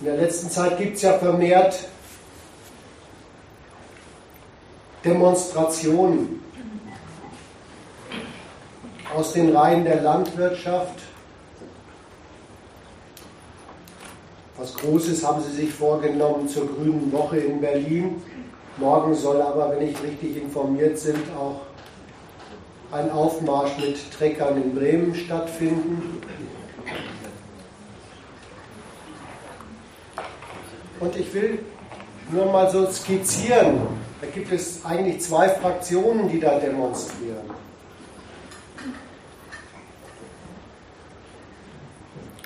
In der letzten Zeit gibt es ja vermehrt Demonstrationen aus den Reihen der Landwirtschaft. Was Großes haben sie sich vorgenommen zur Grünen Woche in Berlin. Morgen soll aber, wenn ich richtig informiert bin, auch ein Aufmarsch mit Treckern in Bremen stattfinden. Und ich will nur mal so skizzieren, da gibt es eigentlich zwei Fraktionen, die da demonstrieren.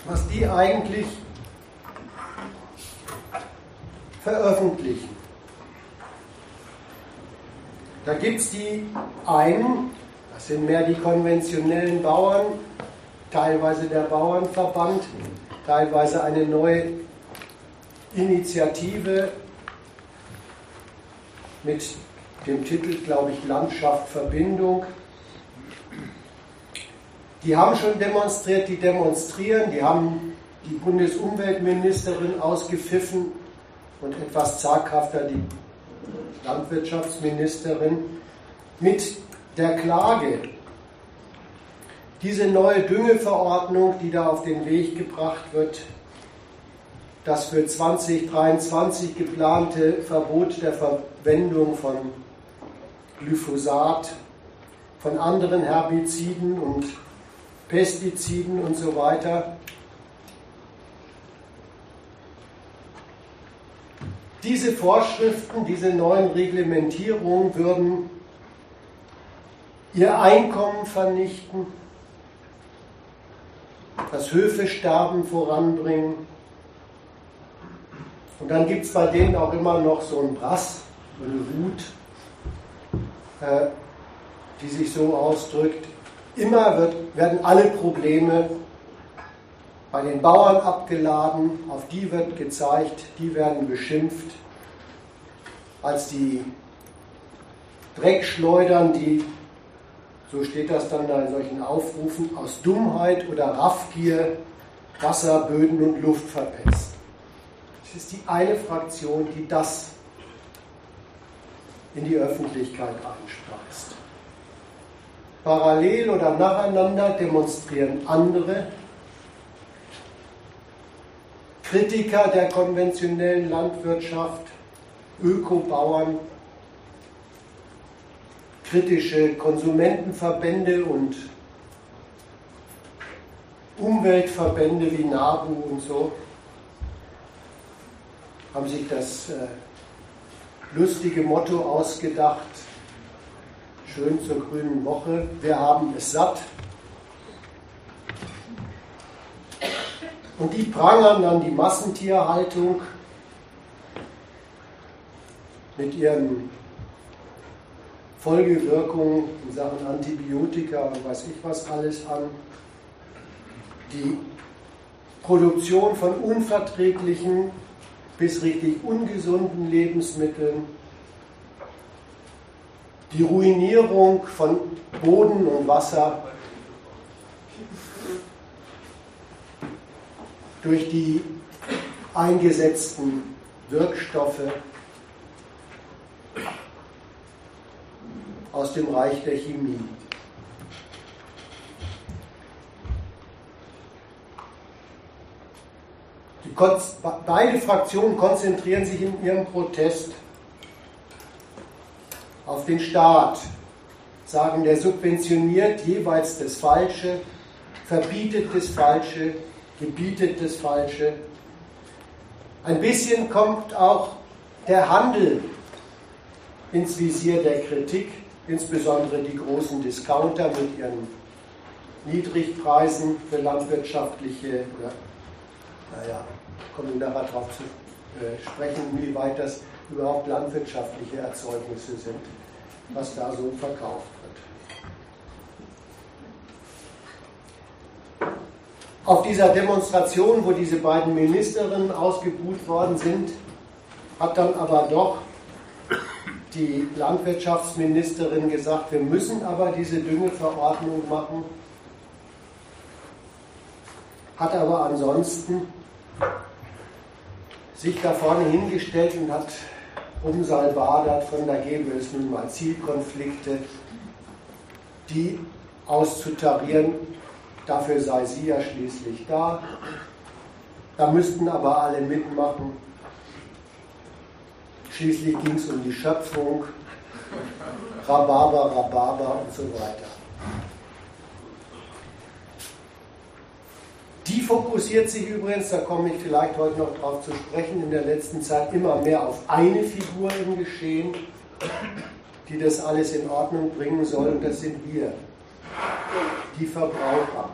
Was die eigentlich veröffentlichen. Da gibt es die einen, das sind mehr die konventionellen Bauern, teilweise der Bauernverband, teilweise eine neue Initiative mit dem Titel, glaube ich, Landschaft Verbindung. Die haben schon demonstriert, die demonstrieren, die haben die Bundesumweltministerin ausgepfiffen und etwas zaghafter die Landwirtschaftsministerin mit der Klage, diese neue Düngeverordnung, die da auf den Weg gebracht wird, das für 2023 geplante Verbot der Verwendung von Glyphosat, von anderen Herbiziden und Pestiziden und so weiter. Diese Vorschriften, diese neuen Reglementierungen würden ihr Einkommen vernichten, das Höfesterben voranbringen. Und dann gibt es bei denen auch immer noch so einen Brass, eine Wut, äh, die sich so ausdrückt. Immer wird, werden alle Probleme bei den Bauern abgeladen, auf die wird gezeigt, die werden beschimpft als die Dreckschleudern, die so steht das dann da in solchen Aufrufen, aus Dummheit oder Raffgier Wasser, Böden und Luft verpetzt. Ist die eine Fraktion, die das in die Öffentlichkeit einspeist. Parallel oder nacheinander demonstrieren andere Kritiker der konventionellen Landwirtschaft, Ökobauern, kritische Konsumentenverbände und Umweltverbände wie NABU und so haben sich das äh, lustige Motto ausgedacht, schön zur grünen Woche, wir haben es satt. Und die prangern dann die Massentierhaltung mit ihren Folgewirkungen in Sachen Antibiotika und weiß ich was alles an. Die Produktion von unverträglichen bis richtig ungesunden Lebensmitteln, die Ruinierung von Boden und Wasser durch die eingesetzten Wirkstoffe aus dem Reich der Chemie. Beide Fraktionen konzentrieren sich in ihrem Protest auf den Staat, sagen, der subventioniert jeweils das Falsche, verbietet das Falsche, gebietet das Falsche. Ein bisschen kommt auch der Handel ins Visier der Kritik insbesondere die großen Discounter mit ihren Niedrigpreisen für landwirtschaftliche, naja, kommen wir nachher darauf zu äh, sprechen, wie weit das überhaupt landwirtschaftliche Erzeugnisse sind, was da so verkauft wird. Auf dieser Demonstration, wo diese beiden Ministerinnen ausgebucht worden sind, hat dann aber doch die Landwirtschaftsministerin gesagt, wir müssen aber diese Düngeverordnung machen, hat aber ansonsten sich da vorne hingestellt und hat umsalbadert, von da gäbe es nun mal Zielkonflikte, die auszutarieren, dafür sei sie ja schließlich da. Da müssten aber alle mitmachen. Schließlich ging es um die Schöpfung, Rhabarber, Rhabarber und so weiter. Die fokussiert sich übrigens, da komme ich vielleicht heute noch darauf zu sprechen, in der letzten Zeit immer mehr auf eine Figur im Geschehen, die das alles in Ordnung bringen soll, und das sind wir, die Verbraucher.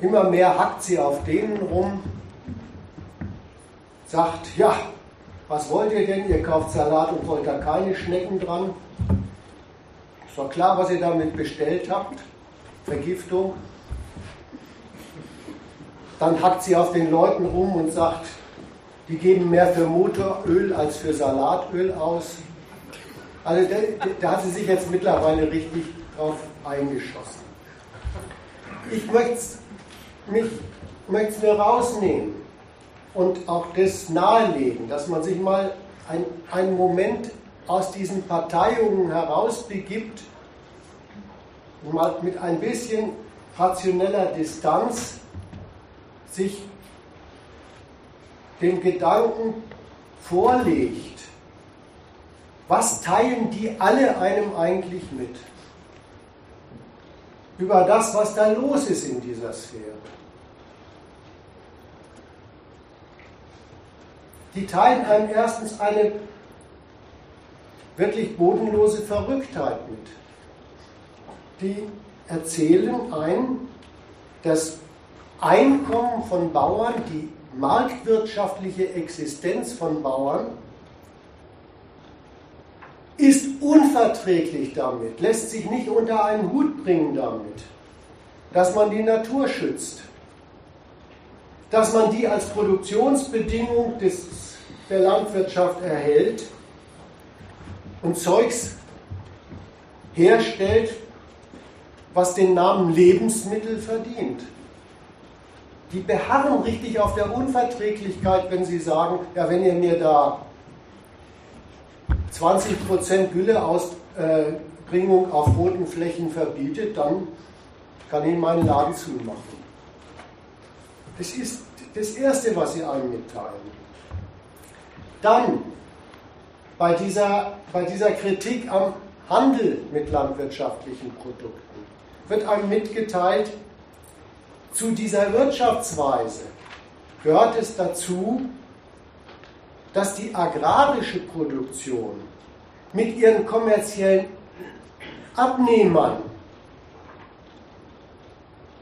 Immer mehr hackt sie auf denen rum, sagt, ja, was wollt ihr denn? Ihr kauft Salat und wollt da keine Schnecken dran. Es war klar, was ihr damit bestellt habt. Vergiftung. Dann hackt sie auf den Leuten rum und sagt, die geben mehr für Motoröl als für Salatöl aus. Also da, hat sie sich jetzt mittlerweile richtig drauf eingeschossen. Ich möchte es mir rausnehmen und auch das nahelegen, dass man sich mal ein, einen Moment aus diesen Parteiungen herausbegibt und mal mit ein bisschen rationeller Distanz sich den Gedanken vorlegt, was teilen die alle einem eigentlich mit? Über das, was da los ist in dieser Sphäre. Die teilen einem erstens eine wirklich bodenlose Verrücktheit mit. Die erzählen ein, das Einkommen von Bauern, die marktwirtschaftliche Existenz von Bauern ist unverträglich damit, lässt sich nicht unter einen Hut bringen damit, dass man die Natur schützt, dass man die als Produktionsbedingung des, der Landwirtschaft erhält und Zeugs herstellt, was den Namen Lebensmittel verdient. Die beharren richtig auf der Unverträglichkeit, wenn sie sagen, ja, wenn ihr mir da 20% Gülleausbringung auf roten Flächen verbietet, dann kann ich meinen Laden zumachen. Das ist das Erste, was sie einem mitteilen. Dann bei dieser, bei dieser Kritik am Handel mit landwirtschaftlichen Produkten wird einem mitgeteilt, zu dieser Wirtschaftsweise gehört es dazu, dass die agrarische Produktion mit ihren kommerziellen Abnehmern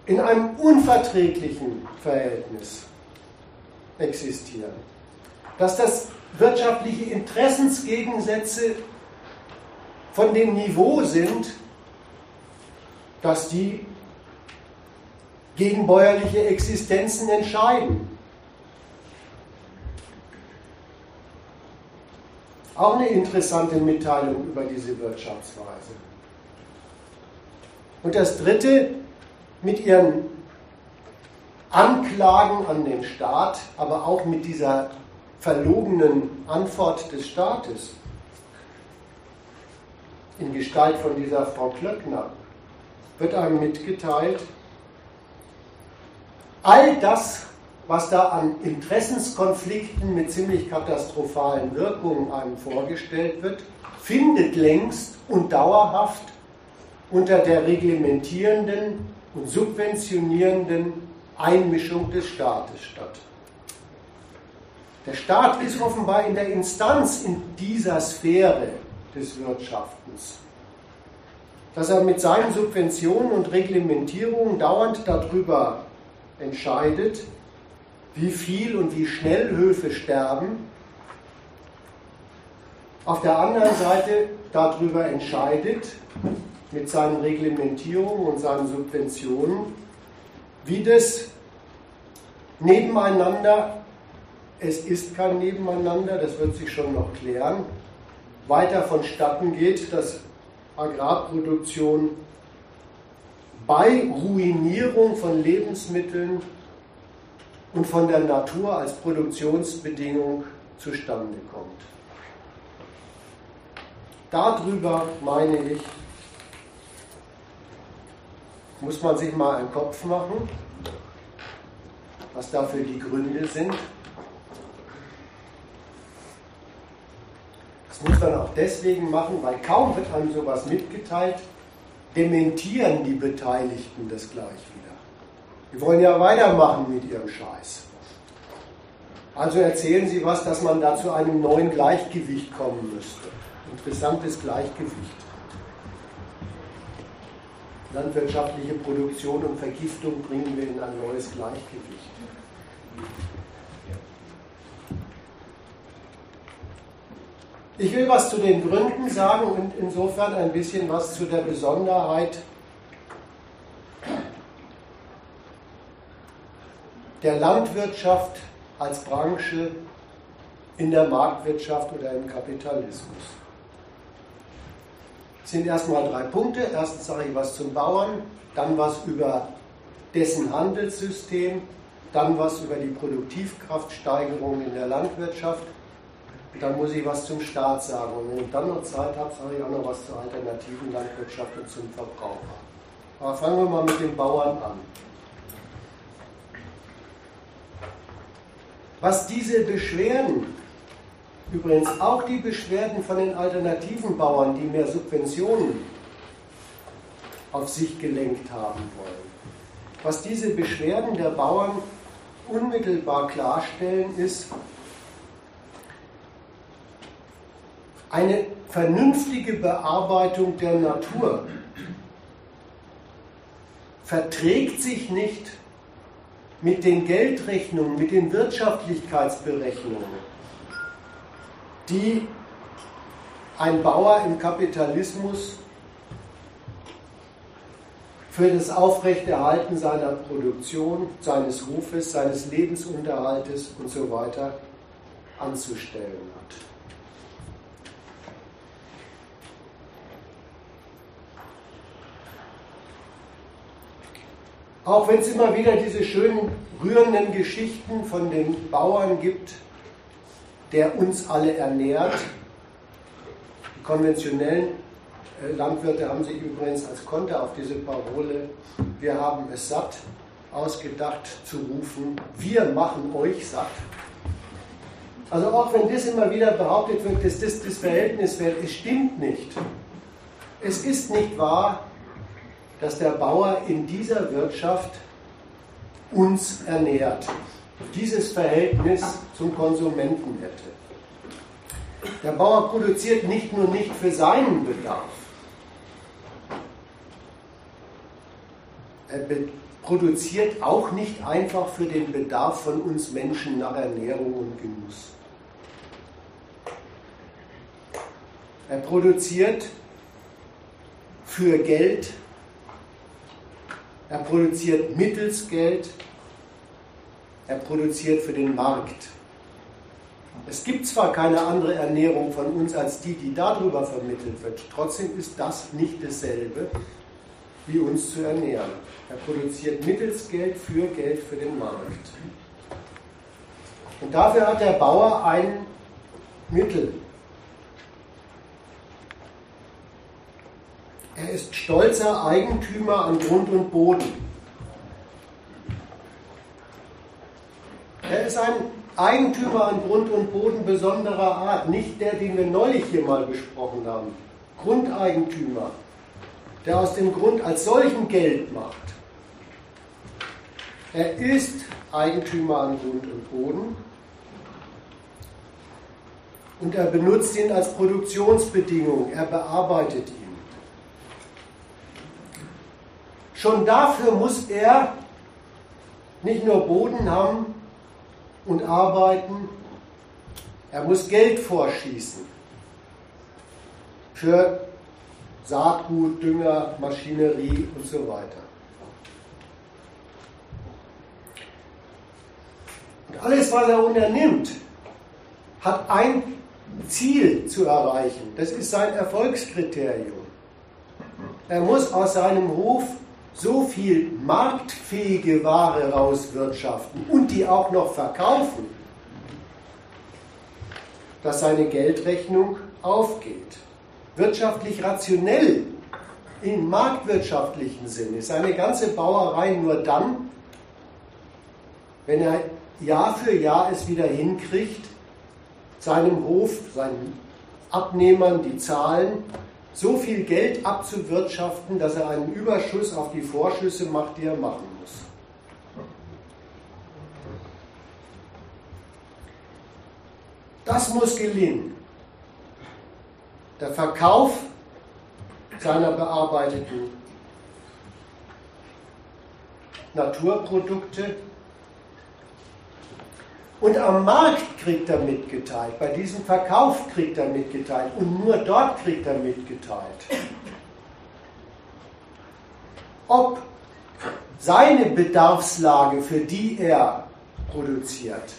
in einem unverträglichen Verhältnis existieren. Dass das wirtschaftliche Interessensgegensätze von dem Niveau sind, dass die gegen bäuerliche Existenzen entscheiden. Auch eine interessante Mitteilung über diese Wirtschaftsweise. Und das Dritte, mit ihren Anklagen an den Staat, aber auch mit dieser verlogenen Antwort des Staates in Gestalt von dieser Frau Klöckner wird einem mitgeteilt, all das, was da an Interessenskonflikten mit ziemlich katastrophalen Wirkungen einem vorgestellt wird, findet längst und dauerhaft unter der reglementierenden und subventionierenden Einmischung des Staates statt. Der Staat ist offenbar in der Instanz in dieser Sphäre des Wirtschaftens, dass er mit seinen Subventionen und Reglementierungen dauernd darüber entscheidet, wie viel und wie schnell Höfe sterben, auf der anderen Seite darüber entscheidet, mit seinen Reglementierungen und seinen Subventionen, wie das nebeneinander, es ist kein Nebeneinander, das wird sich schon noch klären, weiter vonstatten geht, dass Agrarproduktion bei Ruinierung von Lebensmitteln und von der Natur als Produktionsbedingung zustande kommt. Darüber meine ich, muss man sich mal einen Kopf machen, was dafür die Gründe sind. Das muss man auch deswegen machen, weil kaum wird einem sowas mitgeteilt, dementieren die Beteiligten das gleich wieder. Die wollen ja weitermachen mit ihrem Scheiß. Also erzählen sie was, dass man da zu einem neuen Gleichgewicht kommen müsste. Interessantes Gleichgewicht. Landwirtschaftliche Produktion und Vergiftung bringen wir in ein neues Gleichgewicht. Ich will was zu den Gründen sagen und insofern ein bisschen was zu der Besonderheit der Landwirtschaft als Branche in der Marktwirtschaft oder im Kapitalismus. Es sind erstmal drei Punkte. Erstens sage ich was zum Bauern, dann was über dessen Handelssystem, dann was über die Produktivkraftsteigerung in der Landwirtschaft dann muss ich was zum Staat sagen. Und wenn ich dann noch Zeit habe, sage ich auch noch was zur alternativen Landwirtschaft und zum Verbraucher. Aber fangen wir mal mit den Bauern an. Was diese Beschwerden, übrigens auch die Beschwerden von den alternativen Bauern, die mehr Subventionen auf sich gelenkt haben wollen, was diese Beschwerden der Bauern unmittelbar klarstellen, ist, eine vernünftige Bearbeitung der Natur verträgt sich nicht mit den Geldrechnungen, mit den Wirtschaftlichkeitsberechnungen, die ein Bauer im Kapitalismus für das Aufrechterhalten seiner Produktion, seines Rufes, seines Lebensunterhaltes und so weiter anzustellen hat. Auch wenn es immer wieder diese schönen, rührenden Geschichten von den Bauern gibt, der uns alle ernährt. Die konventionellen äh, Landwirte haben sich übrigens als Konter auf diese Parole, wir haben es satt, ausgedacht zu rufen, wir machen euch satt. Also auch wenn das immer wieder behauptet wird, dass das das Verhältnis wäre, es stimmt nicht. Es ist nicht wahr, dass der Bauer in dieser Wirtschaft uns ernährt, dieses Verhältnis zum Konsumenten hätte. Der Bauer produziert nicht nur nicht für seinen Bedarf, er produziert auch nicht einfach für den Bedarf von uns Menschen nach Ernährung und Genuss. Er produziert für Geld er produziert mittels Geld, er produziert für den Markt. Es gibt zwar keine andere Ernährung von uns als die, die darüber vermittelt wird, trotzdem ist das nicht dasselbe, wie uns zu ernähren. Er produziert mittels Geld für Geld für den Markt. Und dafür hat der Bauer ein Mittel, Er ist stolzer Eigentümer an Grund und Boden. Er ist ein Eigentümer an Grund und Boden besonderer Art, nicht der, den wir neulich hier mal besprochen haben. Grundeigentümer, der aus dem Grund als solchen Geld macht. Er ist Eigentümer an Grund und Boden und er benutzt ihn als Produktionsbedingung, er bearbeitet ihn. Schon dafür muss er nicht nur Boden haben und arbeiten, er muss Geld vorschießen für Saatgut, Dünger, Maschinerie und so weiter. Und alles, was er unternimmt, hat ein Ziel zu erreichen. Das ist sein Erfolgskriterium. Er muss aus seinem Ruf so viel marktfähige Ware rauswirtschaften und die auch noch verkaufen, dass seine Geldrechnung aufgeht. Wirtschaftlich rationell im marktwirtschaftlichen Sinn ist seine ganze Bauerei nur dann, wenn er Jahr für Jahr es wieder hinkriegt, seinem Hof, seinen Abnehmern die Zahlen so viel Geld abzuwirtschaften, dass er einen Überschuss auf die Vorschüsse macht, die er machen muss. Das muss gelingen. Der Verkauf seiner bearbeiteten Naturprodukte und am Markt kriegt er mitgeteilt, bei diesem Verkauf kriegt er mitgeteilt und nur dort kriegt er mitgeteilt. Ob seine Bedarfslage, für die er produziert,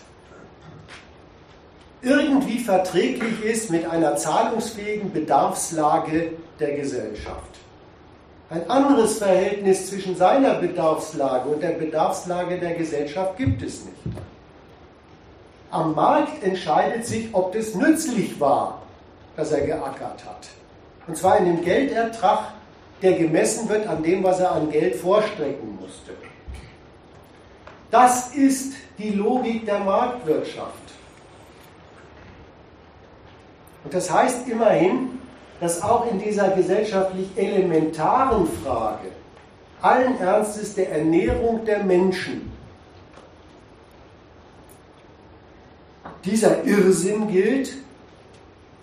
irgendwie verträglich ist mit einer zahlungsfähigen Bedarfslage der Gesellschaft. Ein anderes Verhältnis zwischen seiner Bedarfslage und der Bedarfslage der Gesellschaft gibt es nicht. Am Markt entscheidet sich, ob das nützlich war, dass er geackert hat. Und zwar in dem Geldertrag, der gemessen wird an dem, was er an Geld vorstrecken musste. Das ist die Logik der Marktwirtschaft. Und das heißt immerhin, dass auch in dieser gesellschaftlich elementaren Frage allen Ernstes der Ernährung der Menschen dieser Irrsinn gilt,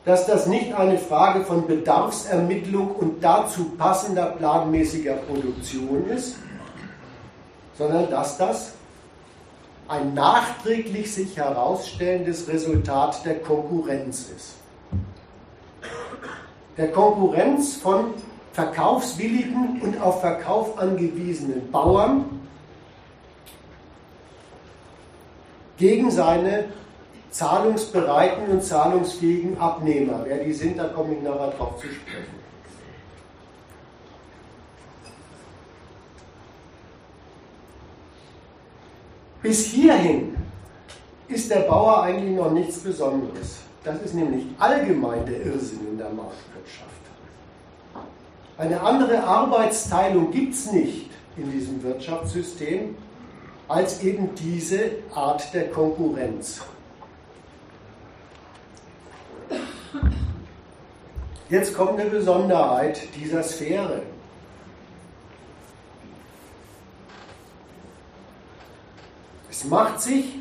dass das nicht eine Frage von Bedarfsermittlung und dazu passender planmäßiger Produktion ist, sondern dass das ein nachträglich sich herausstellendes Resultat der Konkurrenz ist. Der Konkurrenz von verkaufswilligen und auf Verkauf angewiesenen Bauern gegen seine zahlungsbereiten und zahlungsfähigen Abnehmer. Wer die sind, da komme ich nachher drauf zu sprechen. Bis hierhin ist der Bauer eigentlich noch nichts Besonderes. Das ist nämlich allgemein der Irrsinn in der Marktwirtschaft. Eine andere Arbeitsteilung gibt es nicht in diesem Wirtschaftssystem als eben diese Art der Konkurrenz. Jetzt kommt eine Besonderheit dieser Sphäre. Es macht sich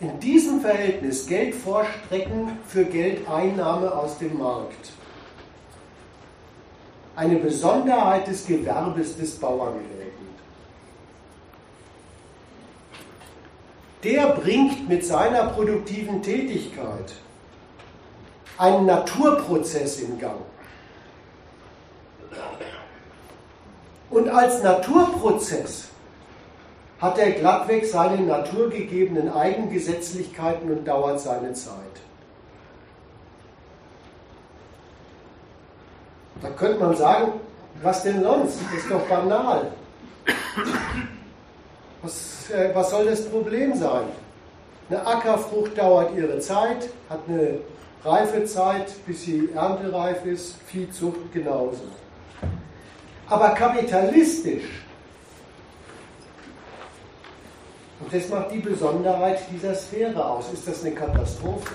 in diesem Verhältnis Geld vorstrecken für Geldeinnahme aus dem Markt. Eine Besonderheit des Gewerbes des Bauern geltend. Der bringt mit seiner produktiven Tätigkeit einen Naturprozess in Gang. Und als Naturprozess hat er glattweg seine naturgegebenen Eigengesetzlichkeiten und dauert seine Zeit. Da könnte man sagen, was denn sonst? Das ist doch banal. Was, äh, was soll das Problem sein? Eine Ackerfrucht dauert ihre Zeit, hat eine Reifezeit, bis sie erntereif ist, Viehzucht genauso. Aber kapitalistisch, und das macht die Besonderheit dieser Sphäre aus, ist das eine Katastrophe.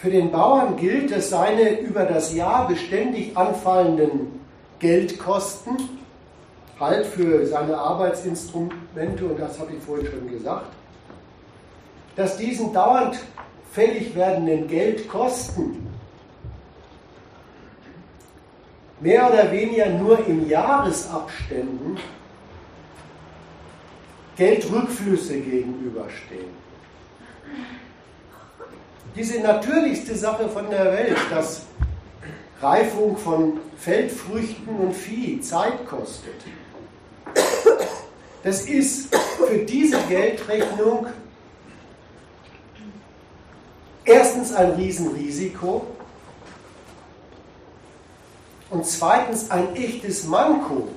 Für den Bauern gilt, dass seine über das Jahr beständig anfallenden Geldkosten halt für seine Arbeitsinstrumente, und das habe ich vorhin schon gesagt, dass diesen dauernd fällig werdenden Geldkosten mehr oder weniger nur in Jahresabständen Geldrückflüsse gegenüberstehen. Diese natürlichste Sache von der Welt, dass Reifung von Feldfrüchten und Vieh Zeit kostet, das ist für diese Geldrechnung erstens ein Riesenrisiko und zweitens ein echtes Manko,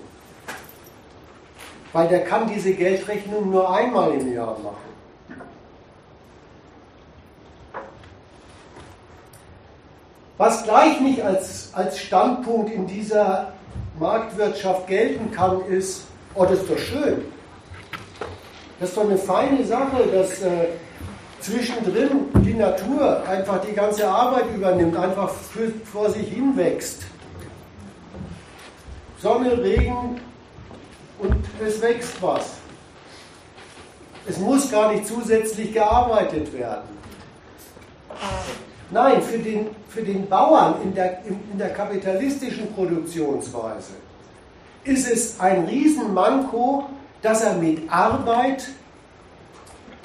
weil der kann diese Geldrechnung nur einmal im Jahr machen. Was gleich nicht als, als Standpunkt in dieser Marktwirtschaft gelten kann, ist, oh, das ist doch schön. Das ist doch eine feine Sache, dass äh, zwischendrin die Natur einfach die ganze Arbeit übernimmt, einfach für, vor sich hin wächst. Sonne, Regen und es wächst was. Es muss gar nicht zusätzlich gearbeitet werden. Nein, für den, für den Bauern in der, in der kapitalistischen Produktionsweise ist es ein Riesenmanko, dass er mit Arbeit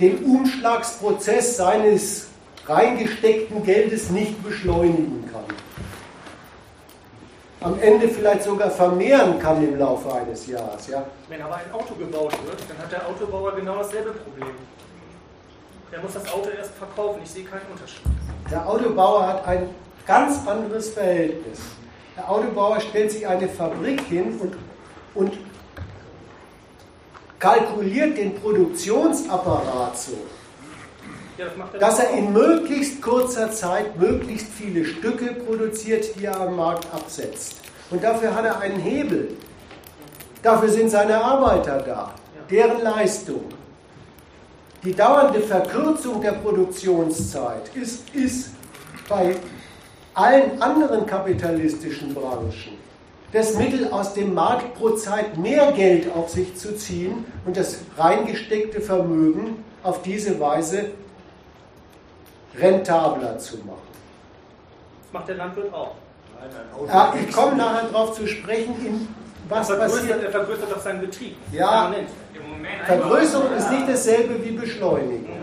den Umschlagsprozess seines reingesteckten Geldes nicht beschleunigen kann. Am Ende vielleicht sogar vermehren kann im Laufe eines Jahres. Ja? Wenn aber ein Auto gebaut wird, dann hat der Autobauer genau dasselbe Problem. Er muss das Auto erst verkaufen, ich sehe keinen Unterschied. Der Autobauer hat ein ganz anderes Verhältnis. Der Autobauer stellt sich eine Fabrik hin und, und kalkuliert den Produktionsapparat so, ja, das dass er in möglichst kurzer Zeit möglichst viele Stücke produziert, die er am Markt absetzt. Und dafür hat er einen Hebel. Dafür sind seine Arbeiter da, deren Leistung. Die dauernde Verkürzung der Produktionszeit ist, ist bei allen anderen kapitalistischen Branchen das Mittel aus dem Markt pro Zeit mehr Geld auf sich zu ziehen und das reingesteckte Vermögen auf diese Weise rentabler zu machen. Das macht der Landwirt auch. Ja, ich komme nachher darauf zu sprechen, in was er passiert. Er vergrößert doch seinen Betrieb. Ja, Vergrößerung ist nicht dasselbe wie Beschleunigung.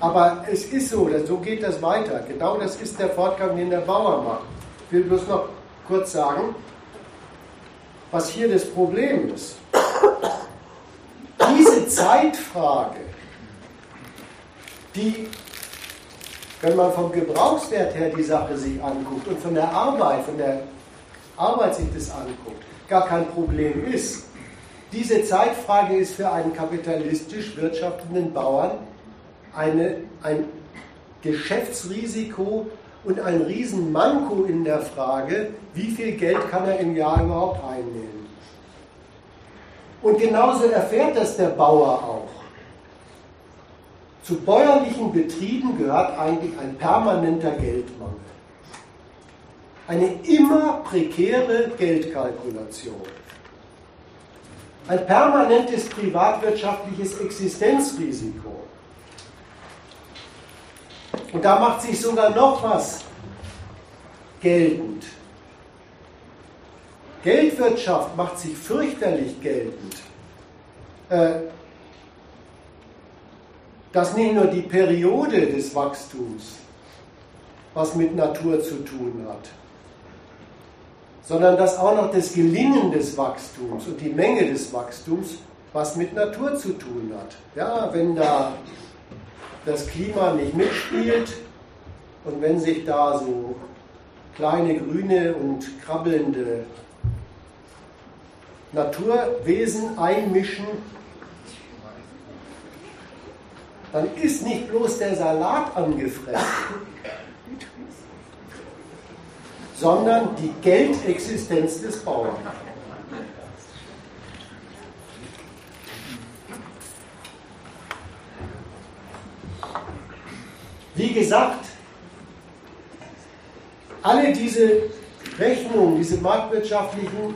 Aber es ist so, so geht das weiter. Genau das ist der Fortgang, den der Bauer macht. Ich will bloß noch kurz sagen, was hier das Problem ist. Diese Zeitfrage, die, wenn man vom Gebrauchswert her die Sache sich anguckt und von der Arbeit, von der Arbeit sich das anguckt, gar kein Problem ist. Diese Zeitfrage ist für einen kapitalistisch wirtschaftenden Bauern eine, ein Geschäftsrisiko und ein Riesenmanko in der Frage, wie viel Geld kann er im Jahr überhaupt einnehmen. Und genauso erfährt das der Bauer auch. Zu bäuerlichen Betrieben gehört eigentlich ein permanenter Geldmangel. Eine immer prekäre Geldkalkulation. Ein permanentes privatwirtschaftliches Existenzrisiko. Und da macht sich sogar noch was geltend. Geldwirtschaft macht sich fürchterlich geltend. Äh, dass nicht nur die Periode des Wachstums was mit Natur zu tun hat, sondern dass auch noch das Gelingen des Wachstums und die Menge des Wachstums was mit Natur zu tun hat. Ja, wenn da das Klima nicht mitspielt und wenn sich da so kleine grüne und krabbelnde Naturwesen einmischen, dann ist nicht bloß der Salat angefressen, sondern die Geldexistenz des Bauern. Wie gesagt, alle diese Rechnungen, diese marktwirtschaftlichen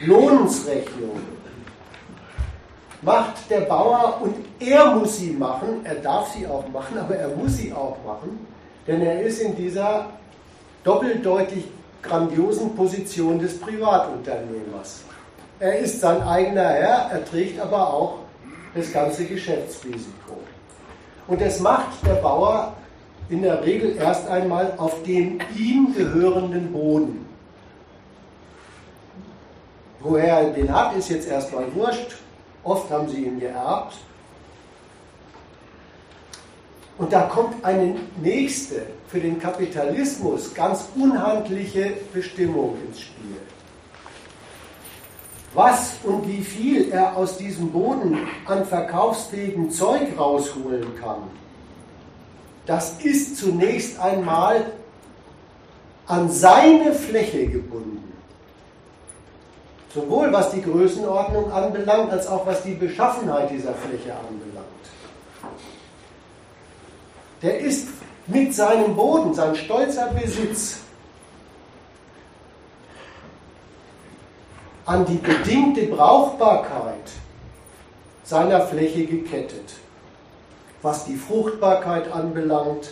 Lohnensrechnungen, macht der Bauer und er muss sie machen, er darf sie auch machen, aber er muss sie auch machen, denn er ist in dieser doppeldeutig grandiosen Position des Privatunternehmers. Er ist sein eigener Herr, er trägt aber auch das ganze Geschäftsrisiko. Und das macht der Bauer in der Regel erst einmal auf dem ihm gehörenden Boden. Woher er den hat, ist jetzt erstmal wurscht. Oft haben sie ihn geerbt. Und da kommt eine nächste, für den Kapitalismus ganz unhandliche Bestimmung ins Spiel. Was und wie viel er aus diesem Boden an verkaufsfähigem Zeug rausholen kann, das ist zunächst einmal an seine Fläche gebunden. Sowohl was die Größenordnung anbelangt, als auch was die Beschaffenheit dieser Fläche anbelangt. Der ist mit seinem Boden, sein stolzer Besitz, an die bedingte Brauchbarkeit seiner Fläche gekettet. Was die Fruchtbarkeit anbelangt,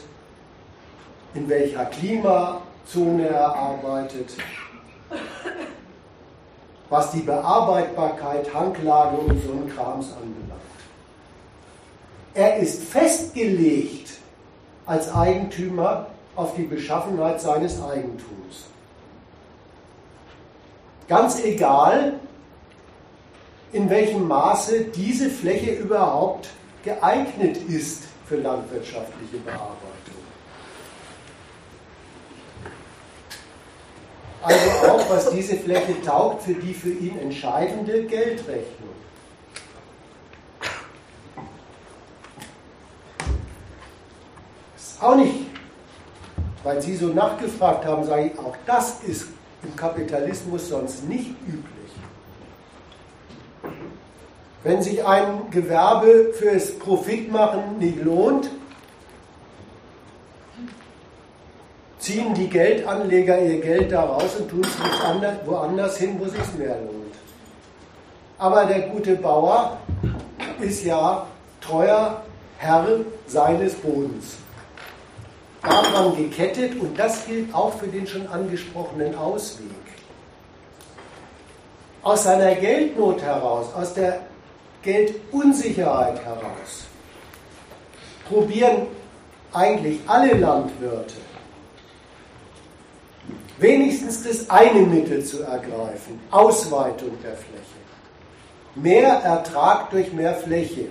in welcher Klimazone er arbeitet, was die Bearbeitbarkeit, Hanglage und so ein Krams anbelangt. Er ist festgelegt als Eigentümer auf die Beschaffenheit seines Eigentums. Ganz egal, in welchem Maße diese Fläche überhaupt geeignet ist für landwirtschaftliche Bearbeitung. Also auch, was diese Fläche taugt für die für ihn entscheidende Geldrechnung. Auch nicht, weil Sie so nachgefragt haben, sage ich, auch das ist im Kapitalismus sonst nicht üblich. Wenn sich ein Gewerbe fürs Profitmachen nicht lohnt, ziehen die Geldanleger ihr Geld daraus und tun es woanders hin, wo es sich mehr lohnt. Aber der gute Bauer ist ja treuer Herr seines Bodens daran gekettet und das gilt auch für den schon angesprochenen Ausweg. Aus seiner Geldnot heraus, aus der Geldunsicherheit heraus, probieren eigentlich alle Landwirte wenigstens das eine Mittel zu ergreifen, Ausweitung der Fläche. Mehr Ertrag durch mehr Fläche.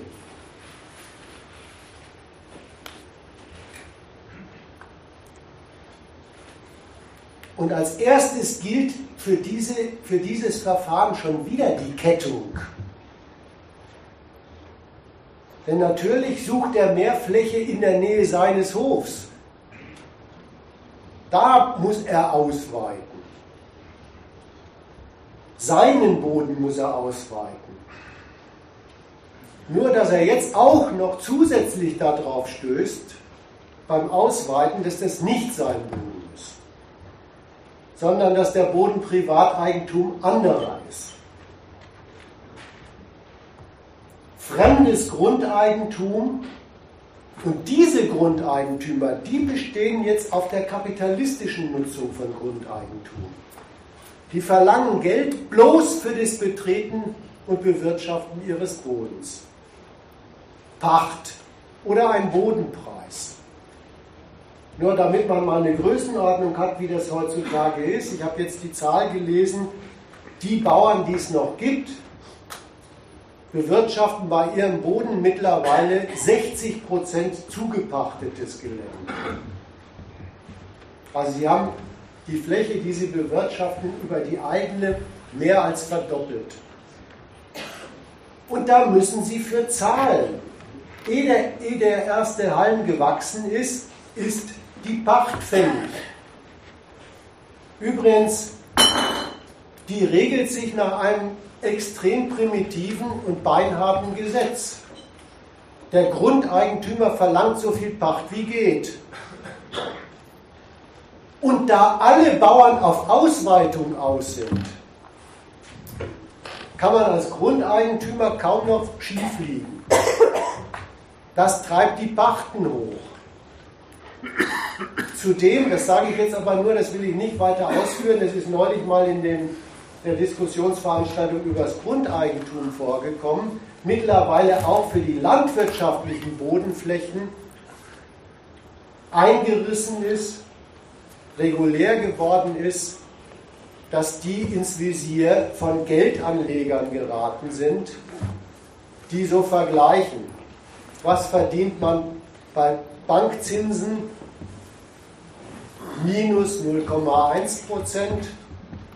Und als erstes gilt für, diese, für dieses Verfahren schon wieder die Kettung. Denn natürlich sucht er mehr Fläche in der Nähe seines Hofs. Da muss er ausweiten. Seinen Boden muss er ausweiten. Nur dass er jetzt auch noch zusätzlich darauf stößt, beim Ausweiten, dass das nicht sein Boden sondern dass der Boden Privateigentum anderer ist. Fremdes Grundeigentum und diese Grundeigentümer, die bestehen jetzt auf der kapitalistischen Nutzung von Grundeigentum. Die verlangen Geld bloß für das Betreten und Bewirtschaften ihres Bodens. Pacht oder ein Bodenpreis. Nur damit man mal eine Größenordnung hat, wie das heutzutage ist. Ich habe jetzt die Zahl gelesen, die Bauern, die es noch gibt, bewirtschaften bei ihrem Boden mittlerweile 60% zugepachtetes Gelände. Also sie haben die Fläche, die sie bewirtschaften, über die eigene mehr als verdoppelt. Und da müssen sie für zahlen. Ehe der, ehe der erste Halm gewachsen ist, ist die Pacht fällig. Übrigens, die regelt sich nach einem extrem primitiven und beinharten Gesetz. Der Grundeigentümer verlangt so viel Pacht wie geht. Und da alle Bauern auf Ausweitung aus sind, kann man als Grundeigentümer kaum noch schief liegen. Das treibt die Pachten hoch. Zudem, das sage ich jetzt aber nur, das will ich nicht weiter ausführen, das ist neulich mal in den, der Diskussionsveranstaltung über das Grundeigentum vorgekommen, mittlerweile auch für die landwirtschaftlichen Bodenflächen eingerissen ist, regulär geworden ist, dass die ins Visier von Geldanlegern geraten sind, die so vergleichen. Was verdient man bei Bankzinsen? Minus 0,1 Prozent,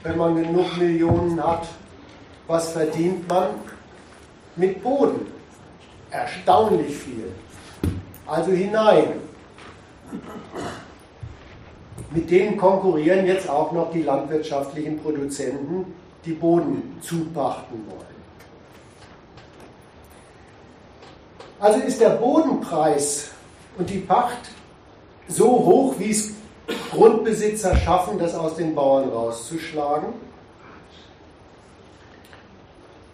wenn man genug Millionen hat. Was verdient man mit Boden? Erstaunlich viel. Also hinein. Mit denen konkurrieren jetzt auch noch die landwirtschaftlichen Produzenten, die Boden zupachten wollen. Also ist der Bodenpreis und die Pacht so hoch, wie es Grundbesitzer schaffen, das aus den Bauern rauszuschlagen.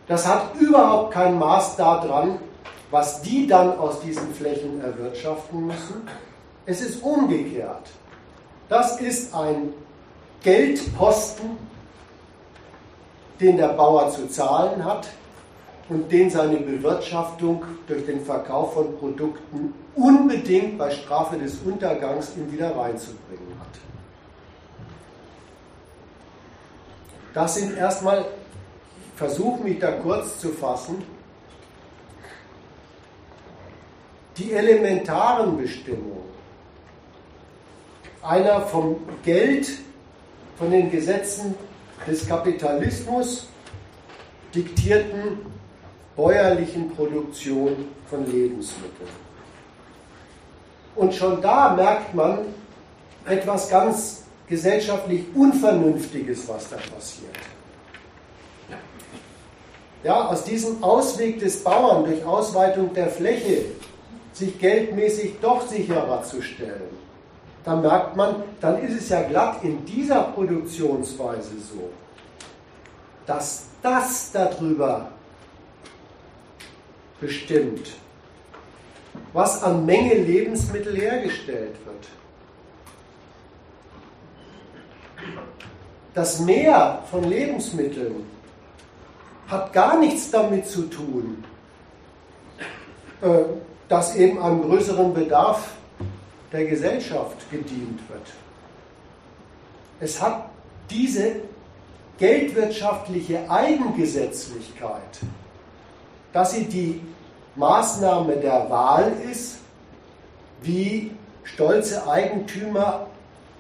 Das hat überhaupt kein Maß daran, was die dann aus diesen Flächen erwirtschaften müssen. Es ist umgekehrt. Das ist ein Geldposten, den der Bauer zu zahlen hat und den seine Bewirtschaftung durch den Verkauf von Produkten unbedingt bei Strafe des Untergangs ihm wieder reinzubringen hat. Das sind erstmal, versuche mich da kurz zu fassen, die elementaren Bestimmungen einer vom Geld, von den Gesetzen des Kapitalismus diktierten bäuerlichen Produktion von Lebensmitteln. Und schon da merkt man etwas ganz gesellschaftlich Unvernünftiges, was da passiert. Ja, aus diesem Ausweg des Bauern durch Ausweitung der Fläche sich geldmäßig doch sicherer zu stellen, da merkt man, dann ist es ja glatt in dieser Produktionsweise so, dass das darüber bestimmt, was an Menge Lebensmittel hergestellt wird. Das Mehr von Lebensmitteln hat gar nichts damit zu tun, äh, dass eben einem größeren Bedarf der Gesellschaft gedient wird. Es hat diese geldwirtschaftliche Eigengesetzlichkeit, dass sie die Maßnahme der Wahl ist, wie stolze Eigentümer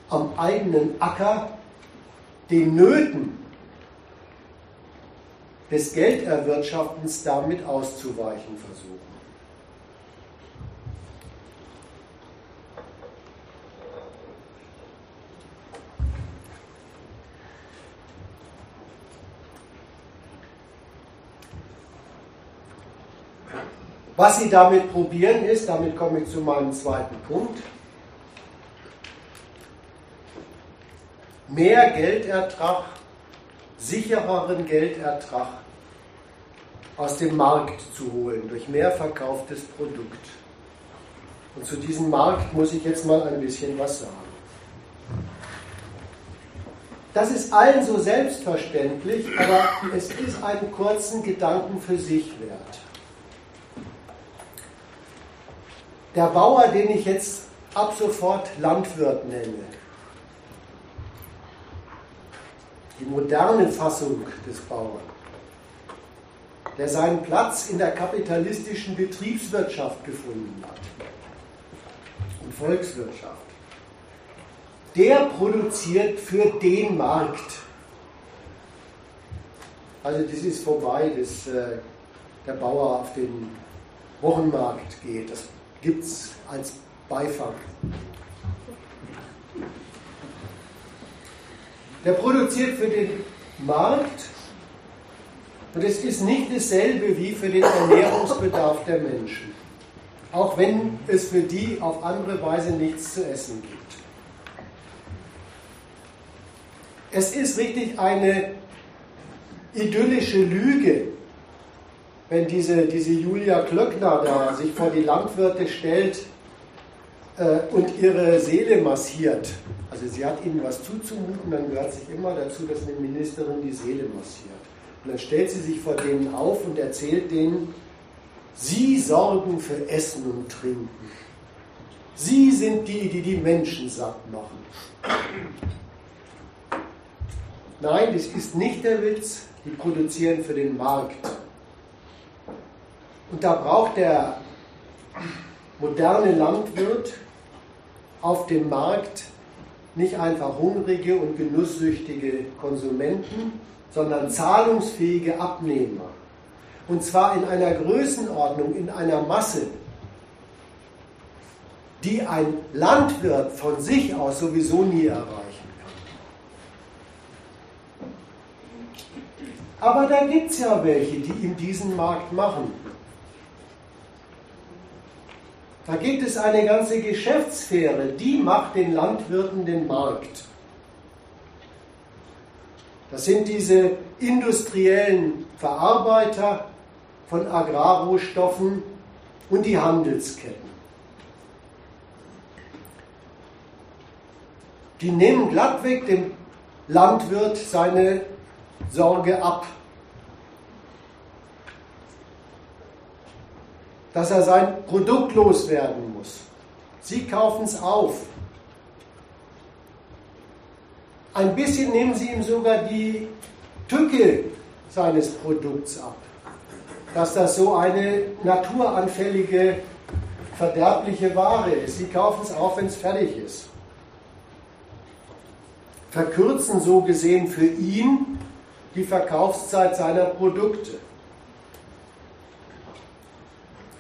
am eigenen Acker den Nöten des Gelderwirtschaftens damit auszuweichen versuchen. Was Sie damit probieren ist, damit komme ich zu meinem zweiten Punkt, mehr Geldertrag, sichereren Geldertrag aus dem Markt zu holen durch mehr verkauftes Produkt. Und zu diesem Markt muss ich jetzt mal ein bisschen was sagen. Das ist allen so selbstverständlich, aber es ist einen kurzen Gedanken für sich wert. Der Bauer, den ich jetzt ab sofort Landwirt nenne, die moderne Fassung des Bauern, der seinen Platz in der kapitalistischen Betriebswirtschaft gefunden hat und Volkswirtschaft, der produziert für den Markt. Also das ist vorbei, dass äh, der Bauer auf den Wochenmarkt geht. Das gibt es als Beifang. Der produziert für den Markt und es ist nicht dasselbe wie für den Ernährungsbedarf der Menschen. Auch wenn es für die auf andere Weise nichts zu essen gibt. Es ist richtig eine idyllische Lüge, wenn diese, diese Julia Klöckner da sich vor die Landwirte stellt äh, und ihre Seele massiert. Also sie hat ihnen was zuzumuten, dann gehört sich immer dazu, dass eine Ministerin die Seele massiert. Und dann stellt sie sich vor denen auf und erzählt denen, sie sorgen für Essen und Trinken. Sie sind die, die die Menschen satt machen. Nein, das ist nicht der Witz. Die produzieren für den Markt. Und da braucht der moderne Landwirt auf dem Markt nicht einfach hungrige und genusssüchtige Konsumenten, sondern zahlungsfähige Abnehmer. Und zwar in einer Größenordnung, in einer Masse, die ein Landwirt von sich aus sowieso nie erreichen kann. Aber da gibt es ja welche, die ihm diesen Markt machen. Da gibt es eine ganze Geschäftssphäre, die macht den Landwirten den Markt. Das sind diese industriellen Verarbeiter von Agrarrohstoffen und die Handelsketten. Die nehmen glattweg dem Landwirt seine Sorge ab. Dass er sein Produkt loswerden muss. Sie kaufen es auf. Ein bisschen nehmen sie ihm sogar die Tücke seines Produkts ab. Dass das so eine naturanfällige, verderbliche Ware ist. Sie kaufen es auf, wenn es fertig ist verkürzen so gesehen für ihn die Verkaufszeit seiner Produkte.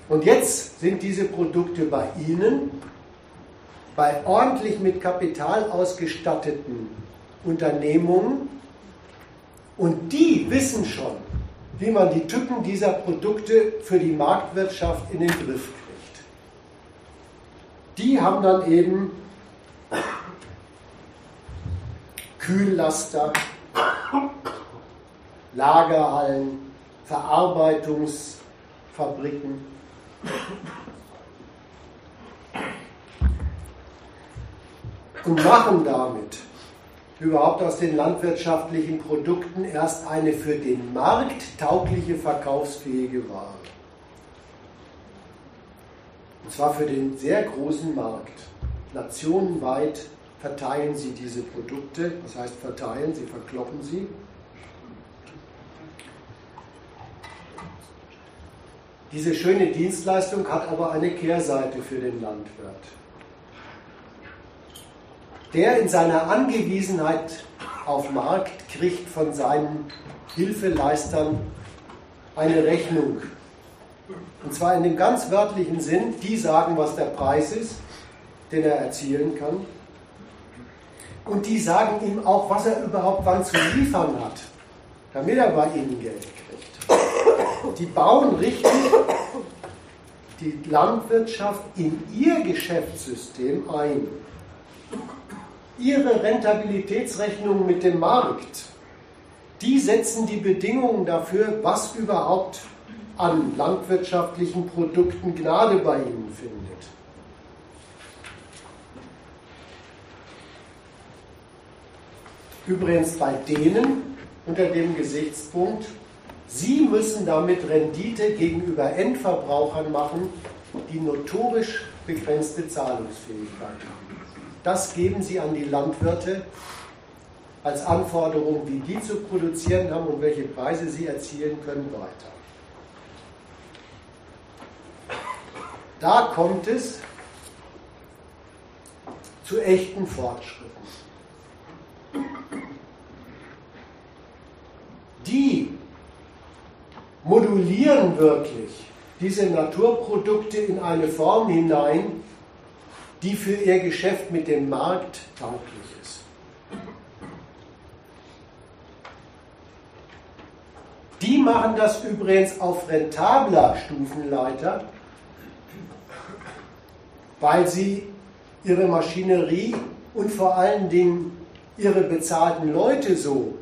Und jetzt sind diese Produkte bei Ihnen, bei ordentlich mit Kapital ausgestatteten Unternehmungen, und die wissen schon, wie man die Tücken dieser Produkte für die Marktwirtschaft in den Griff kriegt. Die haben dann eben Kühllaster, Lagerhallen, Verarbeitungsfabriken. Und machen damit überhaupt aus den landwirtschaftlichen Produkten erst eine für den Markt taugliche, verkaufsfähige Ware. Und zwar für den sehr großen Markt, nationenweit verteilen sie diese Produkte, das heißt verteilen, sie verkloppen sie. Diese schöne Dienstleistung hat aber eine Kehrseite für den Landwirt. Der in seiner Angewiesenheit auf Markt kriegt von seinen Hilfeleistern eine Rechnung. Und zwar in dem ganz wörtlichen Sinn, die sagen, was der Preis ist, den er erzielen kann. Und die sagen ihm auch, was er überhaupt wann zu liefern hat, damit er bei ihnen Geld kriegt. Die bauen richtig die Landwirtschaft in ihr Geschäftssystem ein. Ihre Rentabilitätsrechnung mit dem Markt, die setzen die Bedingungen dafür, was überhaupt an landwirtschaftlichen Produkten Gnade bei ihnen findet. Übrigens bei denen unter dem Gesichtspunkt, sie müssen damit Rendite gegenüber Endverbrauchern machen, die notorisch begrenzte Zahlungsfähigkeit haben. Das geben sie an die Landwirte als Anforderung, wie die zu produzieren haben und welche Preise sie erzielen können, weiter. Da kommt es zu echten Fortschritten. die modulieren wirklich diese Naturprodukte in eine Form hinein, die für ihr Geschäft mit dem Markt tauglich ist. Die machen das übrigens auf rentabler Stufenleiter, weil sie ihre Maschinerie und vor allen Dingen ihre bezahlten Leute so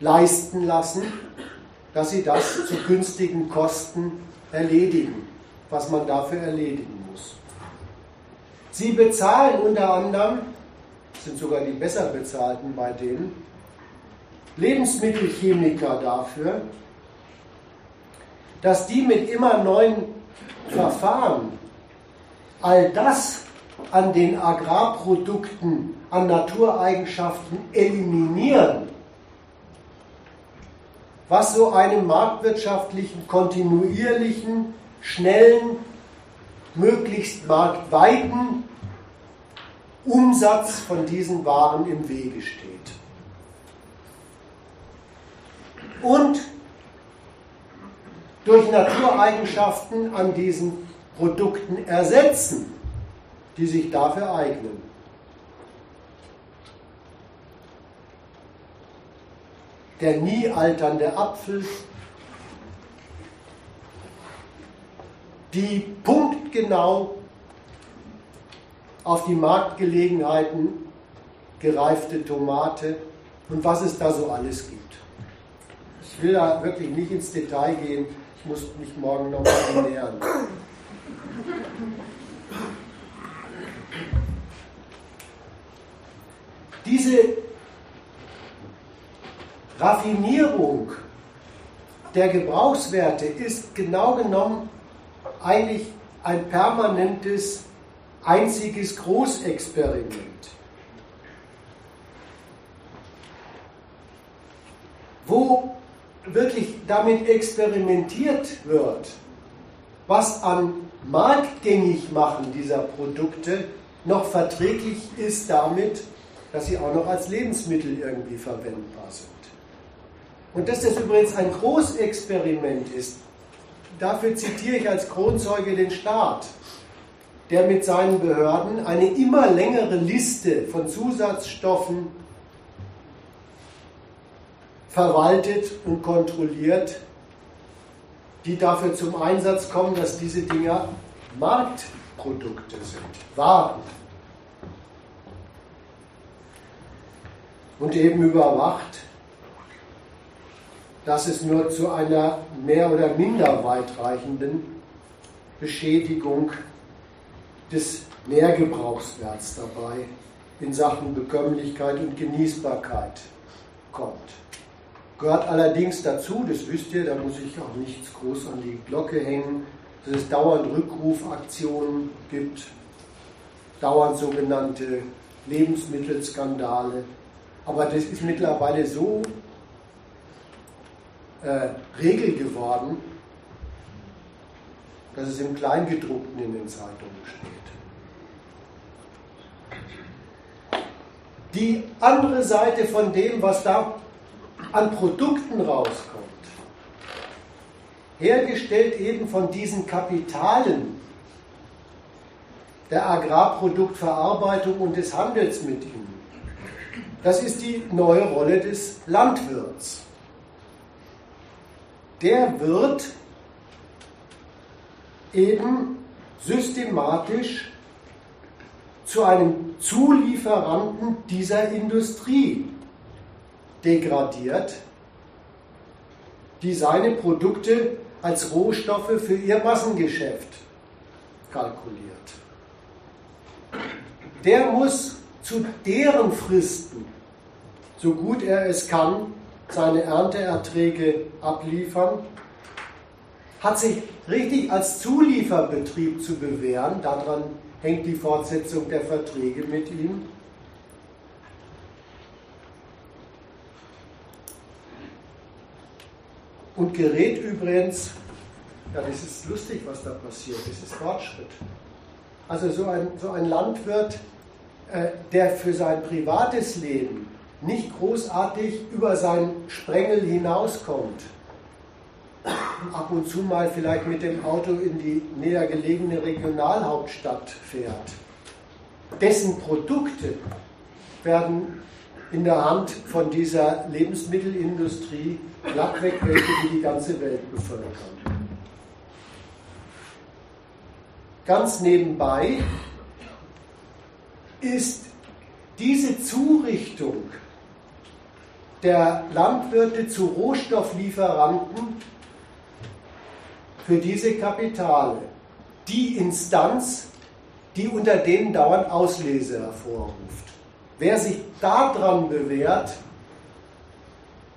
leisten lassen, dass sie das zu günstigen Kosten erledigen, was man dafür erledigen muss. Sie bezahlen unter anderem, sind sogar die besser bezahlten bei denen, Lebensmittelchemiker dafür, dass die mit immer neuen Verfahren all das an den Agrarprodukten, an Natureigenschaften eliminieren, was so einem marktwirtschaftlichen, kontinuierlichen, schnellen, möglichst marktweiten Umsatz von diesen Waren im Wege steht. Und durch Natureigenschaften an diesen Produkten ersetzen, die sich dafür eignen. Der nie alternde Apfel, die punktgenau auf die Marktgelegenheiten gereifte Tomate und was es da so alles gibt. Ich will da wirklich nicht ins Detail gehen, ich muss mich morgen noch mal nähern. Diese Raffinierung der Gebrauchswerte ist genau genommen eigentlich ein permanentes, einziges Großexperiment. Wo wirklich damit experimentiert wird, was an Marktgängigmachen dieser Produkte noch verträglich ist damit, dass sie auch noch als Lebensmittel irgendwie verwendbar sind. Und dass das übrigens ein Großexperiment ist, dafür zitiere ich als Kronzeuge den Staat, der mit seinen Behörden eine immer längere Liste von Zusatzstoffen verwaltet und kontrolliert, die dafür zum Einsatz kommen, dass diese Dinger Marktprodukte sind, Waren. Und eben überwacht, dass es nur zu einer mehr oder minder weitreichenden Beschädigung des Nährgebrauchswerts dabei in Sachen Bekömmlichkeit und Genießbarkeit kommt. Gehört allerdings dazu, das wisst ihr, da muss ich auch nichts groß an die Glocke hängen, dass es dauernd Rückrufaktionen gibt, dauernd sogenannte Lebensmittelskandale. Aber das ist mittlerweile so äh, Regel geworden, dass es im Kleingedruckten in den Zeitungen steht. Die andere Seite von dem, was da an Produkten rauskommt, hergestellt eben von diesen Kapitalen der Agrarproduktverarbeitung und des Handels mit ihnen. Das ist die neue Rolle des Landwirts. Der wird eben systematisch zu einem Zulieferanten dieser Industrie degradiert, die seine Produkte als Rohstoffe für ihr Massengeschäft kalkuliert. Der muss zu deren Fristen, so gut er es kann, seine Ernteerträge abliefern, hat sich richtig als Zulieferbetrieb zu bewähren, daran hängt die Fortsetzung der Verträge mit ihm. Und gerät übrigens, ja, das ist lustig, was da passiert, das ist Fortschritt. Also so ein, so ein Landwirt, äh, der für sein privates Leben nicht großartig über sein Sprengel hinauskommt, ab und zu mal vielleicht mit dem Auto in die näher gelegene Regionalhauptstadt fährt, dessen Produkte werden in der Hand von dieser Lebensmittelindustrie glattweg welche, die die ganze Welt bevölkern. Ganz nebenbei ist diese Zurichtung der Landwirte zu Rohstofflieferanten für diese Kapitale die Instanz, die unter denen dauernd Auslese hervorruft. Wer sich daran bewährt,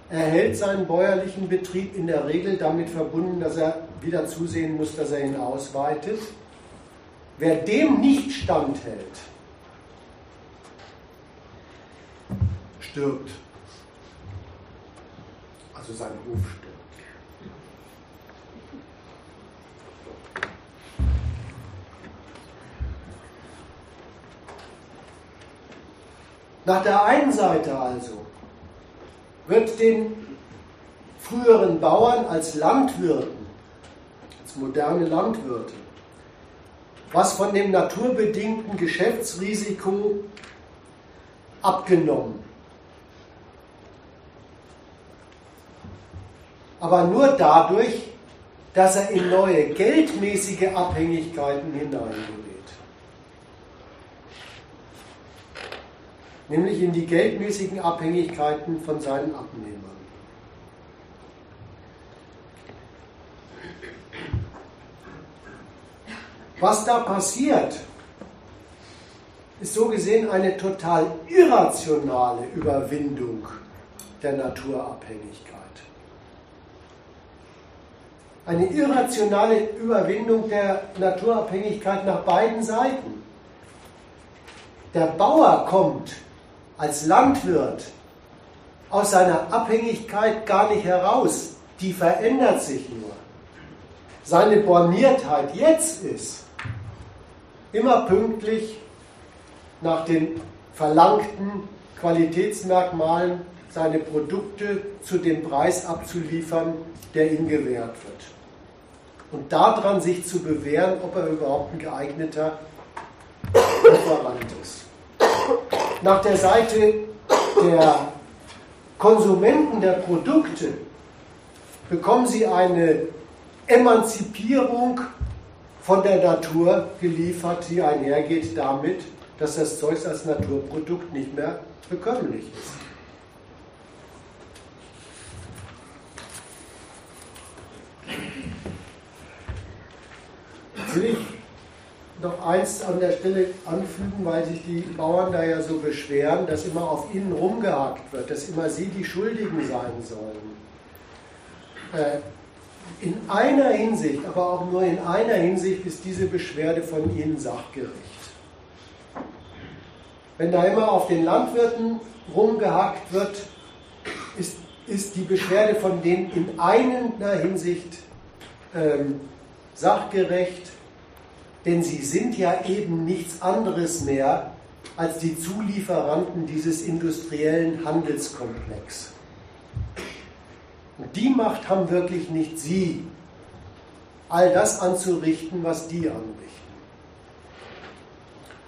erhält seinen bäuerlichen Betrieb in der Regel damit verbunden, dass er wieder zusehen muss, dass er ihn ausweitet. Wer dem nicht standhält, stirbt. Also also sein Hof stürmt. Nach der einen Seite also wird den früheren Bauern als Landwirten, als moderne Landwirte, was von dem naturbedingten Geschäftsrisiko abgenommen. Aber nur dadurch, dass er in neue geldmäßige Abhängigkeiten hineingerät. Nämlich in die geldmäßigen Abhängigkeiten von seinen Abnehmern. Was da passiert, ist so gesehen eine total irrationale Überwindung der Naturabhängigkeit. Eine irrationale Überwindung der Naturabhängigkeit nach beiden Seiten. Der Bauer kommt als Landwirt aus seiner Abhängigkeit gar nicht heraus. Die verändert sich nur. Seine Borniertheit jetzt ist, immer pünktlich nach den verlangten Qualitätsmerkmalen seine Produkte zu dem Preis abzuliefern, der ihm gewährt wird. Und daran sich zu bewähren, ob er überhaupt ein geeigneter Lieferant ist. Nach der Seite der Konsumenten der Produkte bekommen sie eine Emanzipierung von der Natur geliefert, die einhergeht damit, dass das Zeug als Naturprodukt nicht mehr bekömmlich ist. Will ich noch eins an der Stelle anfügen, weil sich die Bauern da ja so beschweren, dass immer auf ihnen rumgehakt wird, dass immer sie die Schuldigen sein sollen. Äh, in einer Hinsicht, aber auch nur in einer Hinsicht ist diese Beschwerde von ihnen sachgerecht. Wenn da immer auf den Landwirten rumgehackt wird, ist, ist die Beschwerde von denen in einer Hinsicht ähm, sachgerecht, denn sie sind ja eben nichts anderes mehr als die Zulieferanten dieses industriellen Handelskomplex. Und die Macht haben wirklich nicht sie, all das anzurichten, was die anrichten.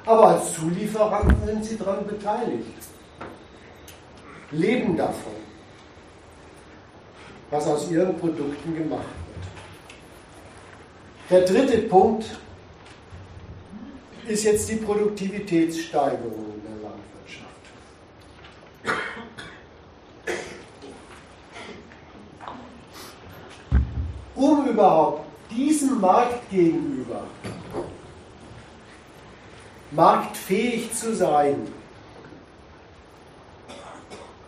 Aber als Zulieferanten sind sie daran beteiligt, leben davon, was aus ihren Produkten gemacht wird. Der dritte Punkt ist jetzt die Produktivitätssteigerung der Landwirtschaft. Um überhaupt diesem Markt gegenüber marktfähig zu sein,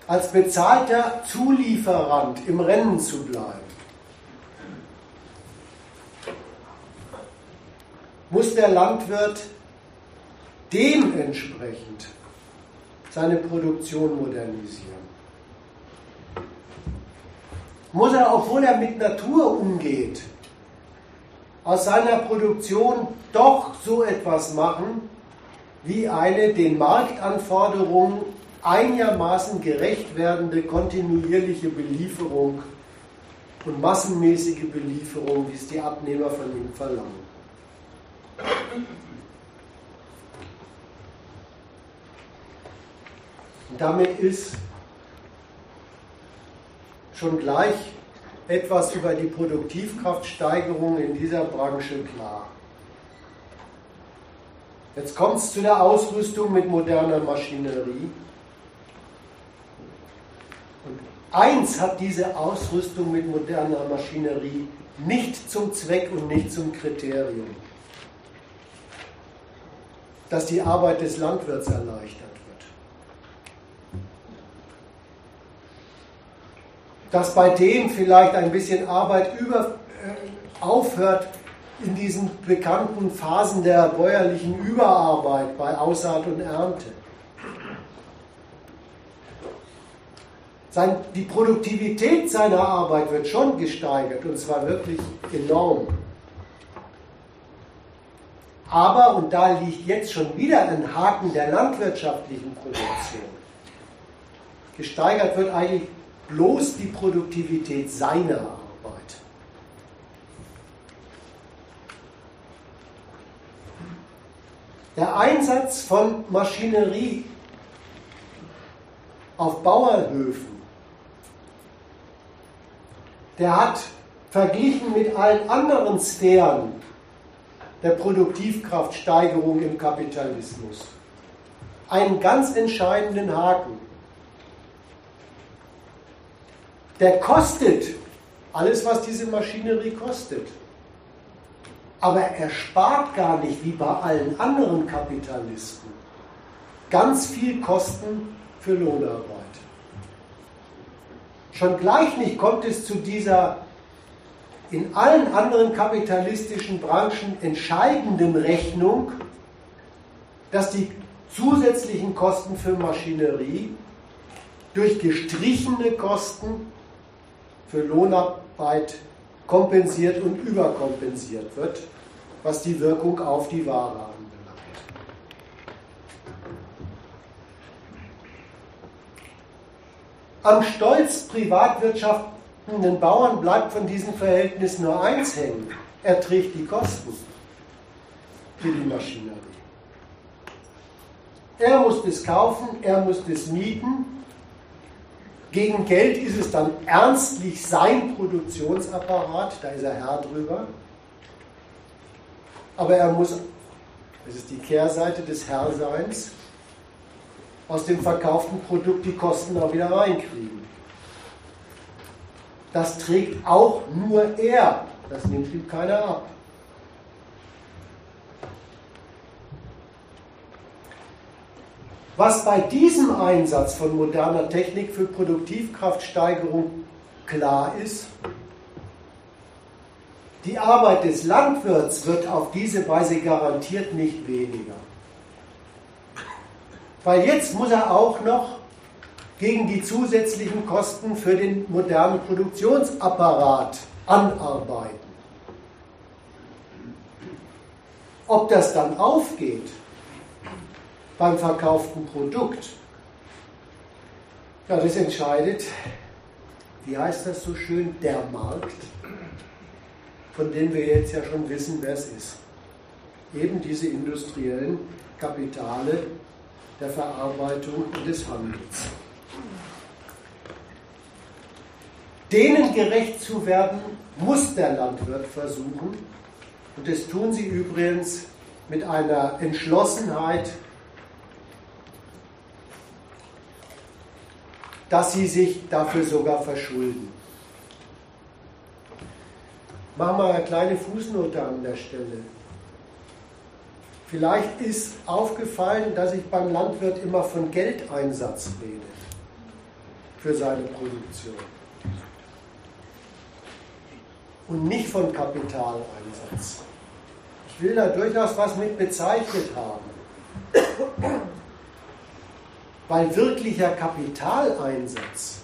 als bezahlter Zulieferant im Rennen zu bleiben, muss der Landwirt dementsprechend seine Produktion modernisieren. Muss er, obwohl er mit Natur umgeht, aus seiner Produktion doch so etwas machen, wie eine den Marktanforderungen einigermaßen gerecht werdende kontinuierliche Belieferung und massenmäßige Belieferung, wie es die Abnehmer von ihm verlangen. Und damit ist schon gleich etwas über die Produktivkraftsteigerung in dieser Branche klar. Jetzt kommt es zu der Ausrüstung mit moderner Maschinerie. Und eins hat diese Ausrüstung mit moderner Maschinerie nicht zum Zweck und nicht zum Kriterium, dass die Arbeit des Landwirts erleichtert. Dass bei dem vielleicht ein bisschen Arbeit über, äh, aufhört in diesen bekannten Phasen der bäuerlichen Überarbeit bei Aussaat und Ernte. Sein, die Produktivität seiner Arbeit wird schon gesteigert und zwar wirklich enorm. Aber, und da liegt jetzt schon wieder ein Haken der landwirtschaftlichen Produktion, gesteigert wird eigentlich bloß die Produktivität seiner Arbeit. Der Einsatz von Maschinerie auf Bauernhöfen der hat verglichen mit allen anderen Sphären der Produktivkraftsteigerung im Kapitalismus einen ganz entscheidenden Haken. Der kostet alles, was diese Maschinerie kostet. Aber er spart gar nicht wie bei allen anderen Kapitalisten ganz viel Kosten für Lohnarbeit. Schon gleich nicht kommt es zu dieser in allen anderen kapitalistischen Branchen entscheidenden Rechnung, dass die zusätzlichen Kosten für Maschinerie durch gestrichene Kosten für Lohnarbeit kompensiert und überkompensiert wird, was die Wirkung auf die Ware anbelangt. Am Stolz privatwirtschaftenden Bauern bleibt von diesem Verhältnis nur eins hängen. Er trägt die Kosten für die Maschinerie. Er muss das kaufen, er muss das mieten. Gegen Geld ist es dann ernstlich sein Produktionsapparat, da ist er Herr drüber. Aber er muss, das ist die Kehrseite des Herrseins, aus dem verkauften Produkt die Kosten auch wieder reinkriegen. Das trägt auch nur er, das nimmt ihm keiner ab. Was bei diesem Einsatz von moderner Technik für Produktivkraftsteigerung klar ist, die Arbeit des Landwirts wird auf diese Weise garantiert nicht weniger. Weil jetzt muss er auch noch gegen die zusätzlichen Kosten für den modernen Produktionsapparat anarbeiten. Ob das dann aufgeht beim verkauften Produkt, ja, das entscheidet, wie heißt das so schön, der Markt, von dem wir jetzt ja schon wissen, wer es ist. Eben diese industriellen Kapitale, der Verarbeitung und des Handels. Denen gerecht zu werden, muss der Landwirt versuchen, und das tun sie übrigens mit einer Entschlossenheit, dass sie sich dafür sogar verschulden. Machen wir eine kleine Fußnote an der Stelle. Vielleicht ist aufgefallen, dass ich beim Landwirt immer von Geldeinsatz rede für seine Produktion und nicht von Kapitaleinsatz. Ich will da durchaus was mit bezeichnet haben. Weil wirklicher Kapitaleinsatz,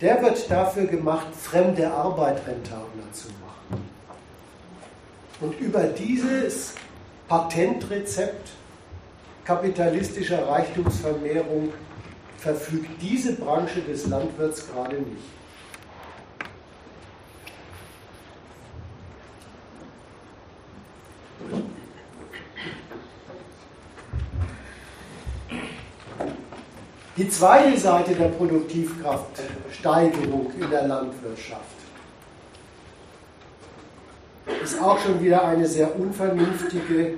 der wird dafür gemacht, fremde Arbeit rentabler zu machen. Und über dieses Patentrezept kapitalistischer Reichtumsvermehrung verfügt diese Branche des Landwirts gerade nicht. Die zweite Seite der Produktivkraftsteigerung in der Landwirtschaft ist auch schon wieder eine sehr unvernünftige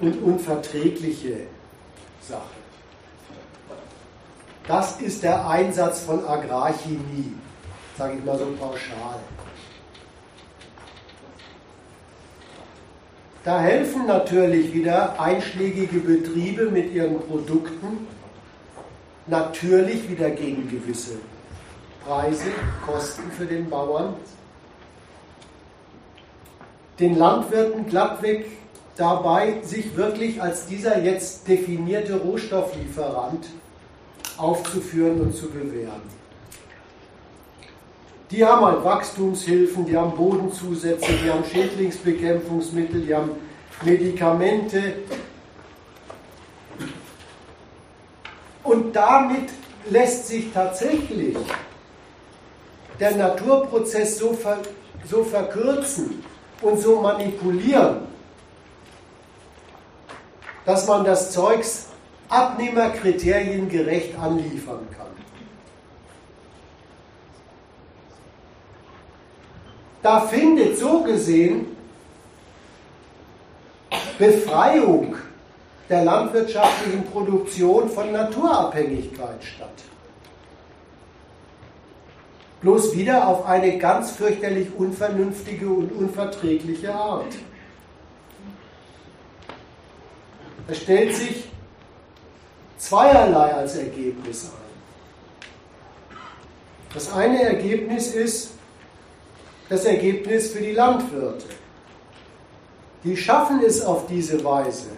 und unverträgliche Sache. Das ist der Einsatz von Agrarchemie, sage ich mal so pauschal. Da helfen natürlich wieder einschlägige Betriebe mit ihren Produkten natürlich wieder gegen gewisse Preise, Kosten für den Bauern den Landwirten glattweg dabei, sich wirklich als dieser jetzt definierte Rohstofflieferant aufzuführen und zu bewähren. Die haben halt Wachstumshilfen, die haben Bodenzusätze, die haben Schädlingsbekämpfungsmittel, die haben Medikamente. Und damit lässt sich tatsächlich der Naturprozess so, ver, so verkürzen und so manipulieren, dass man das Zeugs Abnehmerkriterien gerecht anliefern kann. Da findet so gesehen Befreiung der landwirtschaftlichen Produktion von Naturabhängigkeit statt. Bloß wieder auf eine ganz fürchterlich unvernünftige und unverträgliche Art. Es stellt sich zweierlei als Ergebnis ein. Das eine Ergebnis ist das Ergebnis für die Landwirte. Die schaffen es auf diese Weise.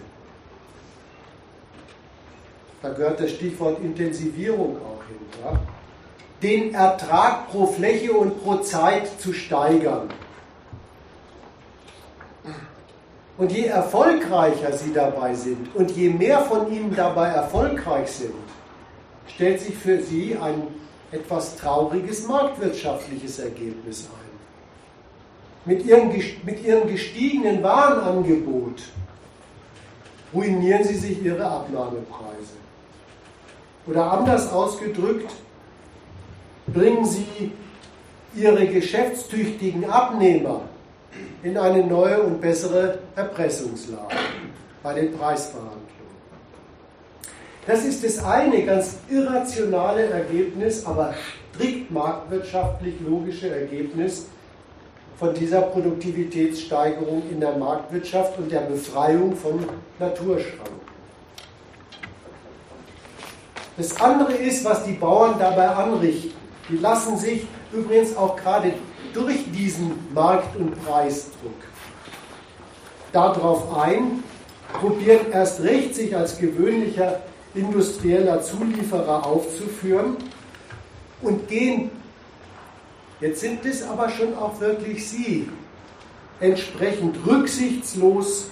Da gehört das Stichwort Intensivierung auch hin. Ja? Den Ertrag pro Fläche und pro Zeit zu steigern. Und je erfolgreicher sie dabei sind und je mehr von ihnen dabei erfolgreich sind, stellt sich für sie ein etwas trauriges marktwirtschaftliches Ergebnis ein. Mit ihrem, mit ihrem gestiegenen Warenangebot ruinieren sie sich ihre Abnahmepreise. Oder anders ausgedrückt, bringen sie ihre geschäftstüchtigen Abnehmer in eine neue und bessere Erpressungslage bei den Preisverhandlungen. Das ist das eine ganz irrationale Ergebnis, aber strikt marktwirtschaftlich logische Ergebnis von dieser Produktivitätssteigerung in der Marktwirtschaft und der Befreiung von Naturschranken. Das andere ist, was die Bauern dabei anrichten. Die lassen sich übrigens auch gerade durch diesen Markt- und Preisdruck darauf ein, probieren erst recht sich als gewöhnlicher industrieller Zulieferer aufzuführen und gehen, jetzt sind es aber schon auch wirklich Sie, entsprechend rücksichtslos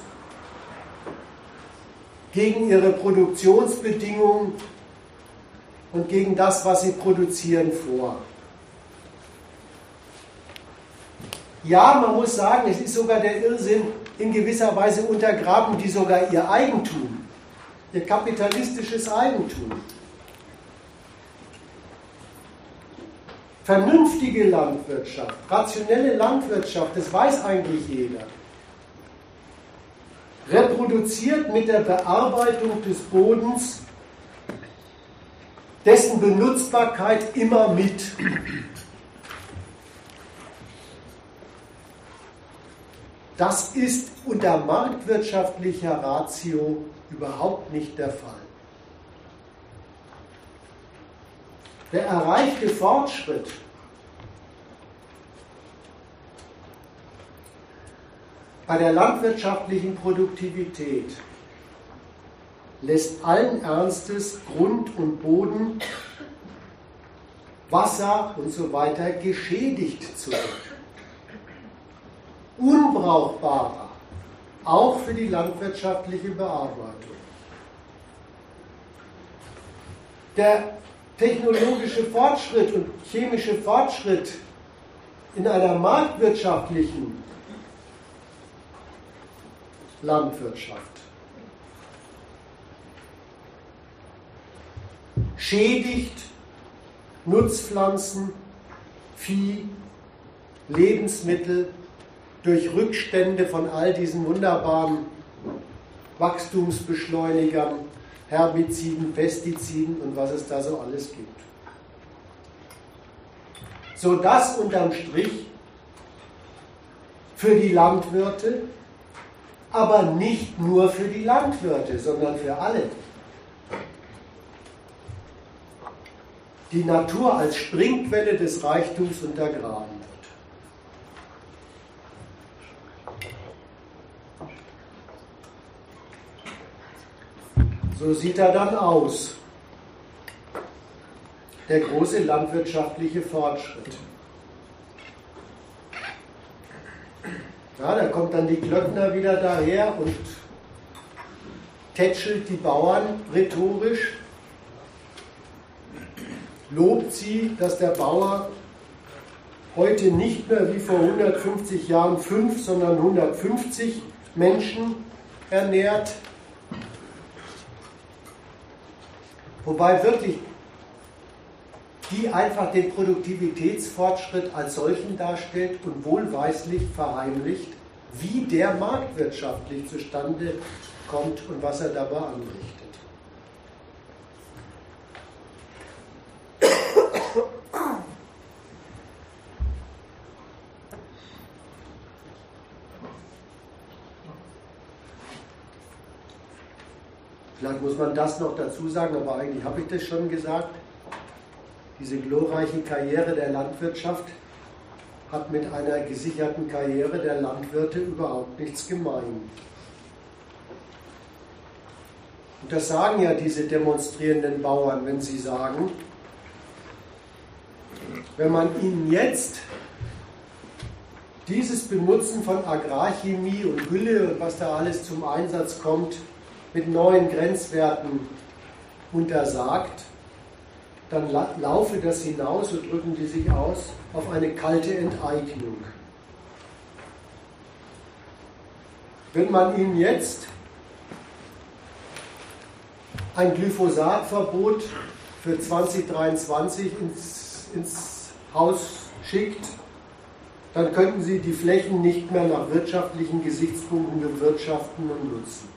gegen ihre Produktionsbedingungen und gegen das, was sie produzieren, vor. Ja, man muss sagen, es ist sogar der Irrsinn, in gewisser Weise untergraben die sogar ihr Eigentum, ihr kapitalistisches Eigentum. Vernünftige Landwirtschaft, rationelle Landwirtschaft, das weiß eigentlich jeder, reproduziert mit der Bearbeitung des Bodens dessen Benutzbarkeit immer mit. Das ist unter marktwirtschaftlicher Ratio überhaupt nicht der Fall. Der erreichte Fortschritt bei der landwirtschaftlichen Produktivität lässt allen Ernstes Grund und Boden, Wasser und so weiter geschädigt zurück. Unbrauchbarer, auch für die landwirtschaftliche Bearbeitung. Der technologische Fortschritt und chemische Fortschritt in einer marktwirtschaftlichen Landwirtschaft schädigt Nutzpflanzen, Vieh, Lebensmittel durch Rückstände von all diesen wunderbaren Wachstumsbeschleunigern, Herbiziden, Pestiziden und was es da so alles gibt. So dass unterm Strich für die Landwirte, aber nicht nur für die Landwirte, sondern für alle die Natur als Springquelle des Reichtums untergraben wird. So sieht er dann aus. der große landwirtschaftliche Fortschritt. Ja, da kommt dann die Glöckner wieder daher und tätschelt die Bauern rhetorisch, lobt sie, dass der Bauer heute nicht mehr wie vor 150 Jahren fünf, sondern 150 Menschen ernährt. Wobei wirklich die einfach den Produktivitätsfortschritt als solchen darstellt und wohlweislich verheimlicht, wie der marktwirtschaftlich zustande kommt und was er dabei anrichtet. Vielleicht muss man das noch dazu sagen, aber eigentlich habe ich das schon gesagt. Diese glorreiche Karriere der Landwirtschaft hat mit einer gesicherten Karriere der Landwirte überhaupt nichts gemein. Und das sagen ja diese demonstrierenden Bauern, wenn sie sagen, wenn man ihnen jetzt dieses Benutzen von Agrarchemie und Gülle und was da alles zum Einsatz kommt, mit neuen Grenzwerten untersagt, dann laufe das hinaus, so drücken die sich aus, auf eine kalte Enteignung. Wenn man ihnen jetzt ein Glyphosatverbot für 2023 ins, ins Haus schickt, dann könnten sie die Flächen nicht mehr nach wirtschaftlichen Gesichtspunkten bewirtschaften und nutzen.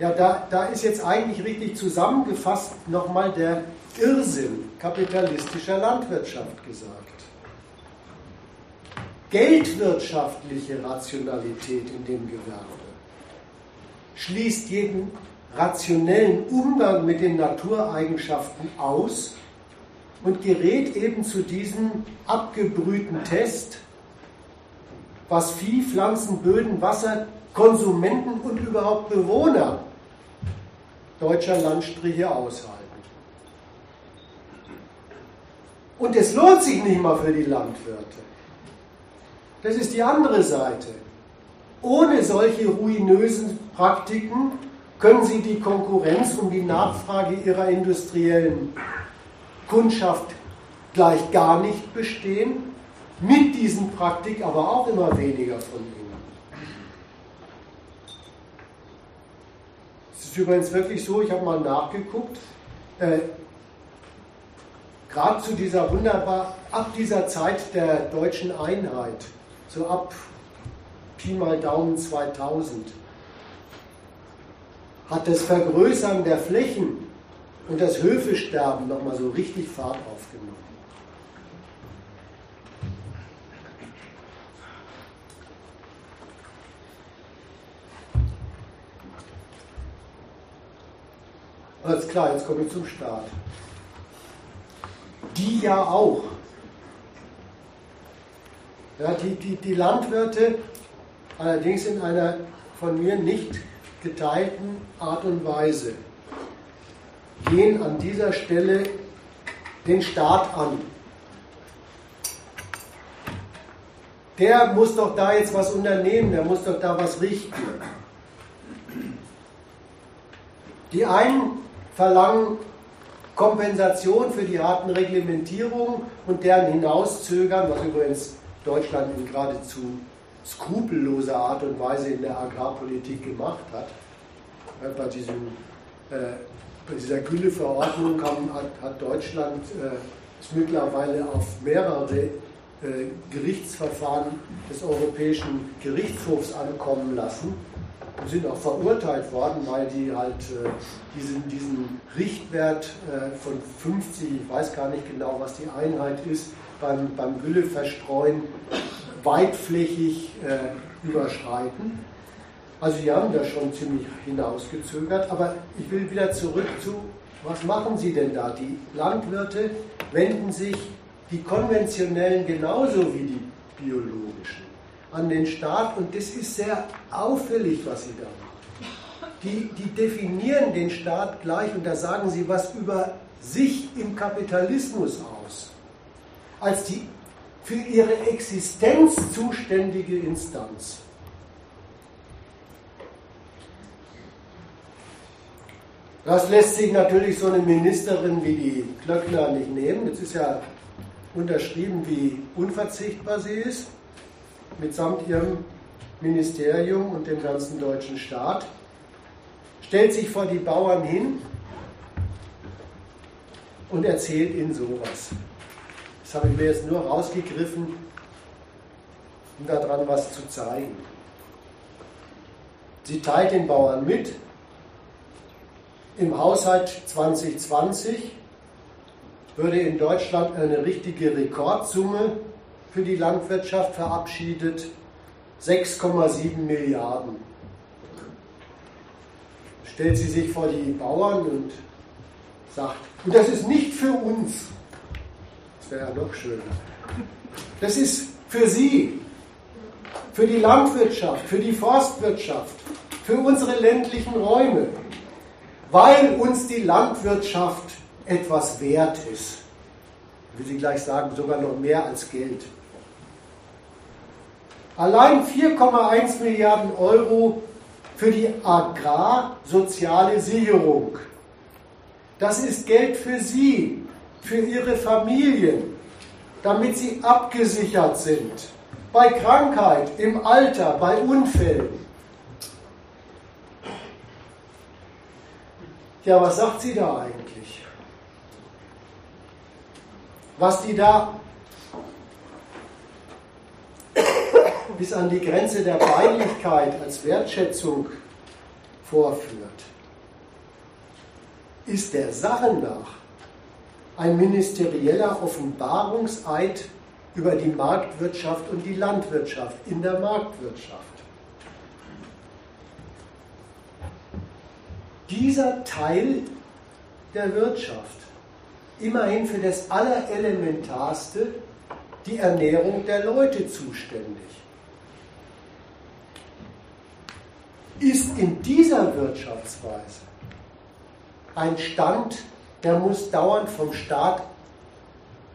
Ja, da, da ist jetzt eigentlich richtig zusammengefasst nochmal der Irrsinn kapitalistischer Landwirtschaft gesagt. Geldwirtschaftliche Rationalität in dem Gewerbe schließt jeden rationellen Umgang mit den Natureigenschaften aus und gerät eben zu diesem abgebrühten Test, was Vieh, Pflanzen, Böden, Wasser, Konsumenten und überhaupt Bewohner deutscher Landstriche aushalten. Und es lohnt sich nicht mal für die Landwirte. Das ist die andere Seite. Ohne solche ruinösen Praktiken können sie die Konkurrenz um die Nachfrage ihrer industriellen Kundschaft gleich gar nicht bestehen, mit diesen Praktik aber auch immer weniger von ihnen. Ist übrigens wirklich so, ich habe mal nachgeguckt, äh, gerade zu dieser wunderbar, ab dieser Zeit der deutschen Einheit, so ab Pi mal Daumen 2000, hat das Vergrößern der Flächen und das Höfesterben nochmal so richtig Fahrt aufgenommen. Alles klar, jetzt komme ich zum Staat. Die ja auch. Ja, die, die, die Landwirte, allerdings in einer von mir nicht geteilten Art und Weise, gehen an dieser Stelle den Staat an. Der muss doch da jetzt was unternehmen, der muss doch da was richten. Die einen verlangen Kompensation für die harten Reglementierungen und deren Hinauszögern, was übrigens Deutschland in geradezu skrupelloser Art und Weise in der Agrarpolitik gemacht hat. Bei, diesem, äh, bei dieser Gülleverordnung hat, hat Deutschland äh, es mittlerweile auf mehrere äh, Gerichtsverfahren des Europäischen Gerichtshofs ankommen lassen sind auch verurteilt worden, weil die halt äh, diesen, diesen Richtwert äh, von 50, ich weiß gar nicht genau, was die Einheit ist, beim, beim Gülleverstreuen weitflächig äh, überschreiten. Also die haben das schon ziemlich hinausgezögert, aber ich will wieder zurück zu, was machen sie denn da? Die Landwirte wenden sich, die konventionellen genauso wie die biologischen, an den Staat und das ist sehr auffällig, was sie da machen. Die, die definieren den Staat gleich und da sagen sie was über sich im Kapitalismus aus als die für ihre Existenz zuständige Instanz. Das lässt sich natürlich so eine Ministerin wie die Klöckner nicht nehmen. Jetzt ist ja unterschrieben, wie unverzichtbar sie ist, mitsamt ihrem Ministerium und dem ganzen deutschen Staat. Stellt sich vor die Bauern hin und erzählt ihnen sowas. Das habe ich mir jetzt nur rausgegriffen, um daran was zu zeigen. Sie teilt den Bauern mit, im Haushalt 2020 würde in Deutschland eine richtige Rekordsumme für die Landwirtschaft verabschiedet, 6,7 Milliarden. Stellt sie sich vor die Bauern und sagt, und das ist nicht für uns, das wäre ja noch schöner, das ist für Sie, für die Landwirtschaft, für die Forstwirtschaft, für unsere ländlichen Räume weil uns die Landwirtschaft etwas wert ist. Ich will Sie gleich sagen, sogar noch mehr als Geld. Allein 4,1 Milliarden Euro für die agrarsoziale Sicherung. Das ist Geld für Sie, für Ihre Familien, damit sie abgesichert sind. Bei Krankheit, im Alter, bei Unfällen. Ja, was sagt sie da eigentlich? Was die da bis an die Grenze der Peinlichkeit als Wertschätzung vorführt, ist der Sache nach ein ministerieller Offenbarungseid über die Marktwirtschaft und die Landwirtschaft in der Marktwirtschaft. dieser Teil der Wirtschaft immerhin für das Allerelementarste, die Ernährung der Leute zuständig. Ist in dieser Wirtschaftsweise ein Stand, der muss dauernd vom Staat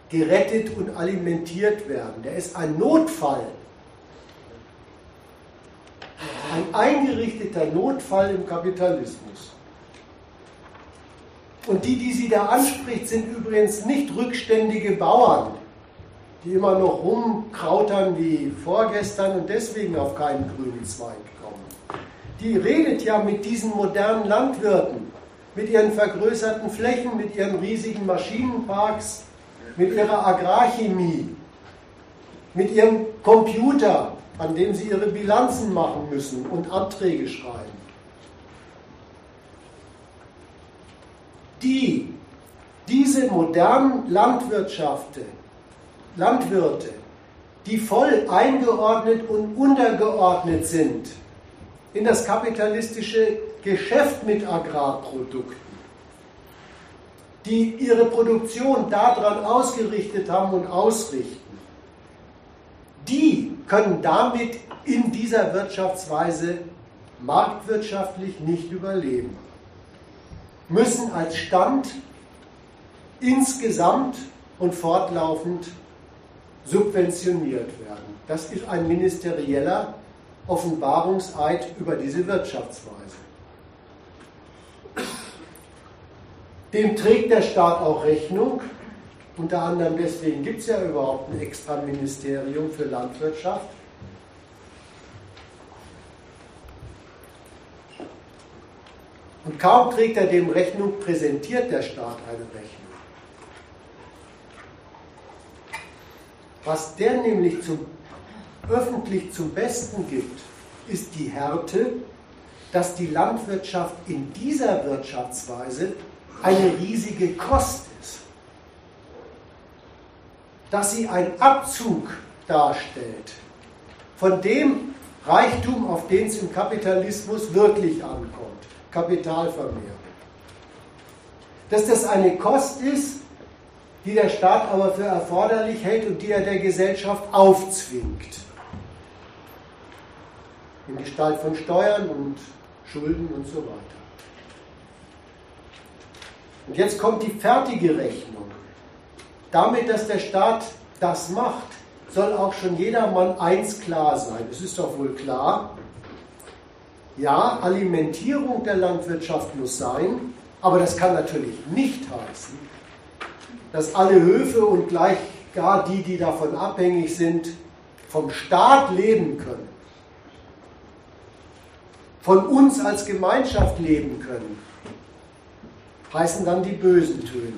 gerettet und alimentiert werden. Der ist ein Notfall. Ein eingerichteter Notfall im Kapitalismus. Und die, die sie da anspricht, sind übrigens nicht rückständige Bauern, die immer noch rumkrautern wie vorgestern und deswegen auf keinen grünen Zweig kommen. Die redet ja mit diesen modernen Landwirten, mit ihren vergrößerten Flächen, mit ihren riesigen Maschinenparks, mit ihrer Agrarchemie, mit ihrem Computer, an dem sie ihre Bilanzen machen müssen und Anträge schreiben. die diese modernen Landwirtschaften, Landwirte, die voll eingeordnet und untergeordnet sind in das kapitalistische Geschäft mit Agrarprodukten, die ihre Produktion daran ausgerichtet haben und ausrichten, die können damit in dieser Wirtschaftsweise marktwirtschaftlich nicht überleben müssen als Stand insgesamt und fortlaufend subventioniert werden. Das ist ein ministerieller Offenbarungseid über diese Wirtschaftsweise. Dem trägt der Staat auch Rechnung. Unter anderem deswegen gibt es ja überhaupt ein extra Ministerium für Landwirtschaft. Und kaum trägt er dem Rechnung, präsentiert der Staat eine Rechnung. Was der nämlich zum, öffentlich zum Besten gibt, ist die Härte, dass die Landwirtschaft in dieser Wirtschaftsweise eine riesige Kost ist. Dass sie ein Abzug darstellt von dem Reichtum, auf den es im Kapitalismus wirklich ankommt. Kapitalvermehrung. Dass das eine Kost ist, die der Staat aber für erforderlich hält und die er der Gesellschaft aufzwingt. In Gestalt von Steuern und Schulden und so weiter. Und jetzt kommt die fertige Rechnung. Damit, dass der Staat das macht, soll auch schon jedermann eins klar sein. Es ist doch wohl klar, ja, Alimentierung der Landwirtschaft muss sein, aber das kann natürlich nicht heißen, dass alle Höfe und gleich gar die, die davon abhängig sind, vom Staat leben können, von uns als Gemeinschaft leben können, heißen dann die bösen Töne.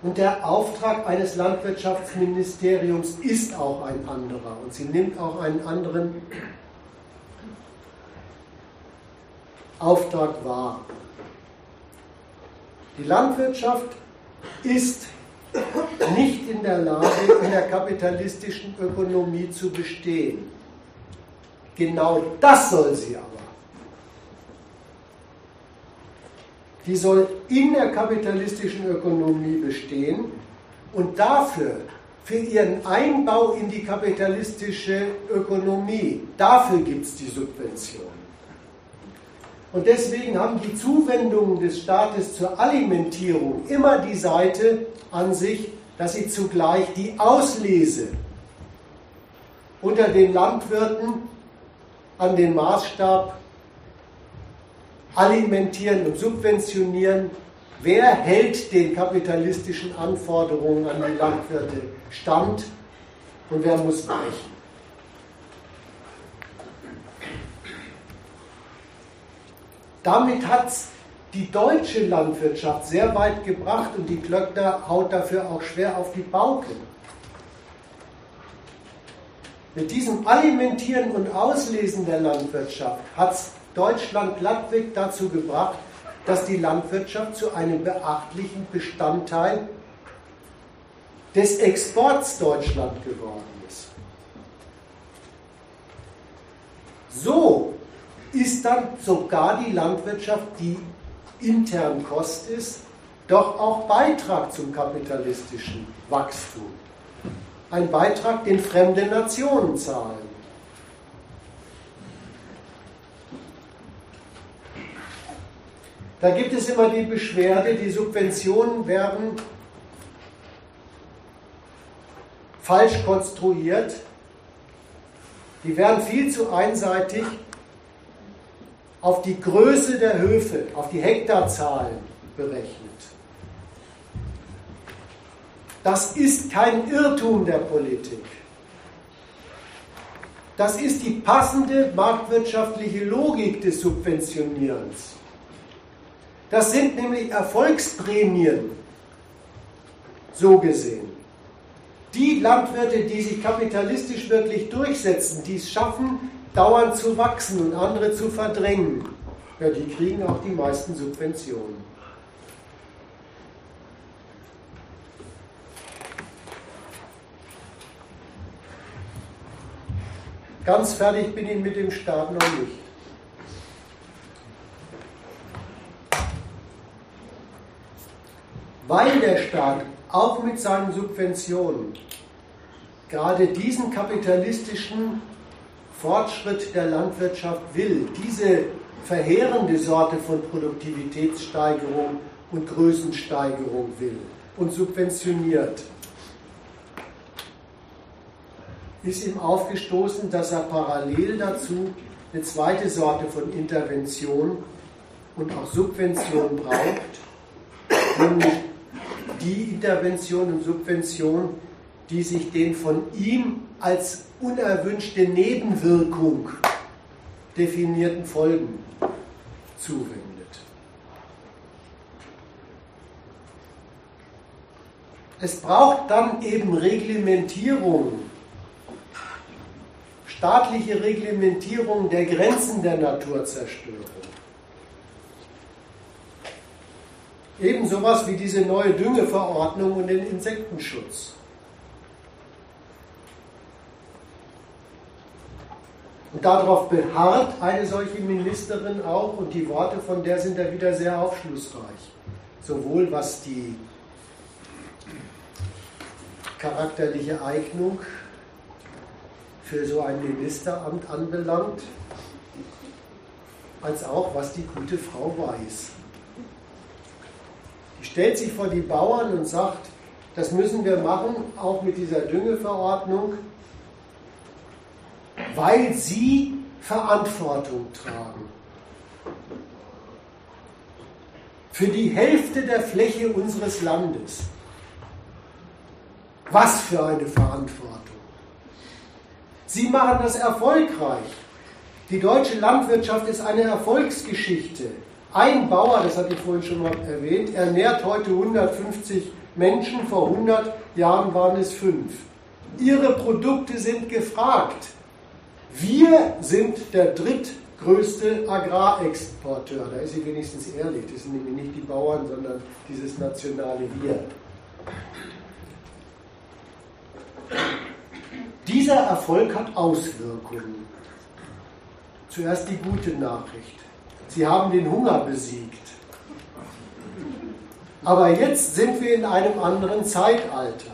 Und der Auftrag eines Landwirtschaftsministeriums ist auch ein anderer und sie nimmt auch einen anderen Auftrag wahr. Die Landwirtschaft ist nicht in der Lage, in der kapitalistischen Ökonomie zu bestehen. Genau das soll sie aber. Die soll in der kapitalistischen Ökonomie bestehen und dafür, für ihren Einbau in die kapitalistische Ökonomie, dafür gibt es die Subvention. Und deswegen haben die Zuwendungen des Staates zur Alimentierung immer die Seite an sich, dass sie zugleich die Auslese unter den Landwirten an den Maßstab alimentieren und subventionieren, wer hält den kapitalistischen Anforderungen an die Landwirte stand und wer muss weichen. Damit hat es die deutsche Landwirtschaft sehr weit gebracht und die Klöckner haut dafür auch schwer auf die Pauke. Mit diesem Alimentieren und Auslesen der Landwirtschaft hat es Deutschland glattweg dazu gebracht, dass die Landwirtschaft zu einem beachtlichen Bestandteil des Exports Deutschland geworden ist. So ist dann sogar die Landwirtschaft, die intern Kost ist, doch auch Beitrag zum kapitalistischen Wachstum. Ein Beitrag, den fremde Nationen zahlen. Da gibt es immer die Beschwerde, die Subventionen werden falsch konstruiert, die werden viel zu einseitig auf die Größe der Höfe, auf die Hektarzahlen berechnet. Das ist kein Irrtum der Politik. Das ist die passende marktwirtschaftliche Logik des Subventionierens. Das sind nämlich Erfolgsprämien, so gesehen. Die Landwirte, die sich kapitalistisch wirklich durchsetzen, die es schaffen, dauernd zu wachsen und andere zu verdrängen, ja, die kriegen auch die meisten Subventionen. Ganz fertig bin ich mit dem Staat noch nicht. Weil der Staat auch mit seinen Subventionen gerade diesen kapitalistischen Fortschritt der Landwirtschaft will, diese verheerende Sorte von Produktivitätssteigerung und Größensteigerung will und subventioniert, ist ihm aufgestoßen, dass er parallel dazu eine zweite Sorte von Intervention und auch Subvention braucht, nämlich die Intervention und Subvention, die sich den von ihm als unerwünschte Nebenwirkung definierten Folgen zuwendet. Es braucht dann eben Reglementierung, staatliche Reglementierung der Grenzen der Naturzerstörung. Eben sowas wie diese neue Düngeverordnung und den Insektenschutz. Und darauf beharrt eine solche Ministerin auch und die Worte von der sind da wieder sehr aufschlussreich. Sowohl was die charakterliche Eignung für so ein Ministeramt anbelangt, als auch was die gute Frau weiß. Die stellt sich vor die Bauern und sagt, das müssen wir machen, auch mit dieser Düngeverordnung, weil sie Verantwortung tragen. Für die Hälfte der Fläche unseres Landes. Was für eine Verantwortung. Sie machen das erfolgreich. Die deutsche Landwirtschaft ist eine Erfolgsgeschichte. Ein Bauer, das hatte ich vorhin schon mal erwähnt, ernährt heute 150 Menschen, vor 100 Jahren waren es fünf. Ihre Produkte sind gefragt. Wir sind der drittgrößte Agrarexporteur. Da ist sie wenigstens ehrlich. Das sind nämlich nicht die Bauern, sondern dieses nationale Wir. Dieser Erfolg hat Auswirkungen. Zuerst die gute Nachricht. Sie haben den Hunger besiegt. Aber jetzt sind wir in einem anderen Zeitalter.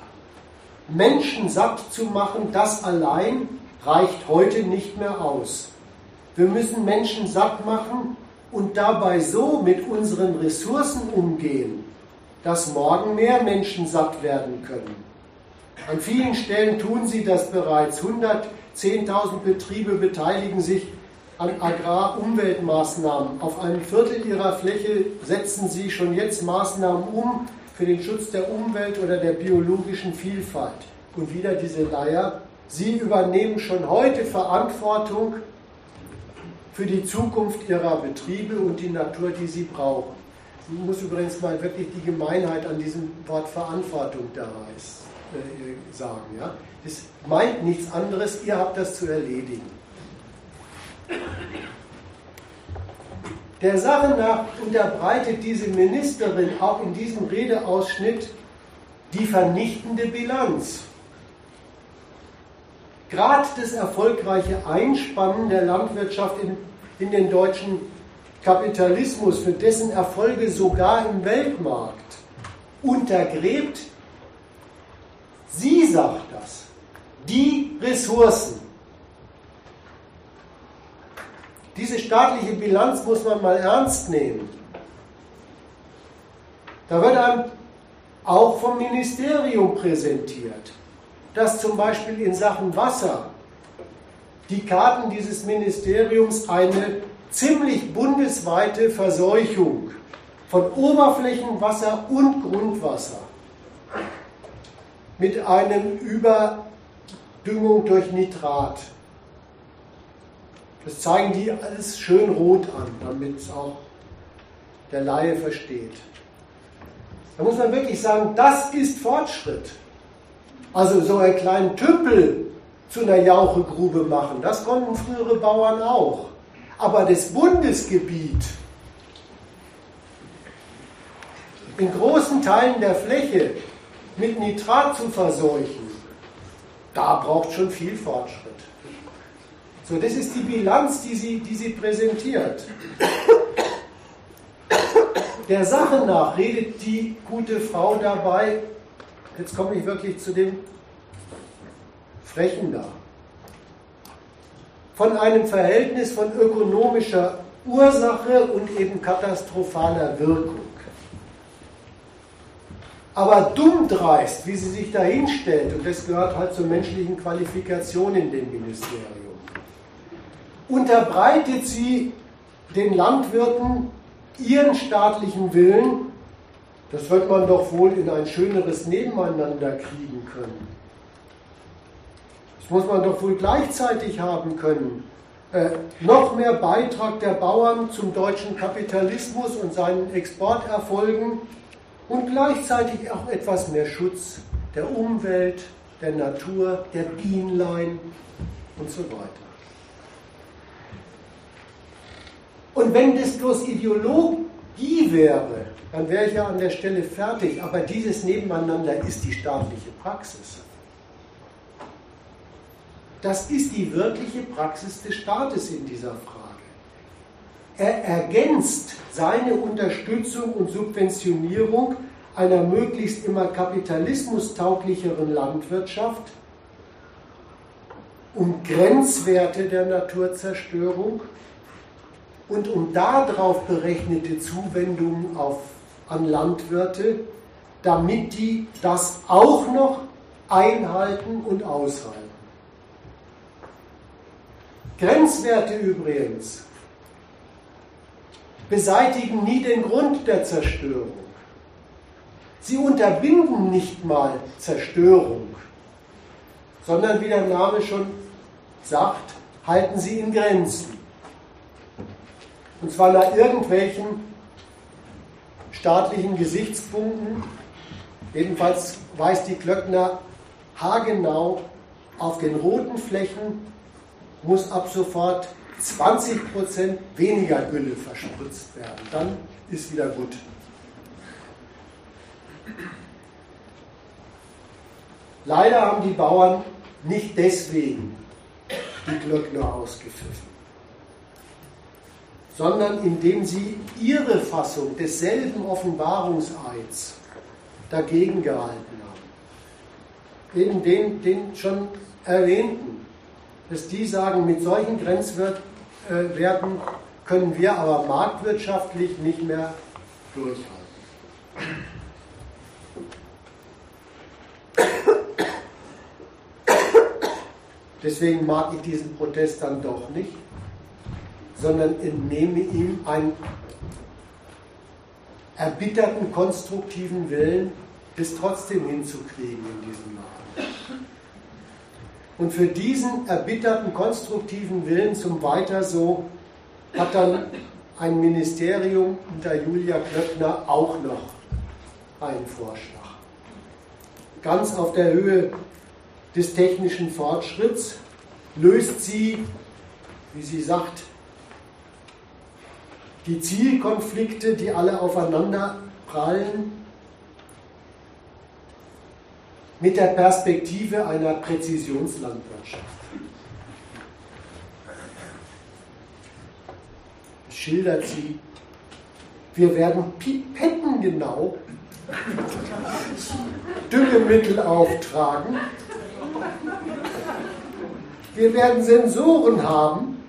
Menschen satt zu machen, das allein reicht heute nicht mehr aus. Wir müssen Menschen satt machen und dabei so mit unseren Ressourcen umgehen, dass morgen mehr Menschen satt werden können. An vielen Stellen tun sie das bereits. 110.000 Betriebe beteiligen sich an Agrarumweltmaßnahmen. Auf einem Viertel ihrer Fläche setzen sie schon jetzt Maßnahmen um für den Schutz der Umwelt oder der biologischen Vielfalt. Und wieder diese Leier. Sie übernehmen schon heute Verantwortung für die Zukunft ihrer Betriebe und die Natur, die sie brauchen. Ich muss übrigens mal wirklich die Gemeinheit an diesem Wort Verantwortung da äh, sagen. Ja? Das meint nichts anderes, ihr habt das zu erledigen. Der Sache nach unterbreitet diese Ministerin auch in diesem Redeausschnitt die vernichtende Bilanz. Gerade das erfolgreiche Einspannen der Landwirtschaft in, in den deutschen Kapitalismus, für dessen Erfolge sogar im Weltmarkt, untergräbt, sie sagt das, die Ressourcen, Diese staatliche Bilanz muss man mal ernst nehmen. Da wird einem auch vom Ministerium präsentiert, dass zum Beispiel in Sachen Wasser die Karten dieses Ministeriums eine ziemlich bundesweite Verseuchung von Oberflächenwasser und Grundwasser mit einem Überdüngung durch Nitrat das zeigen die alles schön rot an, damit es auch der Laie versteht. Da muss man wirklich sagen, das ist Fortschritt. Also so einen kleinen Tümpel zu einer Jauchegrube machen, das konnten frühere Bauern auch. Aber das Bundesgebiet in großen Teilen der Fläche mit Nitrat zu verseuchen, da braucht schon viel Fortschritt. So, das ist die Bilanz, die sie, die sie präsentiert. Der Sache nach redet die gute Frau dabei, jetzt komme ich wirklich zu dem Frechen da, von einem Verhältnis von ökonomischer Ursache und eben katastrophaler Wirkung. Aber dumm dreist, wie sie sich da hinstellt, und das gehört halt zur menschlichen Qualifikation in dem Ministerium unterbreitet sie den Landwirten ihren staatlichen Willen, das wird man doch wohl in ein schöneres Nebeneinander kriegen können. Das muss man doch wohl gleichzeitig haben können. Äh, noch mehr Beitrag der Bauern zum deutschen Kapitalismus und seinen Exporterfolgen und gleichzeitig auch etwas mehr Schutz der Umwelt, der Natur, der Bienlein und so weiter. Und wenn das bloß Ideologie wäre, dann wäre ich ja an der Stelle fertig. Aber dieses Nebeneinander ist die staatliche Praxis. Das ist die wirkliche Praxis des Staates in dieser Frage. Er ergänzt seine Unterstützung und Subventionierung einer möglichst immer kapitalismustauglicheren Landwirtschaft um Grenzwerte der Naturzerstörung und um darauf berechnete Zuwendungen auf an Landwirte, damit die das auch noch einhalten und aushalten. Grenzwerte übrigens beseitigen nie den Grund der Zerstörung. Sie unterbinden nicht mal Zerstörung, sondern wie der Name schon sagt, halten sie in Grenzen. Und zwar nach irgendwelchen staatlichen Gesichtspunkten. Jedenfalls weist die Glöckner haargenau auf den roten Flächen muss ab sofort 20% weniger Gülle verspritzt werden. Dann ist wieder gut. Leider haben die Bauern nicht deswegen die Glöckner ausgepfiffen, sondern indem sie ihre Fassung desselben Offenbarungseids dagegen gehalten haben. Eben den, den schon erwähnten, dass die sagen, mit solchen Grenzwerten können wir aber marktwirtschaftlich nicht mehr durchhalten. Deswegen mag ich diesen Protest dann doch nicht, sondern entnehme ihm einen erbitterten konstruktiven Willen, das trotzdem hinzukriegen in diesem Land. Und für diesen erbitterten konstruktiven Willen zum Weiter so hat dann ein Ministerium unter Julia Klöckner auch noch einen Vorschlag. Ganz auf der Höhe des technischen Fortschritts löst sie, wie sie sagt, die Zielkonflikte, die alle aufeinander prallen, mit der Perspektive einer Präzisionslandwirtschaft. Schildert sie, wir werden pipettengenau Düngemittel auftragen. Wir werden Sensoren haben,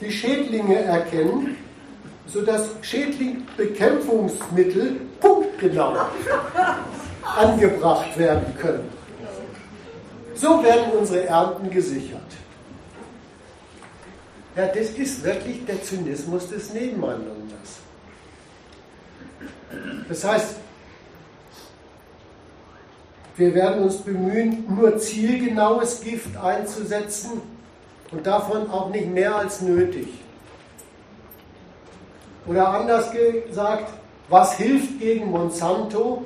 die Schädlinge erkennen, sodass Schädlingbekämpfungsmittel punktgenau angebracht werden können. So werden unsere Ernten gesichert. Ja, das ist wirklich der Zynismus des Nebeneinanders. Das heißt, wir werden uns bemühen, nur zielgenaues Gift einzusetzen und davon auch nicht mehr als nötig. Oder anders gesagt, was hilft gegen Monsanto?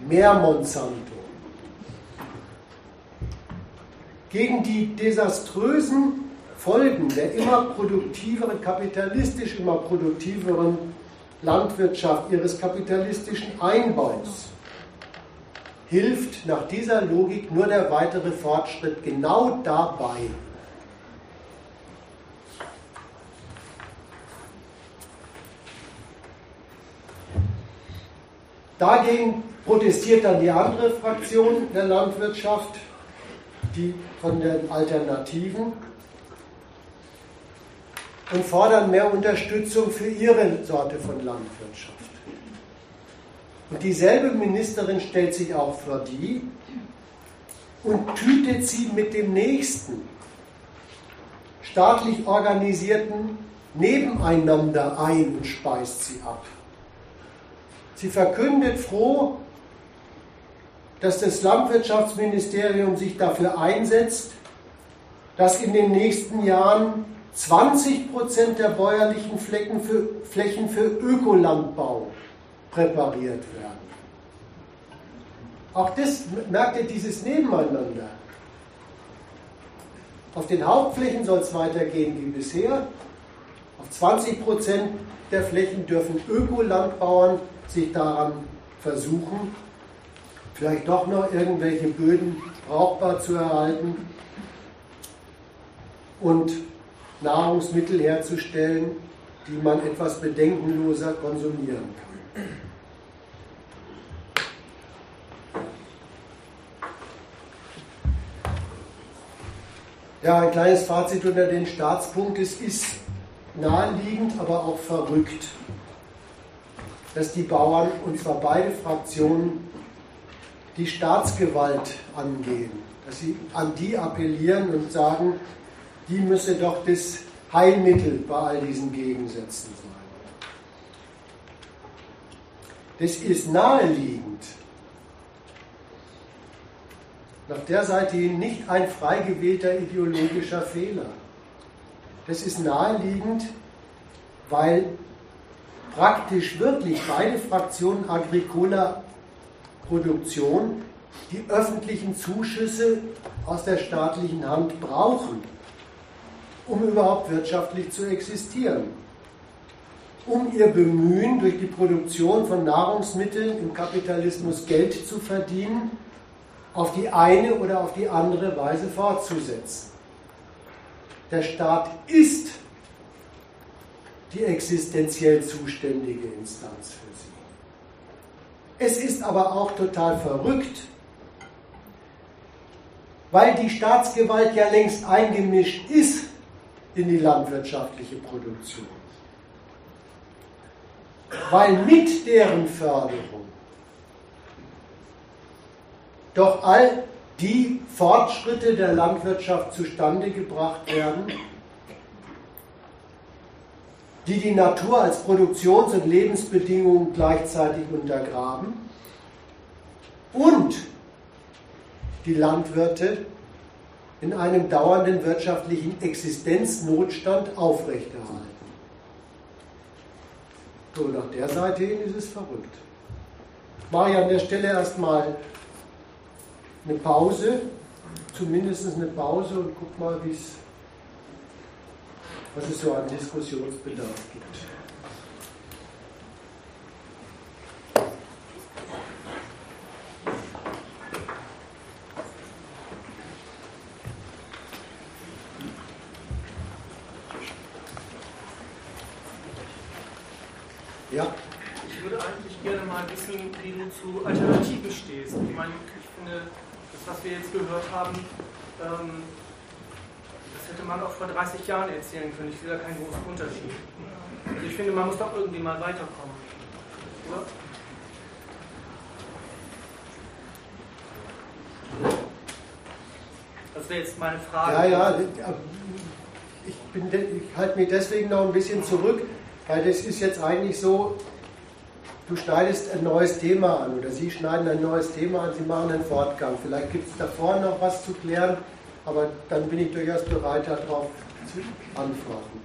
Mehr Monsanto. Gegen die desaströsen Folgen der immer produktiveren, kapitalistisch immer produktiveren Landwirtschaft, ihres kapitalistischen Einbaus hilft nach dieser Logik nur der weitere Fortschritt genau dabei. Dagegen protestiert dann die andere Fraktion der Landwirtschaft, die von den Alternativen, und fordern mehr Unterstützung für ihre Sorte von Landwirtschaft. Und dieselbe Ministerin stellt sich auch vor die und tütet sie mit dem nächsten staatlich organisierten Nebeneinander ein und speist sie ab. Sie verkündet froh, dass das Landwirtschaftsministerium sich dafür einsetzt, dass in den nächsten Jahren 20 Prozent der bäuerlichen Flächen für, Flächen für Ökolandbau präpariert werden. Auch das merkt ihr dieses Nebeneinander. Auf den Hauptflächen soll es weitergehen wie bisher. Auf 20 Prozent der Flächen dürfen Ökolandbauern sich daran versuchen, vielleicht doch noch irgendwelche Böden brauchbar zu erhalten und Nahrungsmittel herzustellen, die man etwas bedenkenloser konsumieren kann. Ja, ein kleines Fazit unter den Staatspunkt. Es ist naheliegend, aber auch verrückt. Dass die Bauern, und zwar beide Fraktionen, die Staatsgewalt angehen, dass sie an die appellieren und sagen, die müsse doch das Heilmittel bei all diesen Gegensätzen sein. Das ist naheliegend. Nach der Seite hin nicht ein frei gewählter ideologischer Fehler. Das ist naheliegend, weil praktisch wirklich beide Fraktionen Agricola Produktion die öffentlichen Zuschüsse aus der staatlichen Hand brauchen, um überhaupt wirtschaftlich zu existieren. Um ihr Bemühen, durch die Produktion von Nahrungsmitteln im Kapitalismus Geld zu verdienen, auf die eine oder auf die andere Weise fortzusetzen. Der Staat ist die existenziell zuständige Instanz für sie. Es ist aber auch total verrückt, weil die Staatsgewalt ja längst eingemischt ist in die landwirtschaftliche Produktion. Weil mit deren Förderung doch all die Fortschritte der Landwirtschaft zustande gebracht werden, die die Natur als Produktions- und Lebensbedingungen gleichzeitig untergraben und die Landwirte in einem dauernden wirtschaftlichen Existenznotstand aufrechterhalten. So, nach der Seite hin ist es verrückt. Ich mache an der Stelle erstmal eine Pause, zumindest eine Pause und guck mal, wie es was es so an Diskussionsbedarf gibt. Ja. Ich würde eigentlich gerne mal wissen, wie du zu Alternativen stehst. Ich meine, ich finde, das, was wir jetzt gehört haben, ähm, man auch vor 30 Jahren erzählen können. Ich sehe da keinen großen Unterschied. Also ich finde, man muss doch irgendwie mal weiterkommen. Oder? Das wäre jetzt meine Frage. Ja, ja, ich, ich halte mich deswegen noch ein bisschen zurück, weil das ist jetzt eigentlich so, du schneidest ein neues Thema an oder Sie schneiden ein neues Thema an, Sie machen einen Fortgang. Vielleicht gibt es da vorne noch was zu klären aber dann bin ich durchaus bereit, darauf zu antworten.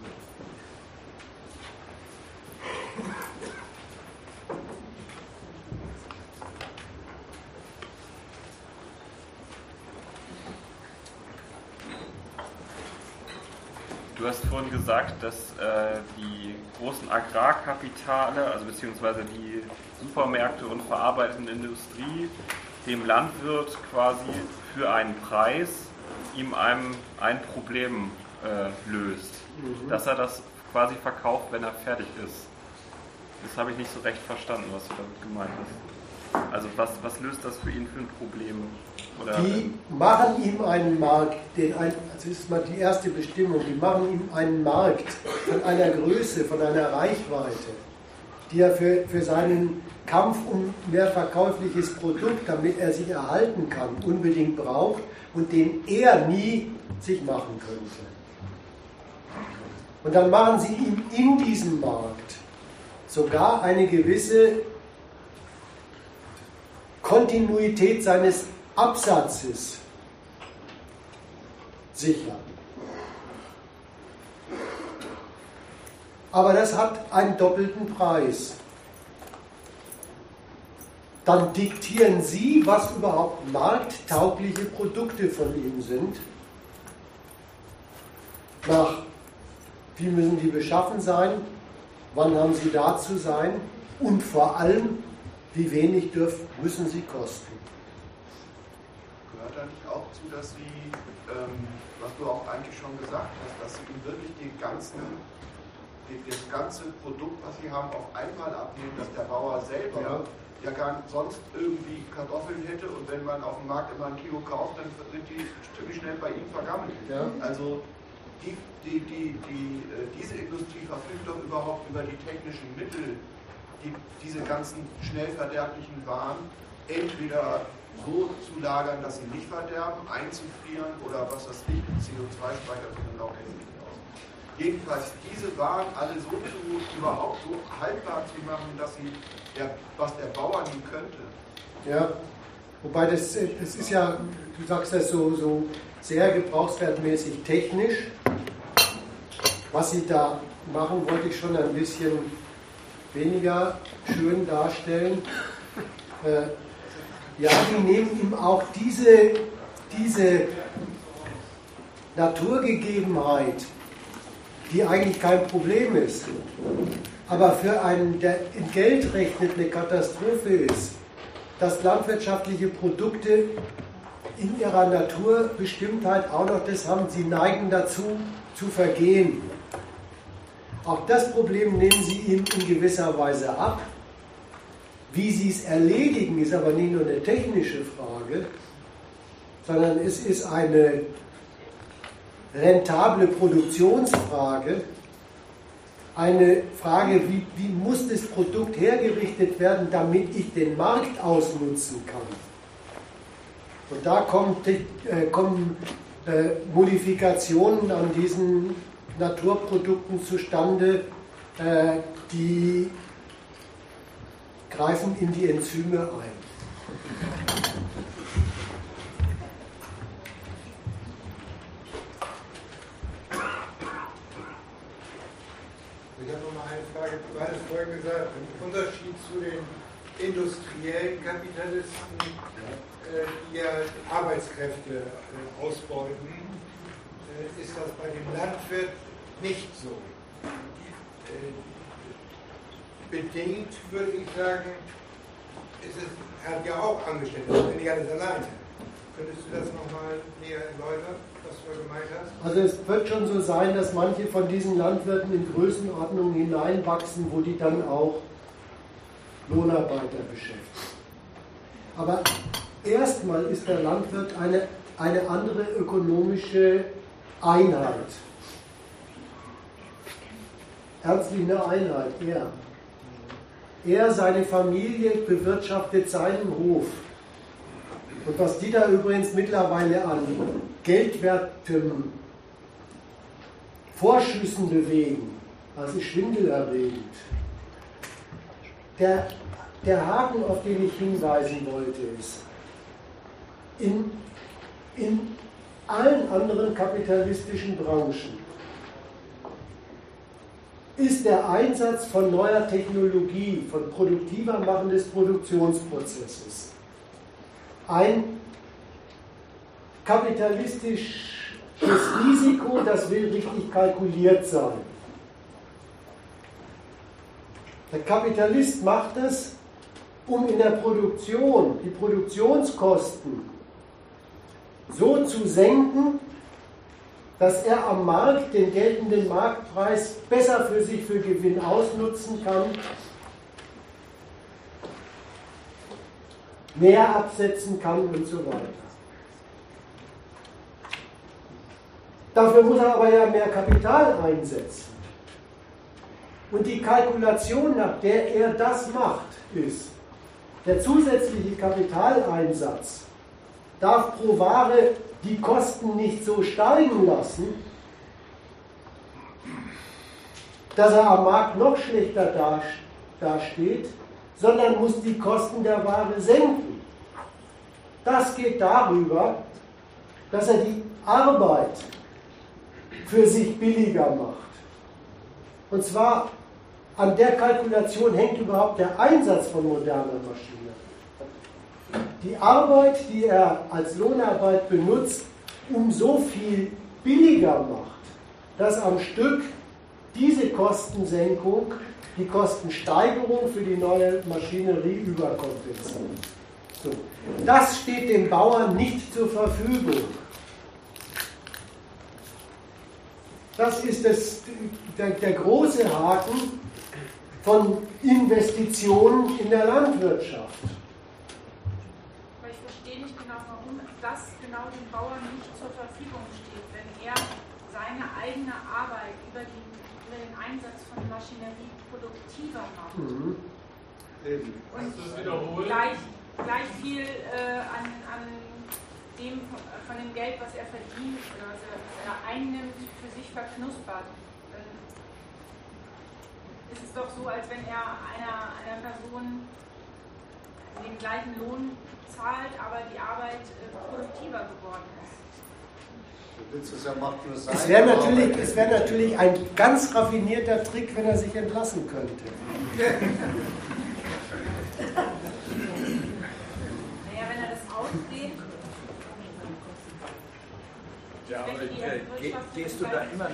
Du hast vorhin gesagt, dass äh, die großen Agrarkapitale, also beziehungsweise die Supermärkte und verarbeitende Industrie, dem Landwirt quasi für einen Preis ihm einem ein Problem äh, löst. Mhm. Dass er das quasi verkauft, wenn er fertig ist. Das habe ich nicht so recht verstanden, was du damit gemeint hast. Also was, was löst das für ihn für ein Problem? Oder die machen ihm einen Markt, den ein, also ist mal die erste Bestimmung, die machen ihm einen Markt von einer Größe, von einer Reichweite, die er für, für seinen Kampf um mehr verkäufliches Produkt, damit er sich erhalten kann, unbedingt braucht und den er nie sich machen könnte. Und dann machen sie ihm in diesem Markt sogar eine gewisse Kontinuität seines Absatzes sicher. Aber das hat einen doppelten Preis dann diktieren Sie, was überhaupt markttaugliche Produkte von Ihnen sind. Nach wie müssen die beschaffen sein, wann haben sie da zu sein und vor allem, wie wenig dürfen, müssen sie kosten. Gehört eigentlich auch zu, dass Sie, ähm, was du auch eigentlich schon gesagt hast, dass Sie wirklich die ganzen, das ganze Produkt, was Sie haben, auf einmal abnehmen, dass der Bauer selber ja ja gar sonst irgendwie Kartoffeln hätte und wenn man auf dem Markt immer ein Kilo kauft, dann sind die ziemlich schnell bei ihm vergammelt. Ja. Also die, die, die, die, äh, diese Industrie verfügt doch überhaupt über die technischen Mittel, die, diese ganzen schnell verderblichen Waren entweder so zu lagern, dass sie nicht verderben, einzufrieren oder was das ich, CO2-Speicher sind auch nicht aus. Jedenfalls diese Waren alle so zu, überhaupt so haltbar zu machen, dass sie, der, was der Bauer nie könnte. Ja, wobei das, das ist ja, du sagst das so, so sehr gebrauchswertmäßig technisch. Was sie da machen, wollte ich schon ein bisschen weniger schön darstellen. Äh, ja, die nehmen ihm auch diese, diese Naturgegebenheit, die eigentlich kein Problem ist, aber für einen, der in Geld rechnet, eine Katastrophe ist, dass landwirtschaftliche Produkte in ihrer Naturbestimmtheit auch noch das haben, sie neigen dazu zu vergehen. Auch das Problem nehmen sie ihm in gewisser Weise ab. Wie sie es erledigen, ist aber nicht nur eine technische Frage, sondern es ist eine rentable Produktionsfrage, eine Frage, wie, wie muss das Produkt hergerichtet werden, damit ich den Markt ausnutzen kann. Und da kommt, äh, kommen äh, Modifikationen an diesen Naturprodukten zustande, äh, die greifen in die Enzyme ein. Ich habe noch mal eine Frage. Du hattest vorhin gesagt, im Unterschied zu den industriellen Kapitalisten, äh, die ja Arbeitskräfte äh, ausbeuten, äh, ist das bei dem Landwirt nicht so bedingt, würde ich sagen, ist es, er hat ja auch Angestellte, das ist nicht alles alleine. Könntest du das nochmal näher erläutern, Also es wird schon so sein, dass manche von diesen Landwirten in Größenordnungen hineinwachsen, wo die dann auch Lohnarbeiter beschäftigen. Aber erstmal ist der Landwirt eine, eine andere ökonomische Einheit. Ernstlich eine Einheit, ja. Er, seine Familie bewirtschaftet seinen Hof. Und was die da übrigens mittlerweile an geldwertem Vorschüssen bewegen, ist schwindelerregend. Der, der Haken, auf den ich hinweisen wollte, ist, in, in allen anderen kapitalistischen Branchen ist der Einsatz von neuer Technologie, von produktiver Machen des Produktionsprozesses ein kapitalistisches Risiko, das will richtig kalkuliert sein. Der Kapitalist macht es, um in der Produktion die Produktionskosten so zu senken, dass er am Markt den geltenden Marktpreis besser für sich für Gewinn ausnutzen kann, mehr absetzen kann und so weiter. Dafür muss er aber ja mehr Kapital einsetzen. Und die Kalkulation, nach der er das macht, ist, der zusätzliche Kapitaleinsatz darf pro Ware die Kosten nicht so steigen lassen, dass er am Markt noch schlechter dasteht, sondern muss die Kosten der Ware senken. Das geht darüber, dass er die Arbeit für sich billiger macht. Und zwar an der Kalkulation hängt überhaupt der Einsatz von moderner Maschinen die Arbeit, die er als Lohnarbeit benutzt, um so viel billiger macht, dass am Stück diese Kostensenkung die Kostensteigerung für die neue Maschinerie überkompensiert. So. Das steht dem Bauern nicht zur Verfügung. Das ist das, der, der große Haken von Investitionen in der Landwirtschaft. genau dem Bauern nicht zur Verfügung steht, wenn er seine eigene Arbeit über, die, über den Einsatz von Maschinerie produktiver macht. Mhm. und gleich, gleich viel äh, an, an dem von dem Geld, was er verdient oder was er, was er einnimmt, für sich verknuspert. Dann ist es doch so, als wenn er einer, einer Person den gleichen Lohn zahlt, aber die Arbeit äh, produktiver geworden ist. Es wäre natürlich, es wär natürlich ein ganz raffinierter Trick, wenn er sich entlassen könnte. naja, wenn er das ausdehnt. Ja, aber äh, gehst du da immer. Er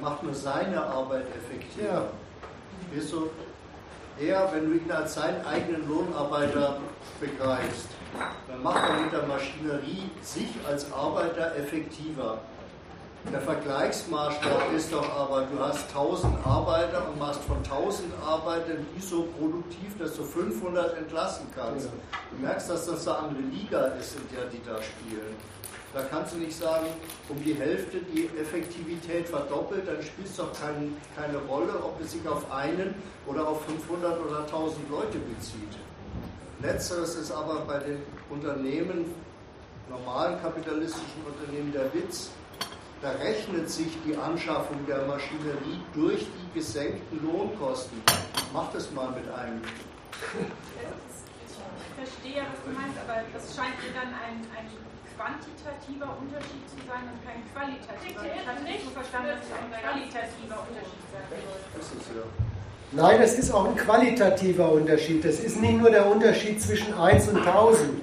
macht nur seine Arbeit effektiv. Ja. Weißt du, er, wenn du ihn als seinen eigenen Lohnarbeiter begreifst, dann macht er mit der Maschinerie sich als Arbeiter effektiver. Der Vergleichsmaßstab ist doch aber, du hast 1000 Arbeiter und machst von 1000 Arbeitern die so produktiv, dass du 500 entlassen kannst. Du merkst, dass das eine andere Liga ist, in der die da spielen. Da kannst du nicht sagen, um die Hälfte die Effektivität verdoppelt, dann spielt es doch kein, keine Rolle, ob es sich auf einen oder auf 500 oder 1000 Leute bezieht. Letzteres ist aber bei den Unternehmen, normalen kapitalistischen Unternehmen, der Witz. Da rechnet sich die Anschaffung der Maschinerie durch die gesenkten Lohnkosten. Mach das mal mit einem. Ich verstehe, was du meinst, aber das scheint mir dann ein, ein quantitativer Unterschied zu sein und kein qualitativer. Ich hatte nicht so verstanden, dass es ein qualitativer Unterschied sein soll. Das ist ja. Nein, das ist auch ein qualitativer Unterschied. Das ist nicht nur der Unterschied zwischen 1 und 1000.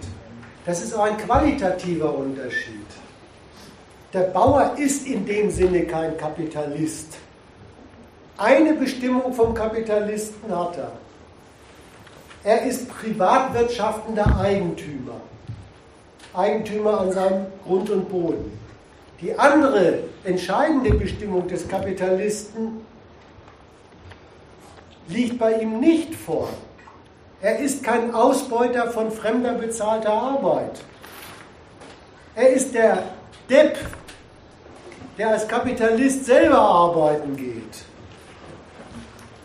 Das ist auch ein qualitativer Unterschied. Der Bauer ist in dem Sinne kein Kapitalist. Eine Bestimmung vom Kapitalisten hat er. Er ist privatwirtschaftender Eigentümer. Eigentümer an seinem Grund und Boden. Die andere entscheidende Bestimmung des Kapitalisten liegt bei ihm nicht vor. Er ist kein Ausbeuter von fremder bezahlter Arbeit. Er ist der Depp, der als Kapitalist selber arbeiten geht.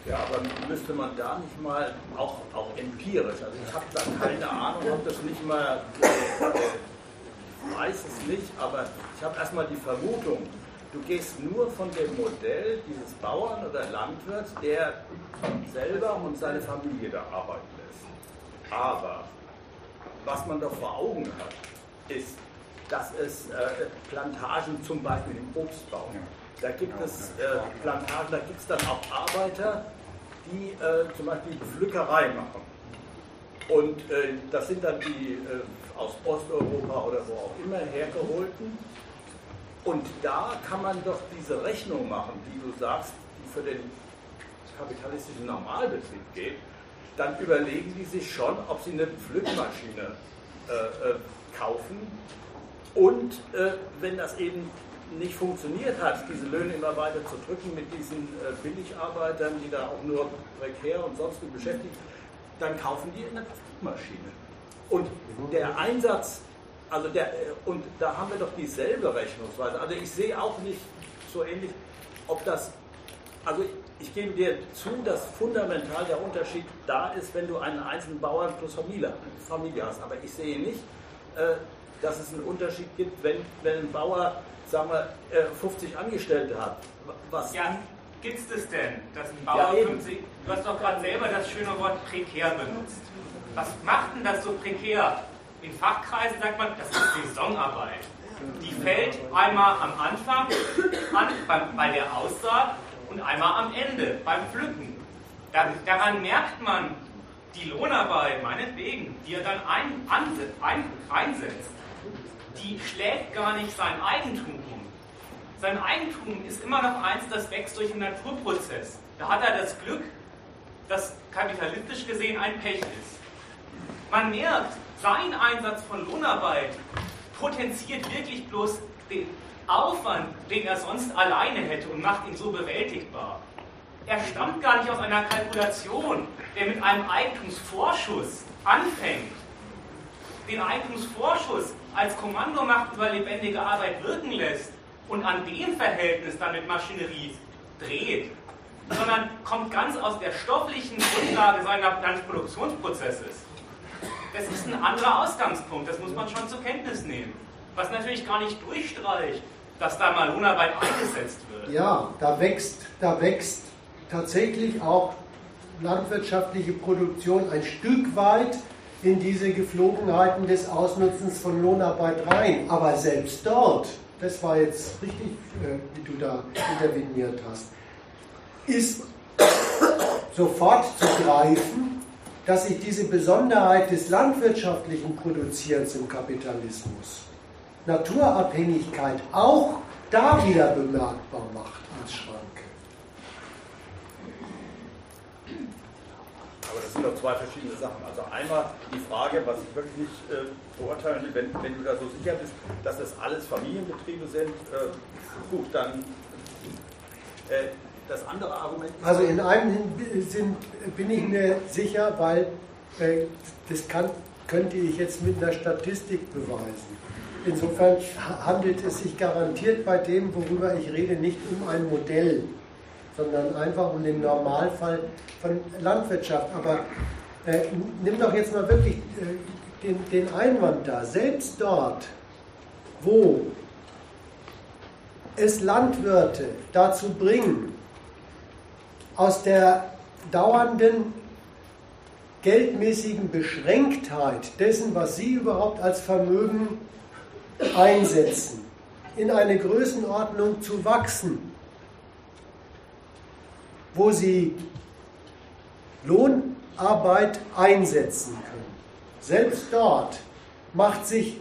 Ja, aber müsste man da nicht mal, auch, auch empirisch, also ich habe da keine Ahnung, ob das nicht mal, ich weiß es nicht, aber ich habe erstmal die Vermutung, du gehst nur von dem Modell dieses Bauern oder Landwirts, der selber und seine Familie da arbeiten lässt. Aber was man doch vor Augen hat, ist, dass es äh, Plantagen zum Beispiel im Obstbau, da gibt es äh, Plantagen, da gibt es dann auch Arbeiter, die äh, zum Beispiel Pflückerei machen. Und äh, das sind dann die äh, aus Osteuropa oder wo auch immer hergeholten. Und da kann man doch diese Rechnung machen, die du sagst, die für den kapitalistischen Normalbetrieb geht. Dann überlegen die sich schon, ob sie eine Pflückmaschine äh, kaufen. Und äh, wenn das eben nicht funktioniert hat, diese Löhne immer weiter zu drücken mit diesen äh, Billigarbeitern, die da auch nur prekär und sonst wie beschäftigt, dann kaufen die eine Maschine. Und der Einsatz, also der, äh, und da haben wir doch dieselbe Rechnungsweise. Also ich sehe auch nicht so ähnlich, ob das, also ich gebe dir zu, dass fundamental der Unterschied da ist, wenn du einen einzelnen Bauern plus Familie, Familie hast. Aber ich sehe nicht, äh, dass es einen Unterschied gibt, wenn, wenn ein Bauer sagen wir, 50 äh, Angestellte hat. Was ja, gibt es das denn, dass ein Bauer ja, 50, du hast doch gerade selber das schöne Wort prekär benutzt. Was macht denn das so prekär? In Fachkreisen sagt man, das ist Saisonarbeit. Die fällt einmal am Anfang an, bei, bei der Aussaat und einmal am Ende, beim Pflücken. Da, daran merkt man die Lohnarbeit, meinetwegen, die er dann ein, ansetzt, ein, einsetzt die schlägt gar nicht sein Eigentum um. Sein Eigentum ist immer noch eins, das wächst durch einen Naturprozess. Da hat er das Glück, dass kapitalistisch gesehen ein Pech ist. Man merkt, sein Einsatz von Lohnarbeit potenziert wirklich bloß den Aufwand, den er sonst alleine hätte und macht ihn so bewältigbar. Er stammt gar nicht aus einer Kalkulation, der mit einem Eigentumsvorschuss anfängt. Den Eigentumsvorschuss als Kommandomacht über lebendige Arbeit wirken lässt und an dem Verhältnis dann mit Maschinerie dreht, sondern kommt ganz aus der stofflichen Grundlage seines Produktionsprozesses. Das ist ein anderer Ausgangspunkt, das muss man schon zur Kenntnis nehmen. Was natürlich gar nicht durchstreicht, dass da mal Lohnarbeit eingesetzt wird. Ja, da wächst, da wächst tatsächlich auch landwirtschaftliche Produktion ein Stück weit in diese Geflogenheiten des Ausnutzens von Lohnarbeit rein. Aber selbst dort, das war jetzt richtig, äh, wie du da interveniert hast, ist sofort zu greifen, dass sich diese Besonderheit des landwirtschaftlichen Produzierens im Kapitalismus, Naturabhängigkeit, auch da wieder bemerkbar macht als Schranke. Aber das sind doch zwei verschiedene Sachen. Also einmal die Frage, was ich wirklich nicht äh, beurteilen will, wenn, wenn du da so sicher bist, dass das alles Familienbetriebe sind, äh, gut, dann äh, das andere Argument. Also in einem Sinn bin ich mir sicher, weil äh, das kann, könnte ich jetzt mit einer Statistik beweisen. Insofern handelt es sich garantiert bei dem, worüber ich rede, nicht um ein Modell, sondern einfach um den Normalfall von Landwirtschaft. Aber äh, nimm doch jetzt mal wirklich äh, den, den Einwand da. Selbst dort, wo es Landwirte dazu bringen, aus der dauernden geldmäßigen Beschränktheit dessen, was sie überhaupt als Vermögen einsetzen, in eine Größenordnung zu wachsen, wo sie Lohnarbeit einsetzen können. Selbst dort macht sich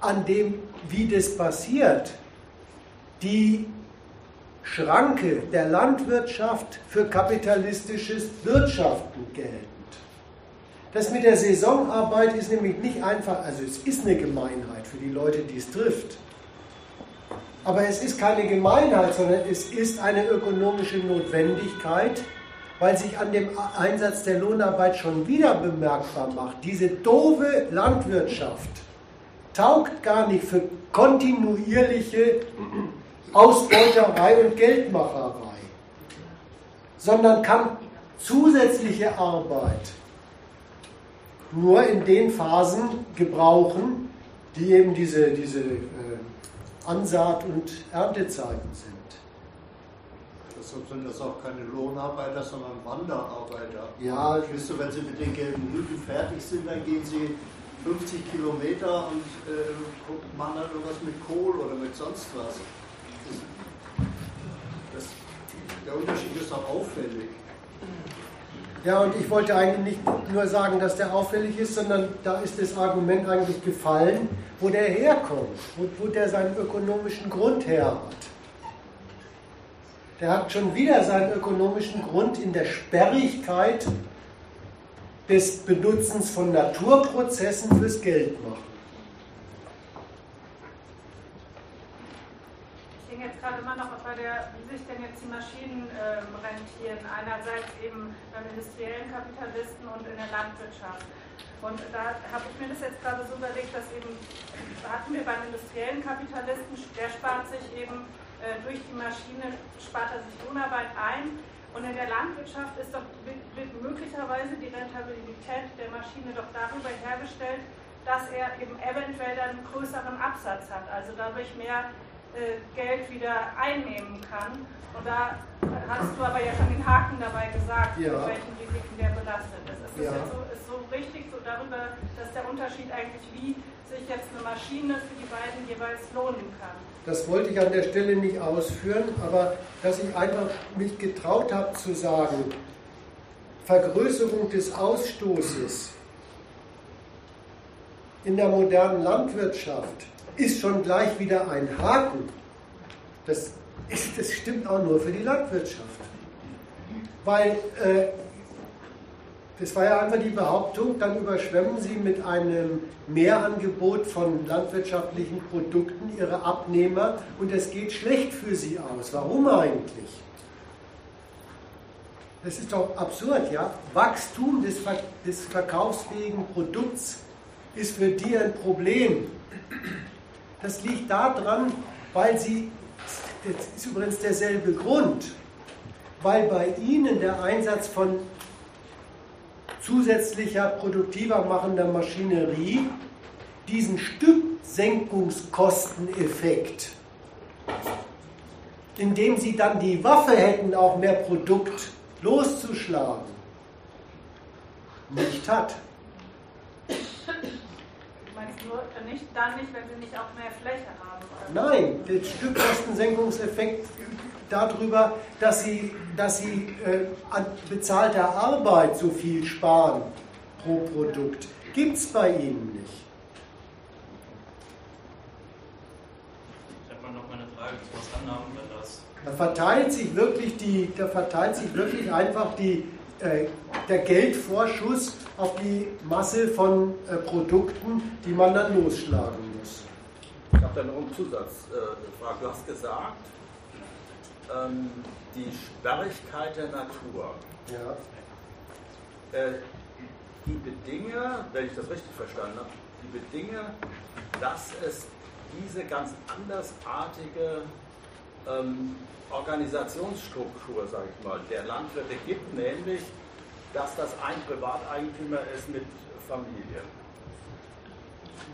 an dem, wie das passiert, die Schranke der Landwirtschaft für kapitalistisches Wirtschaften geltend. Das mit der Saisonarbeit ist nämlich nicht einfach, also es ist eine Gemeinheit für die Leute, die es trifft. Aber es ist keine Gemeinheit, sondern es ist eine ökonomische Notwendigkeit, weil sich an dem Einsatz der Lohnarbeit schon wieder bemerkbar macht. Diese doofe Landwirtschaft taugt gar nicht für kontinuierliche Ausbeuterei und Geldmacherei, sondern kann zusätzliche Arbeit nur in den Phasen gebrauchen, die eben diese, diese äh, Ansaat- und Erntezeiten sind. Deshalb sind das auch keine Lohnarbeiter, sondern Wanderarbeiter. Ja, Weißt du, wenn sie mit den gelben Rücken fertig sind, dann gehen sie 50 Kilometer und äh, machen dann irgendwas mit Kohl oder mit sonst was. Das, der Unterschied ist auch auffällig. Ja, und ich wollte eigentlich nicht nur sagen, dass der auffällig ist, sondern da ist das Argument eigentlich gefallen, wo der herkommt, wo, wo der seinen ökonomischen Grund her hat. Der hat schon wieder seinen ökonomischen Grund in der Sperrigkeit des Benutzens von Naturprozessen fürs Geldmachen. jetzt gerade immer noch bei der, wie sich denn jetzt die Maschinen äh, rentieren. Einerseits eben beim industriellen Kapitalisten und in der Landwirtschaft. Und da habe ich mir das jetzt gerade so überlegt, dass eben, hatten wir beim industriellen Kapitalisten, der spart sich eben äh, durch die Maschine, spart er sich Lohnarbeit ein. Und in der Landwirtschaft ist doch, wird möglicherweise die Rentabilität der Maschine doch darüber hergestellt, dass er eben eventuell dann einen größeren Absatz hat, also dadurch mehr Geld wieder einnehmen kann. Und da hast du aber ja schon den Haken dabei gesagt, ja. mit welchen Risiken der belastet ist. Ist das ja. jetzt so, ist so richtig so darüber, dass der Unterschied eigentlich, wie sich jetzt eine Maschine für die beiden jeweils lohnen kann? Das wollte ich an der Stelle nicht ausführen, aber dass ich einfach mich getraut habe zu sagen, Vergrößerung des Ausstoßes in der modernen Landwirtschaft ist schon gleich wieder ein Haken. Das, ist, das stimmt auch nur für die Landwirtschaft. Weil äh, das war ja einfach die Behauptung, dann überschwemmen sie mit einem Mehrangebot von landwirtschaftlichen Produkten ihre Abnehmer und es geht schlecht für sie aus. Warum eigentlich? Das ist doch absurd, ja? Wachstum des, des verkaufsfähigen Produkts ist für die ein Problem. Das liegt daran, weil sie, das ist übrigens derselbe Grund, weil bei Ihnen der Einsatz von zusätzlicher produktiver machender Maschinerie diesen Stücksenkungskosteneffekt, indem Sie dann die Waffe hätten, auch mehr Produkt loszuschlagen, nicht hat. Nur nicht dann nicht, wenn sie nicht auch mehr Fläche haben? Oder? Nein, der Stückkostensenkungseffekt darüber, dass sie, dass sie äh, an bezahlter Arbeit so viel sparen pro Produkt, gibt es bei Ihnen nicht. Ich habe mal noch mal eine Frage zu was Annahmen, das. Da verteilt sich wirklich die, da verteilt sich wirklich einfach die, äh, der Geldvorschuss auf die Masse von äh, Produkten, die man dann losschlagen muss. Ich habe da noch einen Zusatzfrage. Du hast gesagt, ähm, die Sperrigkeit der Natur. Ja. Äh, die Bedinge, wenn ich das richtig verstanden habe, die Bedinge, dass es diese ganz andersartige ähm, Organisationsstruktur, sage ich mal, der Landwirte gibt, nämlich, dass das ein Privateigentümer ist mit Familie.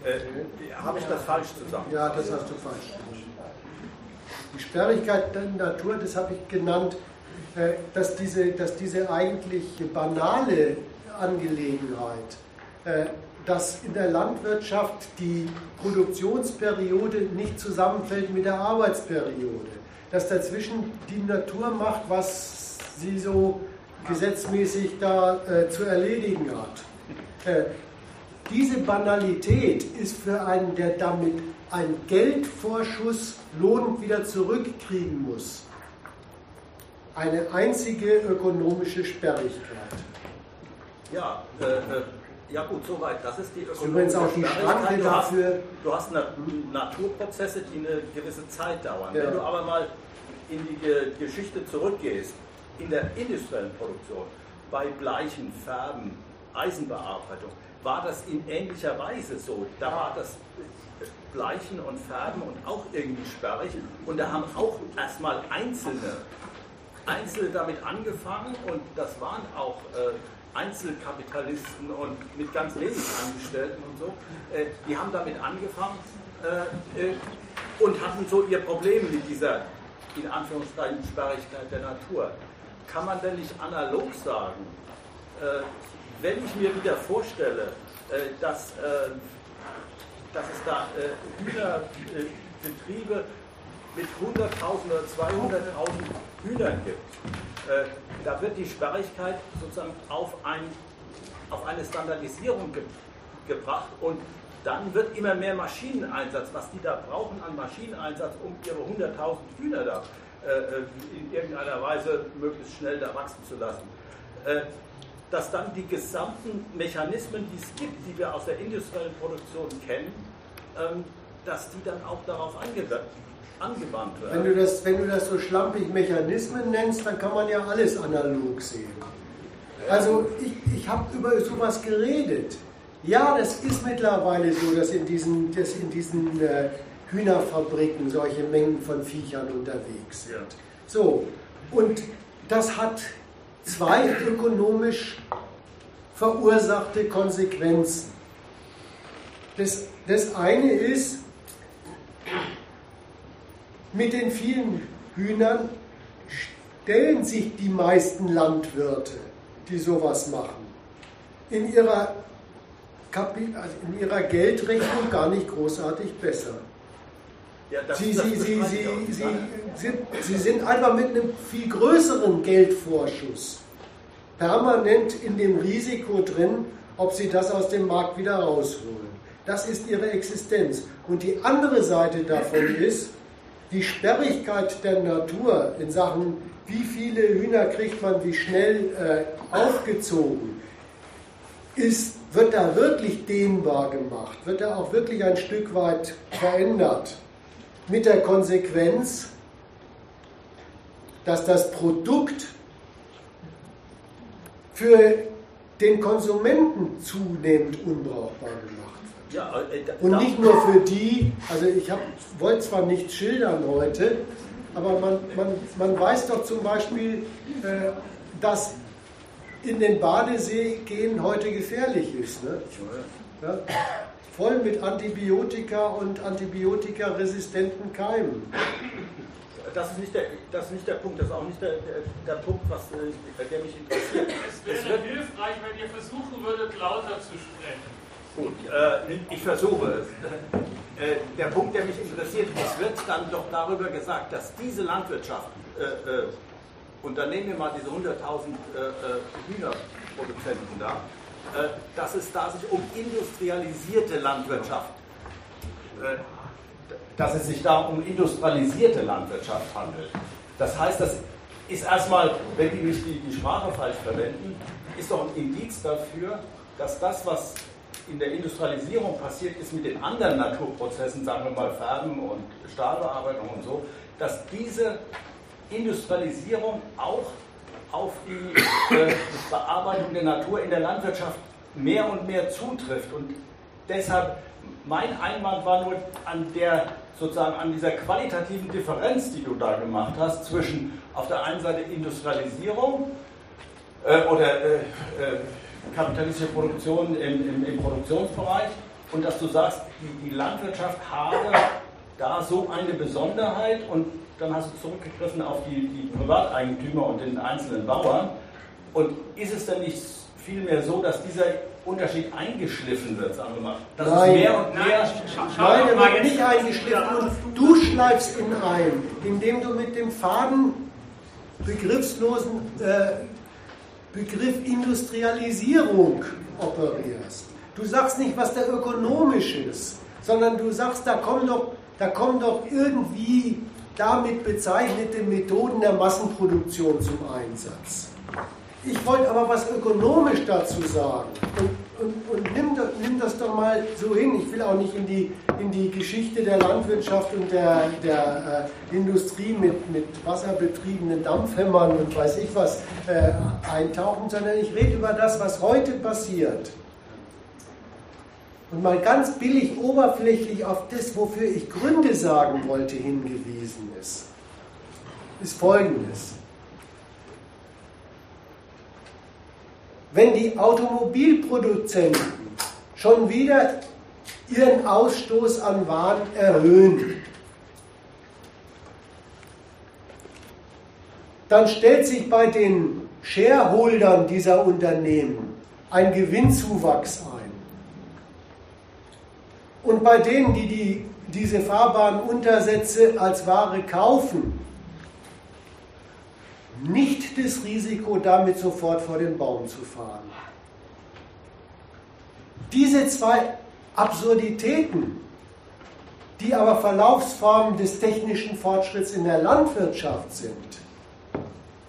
Äh, Habe ich das falsch zusammen? Ja, das hast du falsch. Die Sperrigkeit der Natur, das habe ich genannt, äh, dass diese, dass diese eigentlich banale Angelegenheit, äh, dass in der Landwirtschaft die Produktionsperiode nicht zusammenfällt mit der Arbeitsperiode, dass dazwischen die Natur macht, was sie so gesetzmäßig da äh, zu erledigen hat. Äh, diese Banalität ist für einen, der damit einen Geldvorschuss lohnend wieder zurückkriegen muss, eine einzige ökonomische Sperrigkeit. Ja, äh, äh, ja gut, soweit. Das ist die auch die Schranke du hast, dafür. du hast Na Naturprozesse, die eine gewisse Zeit dauern. Ja. Wenn du aber mal in die Ge Geschichte zurückgehst, in der industriellen Produktion, bei Bleichen, Färben, Eisenbearbeitung, war das in ähnlicher Weise so. Da war das Bleichen und Färben und auch irgendwie sperrig. Und da haben auch erstmal Einzelne, Einzelne damit angefangen und das waren auch äh, Einzelkapitalisten und mit ganz wenig Angestellten und so. Äh, die haben damit angefangen äh, äh, und hatten so ihr Problem mit dieser, in Anführungszeichen, Sperrigkeit der Natur. Kann man denn nicht analog sagen, äh, wenn ich mir wieder vorstelle, äh, dass, äh, dass es da Hühnerbetriebe mit 100.000 oder 200.000 Hühnern gibt, da wird die Sperrigkeit sozusagen auf, ein, auf eine Standardisierung ge gebracht und dann wird immer mehr Maschineneinsatz, was die da brauchen an Maschineneinsatz, um ihre 100.000 Hühner da äh, in irgendeiner Weise möglichst schnell da wachsen zu lassen. Äh, dass dann die gesamten Mechanismen, die es gibt, die wir aus der industriellen Produktion kennen, ähm, dass die dann auch darauf angewandt angewandt werden. Wenn du, das, wenn du das so schlampig Mechanismen nennst, dann kann man ja alles analog sehen. Also ich, ich habe über sowas geredet. Ja, das ist mittlerweile so, dass in diesen, dass in diesen äh, Hühnerfabriken solche Mengen von Viechern unterwegs sind. So, und das hat zwei ökonomisch verursachte Konsequenzen. Das, das eine ist, mit den vielen Hühnern stellen sich die meisten Landwirte, die sowas machen, in ihrer, Kapi also in ihrer Geldrechnung gar nicht großartig besser. Ja, das- Sie, das sie, sie, sind, sie sind einfach mit einem viel größeren Geldvorschuss permanent in dem Risiko drin, ob sie das aus dem Markt wieder rausholen. Das ist ihre Existenz. Und die andere Seite davon ist, die Sperrigkeit der Natur in Sachen, wie viele Hühner kriegt man wie schnell äh, aufgezogen, ist, wird da wirklich dehnbar gemacht, wird da auch wirklich ein Stück weit verändert. Mit der Konsequenz, dass das Produkt für den Konsumenten zunehmend unbrauchbar wird. Ja, äh, da- Und nicht nur für die, also ich wollte zwar nichts schildern heute, aber man, man, man weiß doch zum Beispiel, äh, dass in den Badesee gehen heute gefährlich ist. Ne? Ja? Voll mit Antibiotika und antibiotikaresistenten Keimen. Das ist, nicht der, das ist nicht der Punkt, das ist auch nicht der, der, der Punkt, was, äh, der mich interessiert. Es wäre hilfreich, wenn ihr versuchen würdet, lauter zu sprechen. Gut, äh, ich versuche es. Äh, der Punkt, der mich interessiert, es wird dann doch darüber gesagt, dass diese Landwirtschaft, äh, äh und dann nehmen wir mal diese 100.000 äh, äh, Hühnerproduzenten da, dass es da sich um industrialisierte Landwirtschaft, dass es sich da um industrialisierte Landwirtschaft handelt. Das heißt, das ist erstmal, wenn die nicht die, die Sprache falsch verwenden, ist doch ein Indiz dafür, dass das, was in der Industrialisierung passiert ist mit den anderen Naturprozessen, sagen wir mal Färben und Stahlbearbeitung und so, dass diese Industrialisierung auch auf die äh, Bearbeitung der Natur in der Landwirtschaft mehr und mehr zutrifft. Und deshalb, mein Einwand war nur an der sozusagen an dieser qualitativen Differenz, die du da gemacht hast, zwischen auf der einen Seite Industrialisierung äh, oder äh, äh kapitalistische Produktion im, im, im, Produktionsbereich und dass du sagst, die, die Landwirtschaft habe da so eine Besonderheit und dann hast du zurückgegriffen auf die, die Privateigentümer und den einzelnen Bauern. Und ist es denn nicht vielmehr so, dass dieser Unterschied eingeschliffen wird, sagen wir mal? Dass nein, es mehr und mehr. Nein, er wird nicht eingeschliffen und du schleifst ihn ein, indem du mit dem Faden begriffslosen äh, Begriff Industrialisierung operierst. Du sagst nicht, was der ökonomisch ist, sondern du sagst, da kommen doch, da kommen doch irgendwie damit bezeichnete Methoden der Massenproduktion zum Einsatz. Ich wollte aber was ökonomisch dazu sagen. Und, und, und nimm, das, nimm, das doch mal so hin. Ich will auch nicht in die, in die Geschichte der Landwirtschaft und der, der äh, Industrie mit, mit wasserbetriebenen Dampfhämmern und weiß ich was äh, eintauchen, sondern ich rede über das, was heute passiert. Und mal ganz billig oberflächlich auf das, wofür ich Gründe sagen wollte, hingewiesen ist, ist folgendes. Wenn die Automobilproduzenten schon wieder ihren Ausstoß an Waren erhöhen, dann stellt sich bei den Shareholdern dieser Unternehmen ein Gewinnzuwachs ein. Und bei denen, die, die diese Fahrbahnuntersätze als Ware kaufen, nicht das Risiko, damit sofort vor den Baum zu fahren. Diese zwei Absurditäten, die aber Verlaufsformen des technischen Fortschritts in der Landwirtschaft sind,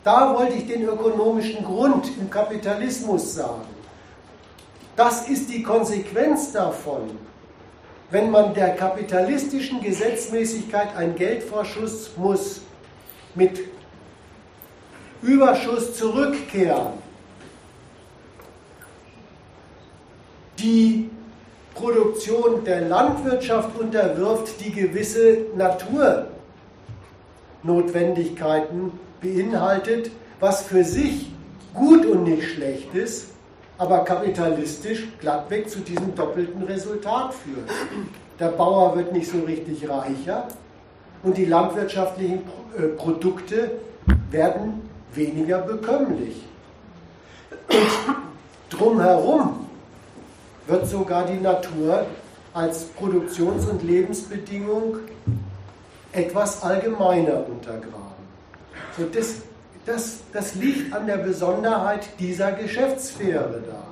da wollte ich den ökonomischen Grund im Kapitalismus sagen. Das ist die Konsequenz davon, wenn man der kapitalistischen Gesetzmäßigkeit einen Geldvorschuss muss mit Überschuss zurückkehren. Die Produktion der Landwirtschaft unterwirft, die gewisse Naturnotwendigkeiten beinhaltet, was für sich gut und nicht schlecht ist, aber kapitalistisch glattweg zu diesem doppelten Resultat führt. Der Bauer wird nicht so richtig reicher und die landwirtschaftlichen äh, Produkte werden weniger bekömmlich. Und drumherum wird sogar die Natur als Produktions- und Lebensbedingung etwas allgemeiner untergraben. So das, das, das liegt an der Besonderheit dieser Geschäftssphäre da.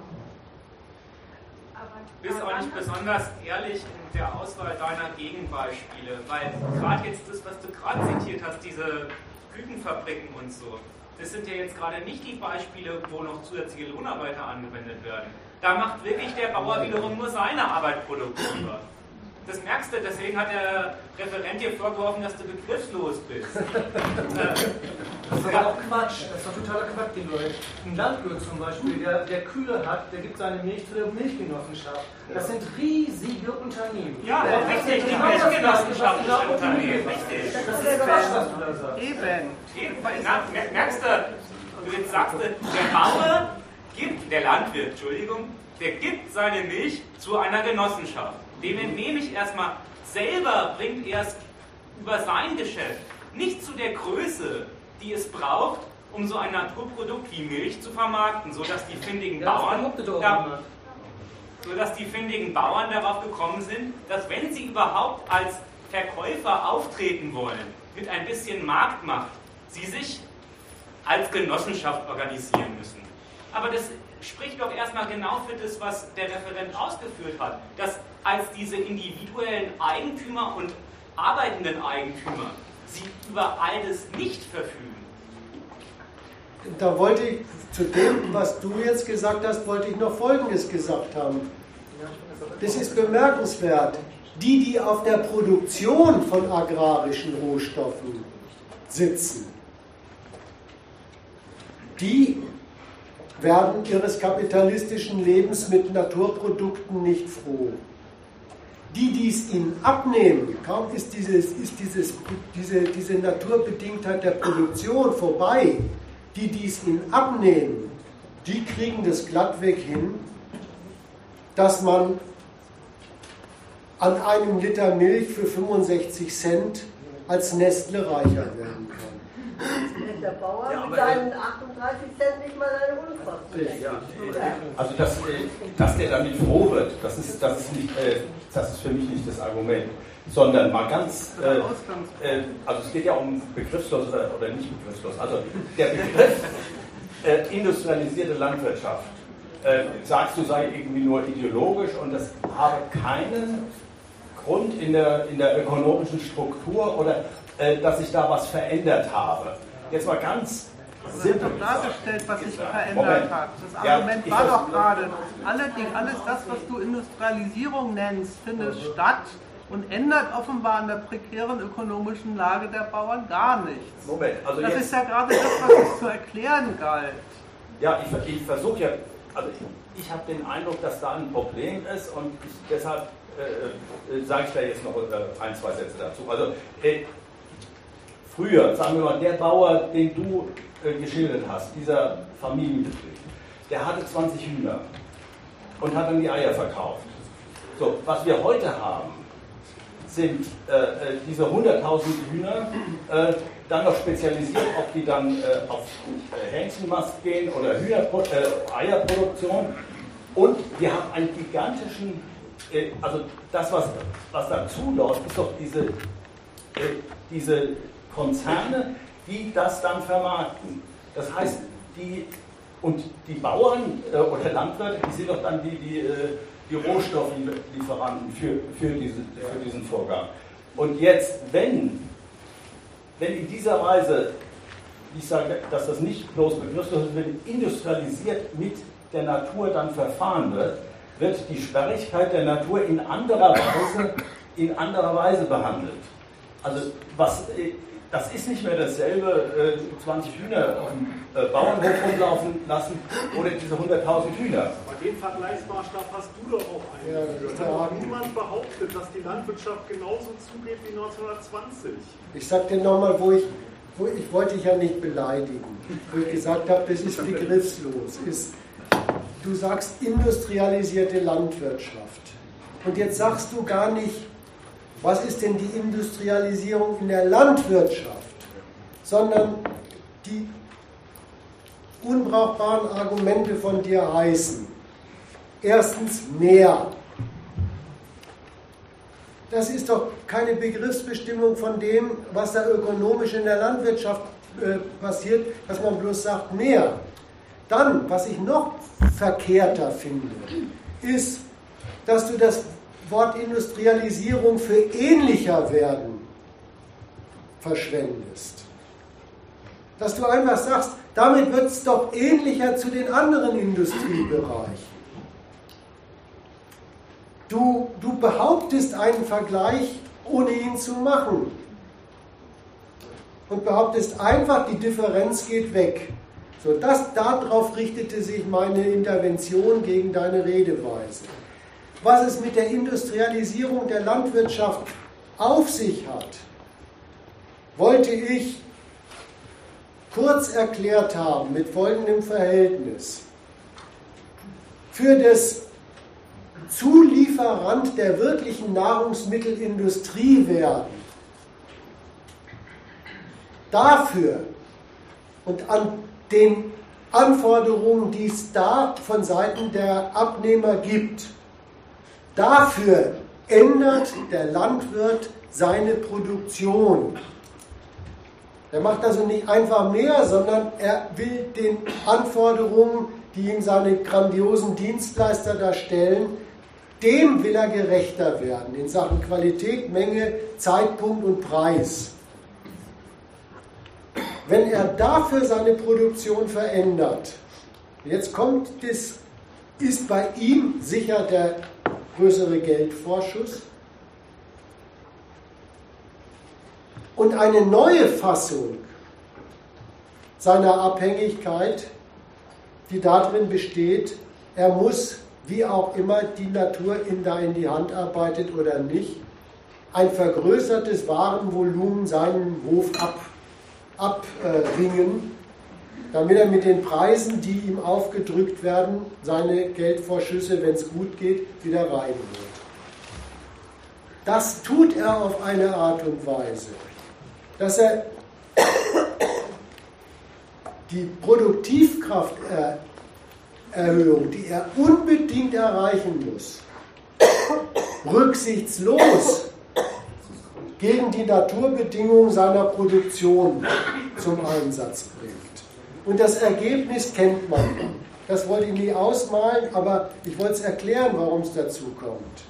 Du bist aber nicht besonders ehrlich in der Auswahl deiner Gegenbeispiele, weil gerade jetzt das, was du gerade zitiert hast, diese Kükenfabriken und so, das sind ja jetzt gerade nicht die Beispiele, wo noch zusätzliche Lohnarbeiter angewendet werden. Da macht wirklich der Bauer wiederum nur seine Arbeit produktiver. Das merkst du, deswegen hat der Referent dir vorgeworfen, dass du begriffslos bist. Das ist aber auch Quatsch, das ist doch totaler Quatsch, den Leute. Ein Landwirt zum Beispiel, der, der Kühe hat, der gibt seine Milch zu der Milchgenossenschaft. Das sind riesige Unternehmen. Ja, ja richtig, die Milchgenossenschaft ist ein Unternehmen, richtig. Das ist Quatsch, was du da sagst. Eben. Eben. Na, merkst du, du jetzt sagst, der Bauer gibt, der Landwirt, Entschuldigung, der gibt seine Milch zu einer Genossenschaft. Dem entnehme ich erstmal, selber bringt er es über sein Geschäft nicht zu der Größe, die es braucht, um so ein Naturprodukt wie Milch zu vermarkten, sodass die findigen Bauern da, sodass die findigen Bauern darauf gekommen sind, dass wenn sie überhaupt als Verkäufer auftreten wollen, mit ein bisschen Marktmacht, sie sich als Genossenschaft organisieren müssen. Aber das spricht doch erstmal genau für das, was der Referent ausgeführt hat, dass als diese individuellen Eigentümer und arbeitenden Eigentümer sie über alles nicht verfügen. Da wollte ich zu dem, was du jetzt gesagt hast, wollte ich noch Folgendes gesagt haben. Das ist bemerkenswert. Die, die auf der Produktion von agrarischen Rohstoffen sitzen, die werden ihres kapitalistischen Lebens mit Naturprodukten nicht froh. Die, die es ihnen abnehmen, kaum ist, dieses, ist dieses, diese, diese Naturbedingtheit der Produktion vorbei, die, die es ihnen abnehmen, die kriegen das glattweg hin, dass man an einem Liter Milch für 65 Cent als Nestle reicher werden kann der Bauer ja, mit seinen 38 Cent nicht mal seine Unkosten. Ja, also dass, dass der dann nicht froh wird, das ist, das, ist nicht, äh, das ist für mich nicht das Argument. Sondern mal ganz, äh, äh, also es geht ja um begriffslos oder, oder nicht begriffslos. Also der Begriff äh, industrialisierte Landwirtschaft, äh, sagst du, sei irgendwie nur ideologisch und das habe keinen Grund in der, in der ökonomischen Struktur oder äh, dass ich da was verändert habe. Jetzt mal ganz simpel. Ich habe dargestellt, was sich verändert hat. Das Argument ja, war doch gerade, allerdings alles das, was du Industrialisierung nennst, findet statt und ändert offenbar an der prekären ökonomischen Lage der Bauern gar nichts. Moment, also das ist ja gerade das, was es zu erklären galt. Ja, ich, ich versuche ja, also ich, ich habe den Eindruck, dass da ein Problem ist und ich, deshalb äh, äh, sage ich da jetzt noch äh, ein, zwei Sätze dazu. Also äh, früher, sagen wir mal, der Bauer, den du äh, geschildert hast, dieser Familienbetrieb, der hatte 20 Hühner und hat dann die Eier verkauft. So, was wir heute haben, sind äh, äh diese 100.000 Hühner, äh, dann noch spezialisiert, ob die dann äh, auf äh, Hähnchenmast gehen oder Hühner, äh, Eierproduktion. Und wir haben einen gigantischen, also das, was, was dazu läuft, ist doch diese, diese Konzerne, die das dann vermarkten. Das heißt, die und die Bauern äh, oder Landwirte, die sind doch dann die, die, äh, die Rohstofflieferanten für, für, diese, für diesen Vorgang. Und jetzt, wenn, wenn in dieser Weise, ich sage, dass das nicht bloß begriffslos ist, wenn industrialisiert mit der Natur dann verfahren wird, wird die Sperrigkeit der Natur in anderer Weise, in anderer Weise behandelt. Also was äh, das ist nicht mehr dasselbe, äh, 20 Hühner auf dem äh, Bauernhof rumlaufen lassen oder diese 100.000 Hühner. Aber den Vergleichsmaßstab hast du doch auch eingeführt. Ja, niemand behauptet, dass die Landwirtschaft genauso zugeht wie 1920. Ich sag dir nochmal, wo ich, wo ich wollte dich ja nicht beleidigen, wo ich gesagt habe, das ist begriffslos. Ist, du sagst industrialisierte Landwirtschaft. Und jetzt sagst du gar nicht, was ist denn die Industrialisierung in der Landwirtschaft, sondern die unbrauchbaren Argumente von dir heißen. Erstens mehr. Das ist doch keine Begriffsbestimmung von dem, was da ökonomisch in der Landwirtschaft äh, passiert, dass man bloß sagt mehr. Dann, was ich noch verkehrter finde, ist, dass du das Wort Industrialisierung für ähnlicher werden verschwendest. Dass du einfach sagst, damit wird es doch ähnlicher zu den anderen Industriebereichen. Du, du behauptest einen Vergleich, ohne ihn zu machen. Und behauptest einfach, die Differenz geht weg. So, das, darauf richtete sich meine Intervention gegen deine Redeweise. Was es mit der Industrialisierung der Landwirtschaft auf sich hat, wollte ich kurz erklärt haben mit folgendem Verhältnis. Für das Zulieferant der wirklichen Nahrungsmittelindustrie werden, dafür und an den Anforderungen, die es da von Seiten der Abnehmer gibt, dafür ändert der Landwirt seine Produktion. Er macht also nicht einfach mehr, sondern er will den Anforderungen, die ihm seine grandiosen Dienstleister da stellen, dem will er gerechter werden in Sachen Qualität, Menge, Zeitpunkt und Preis. Wenn er dafür seine Produktion verändert, jetzt kommt das, ist bei ihm sicher der größere Geldvorschuss, und eine neue Fassung seiner Abhängigkeit, die darin besteht, er muss, wie auch immer die Natur ihm da in die Hand arbeitet oder nicht, ein vergrößertes Warenvolumen seinen Hof ab, abringen, damit er mit den Preisen, die ihm aufgedrückt werden, seine Geldvorschüsse, wenn es gut geht, wieder reiben wird. Das tut er auf eine Art und Weise, dass er die Produktivkrafterhöhung, die er unbedingt erreichen muss, rücksichtslos gegen die Naturbedingungen seiner Produktion zum Einsatz bringt. Und das Ergebnis kennt man. Das wollte ich nie ausmalen, aber ich wollte es erklären, warum es dazu kommt.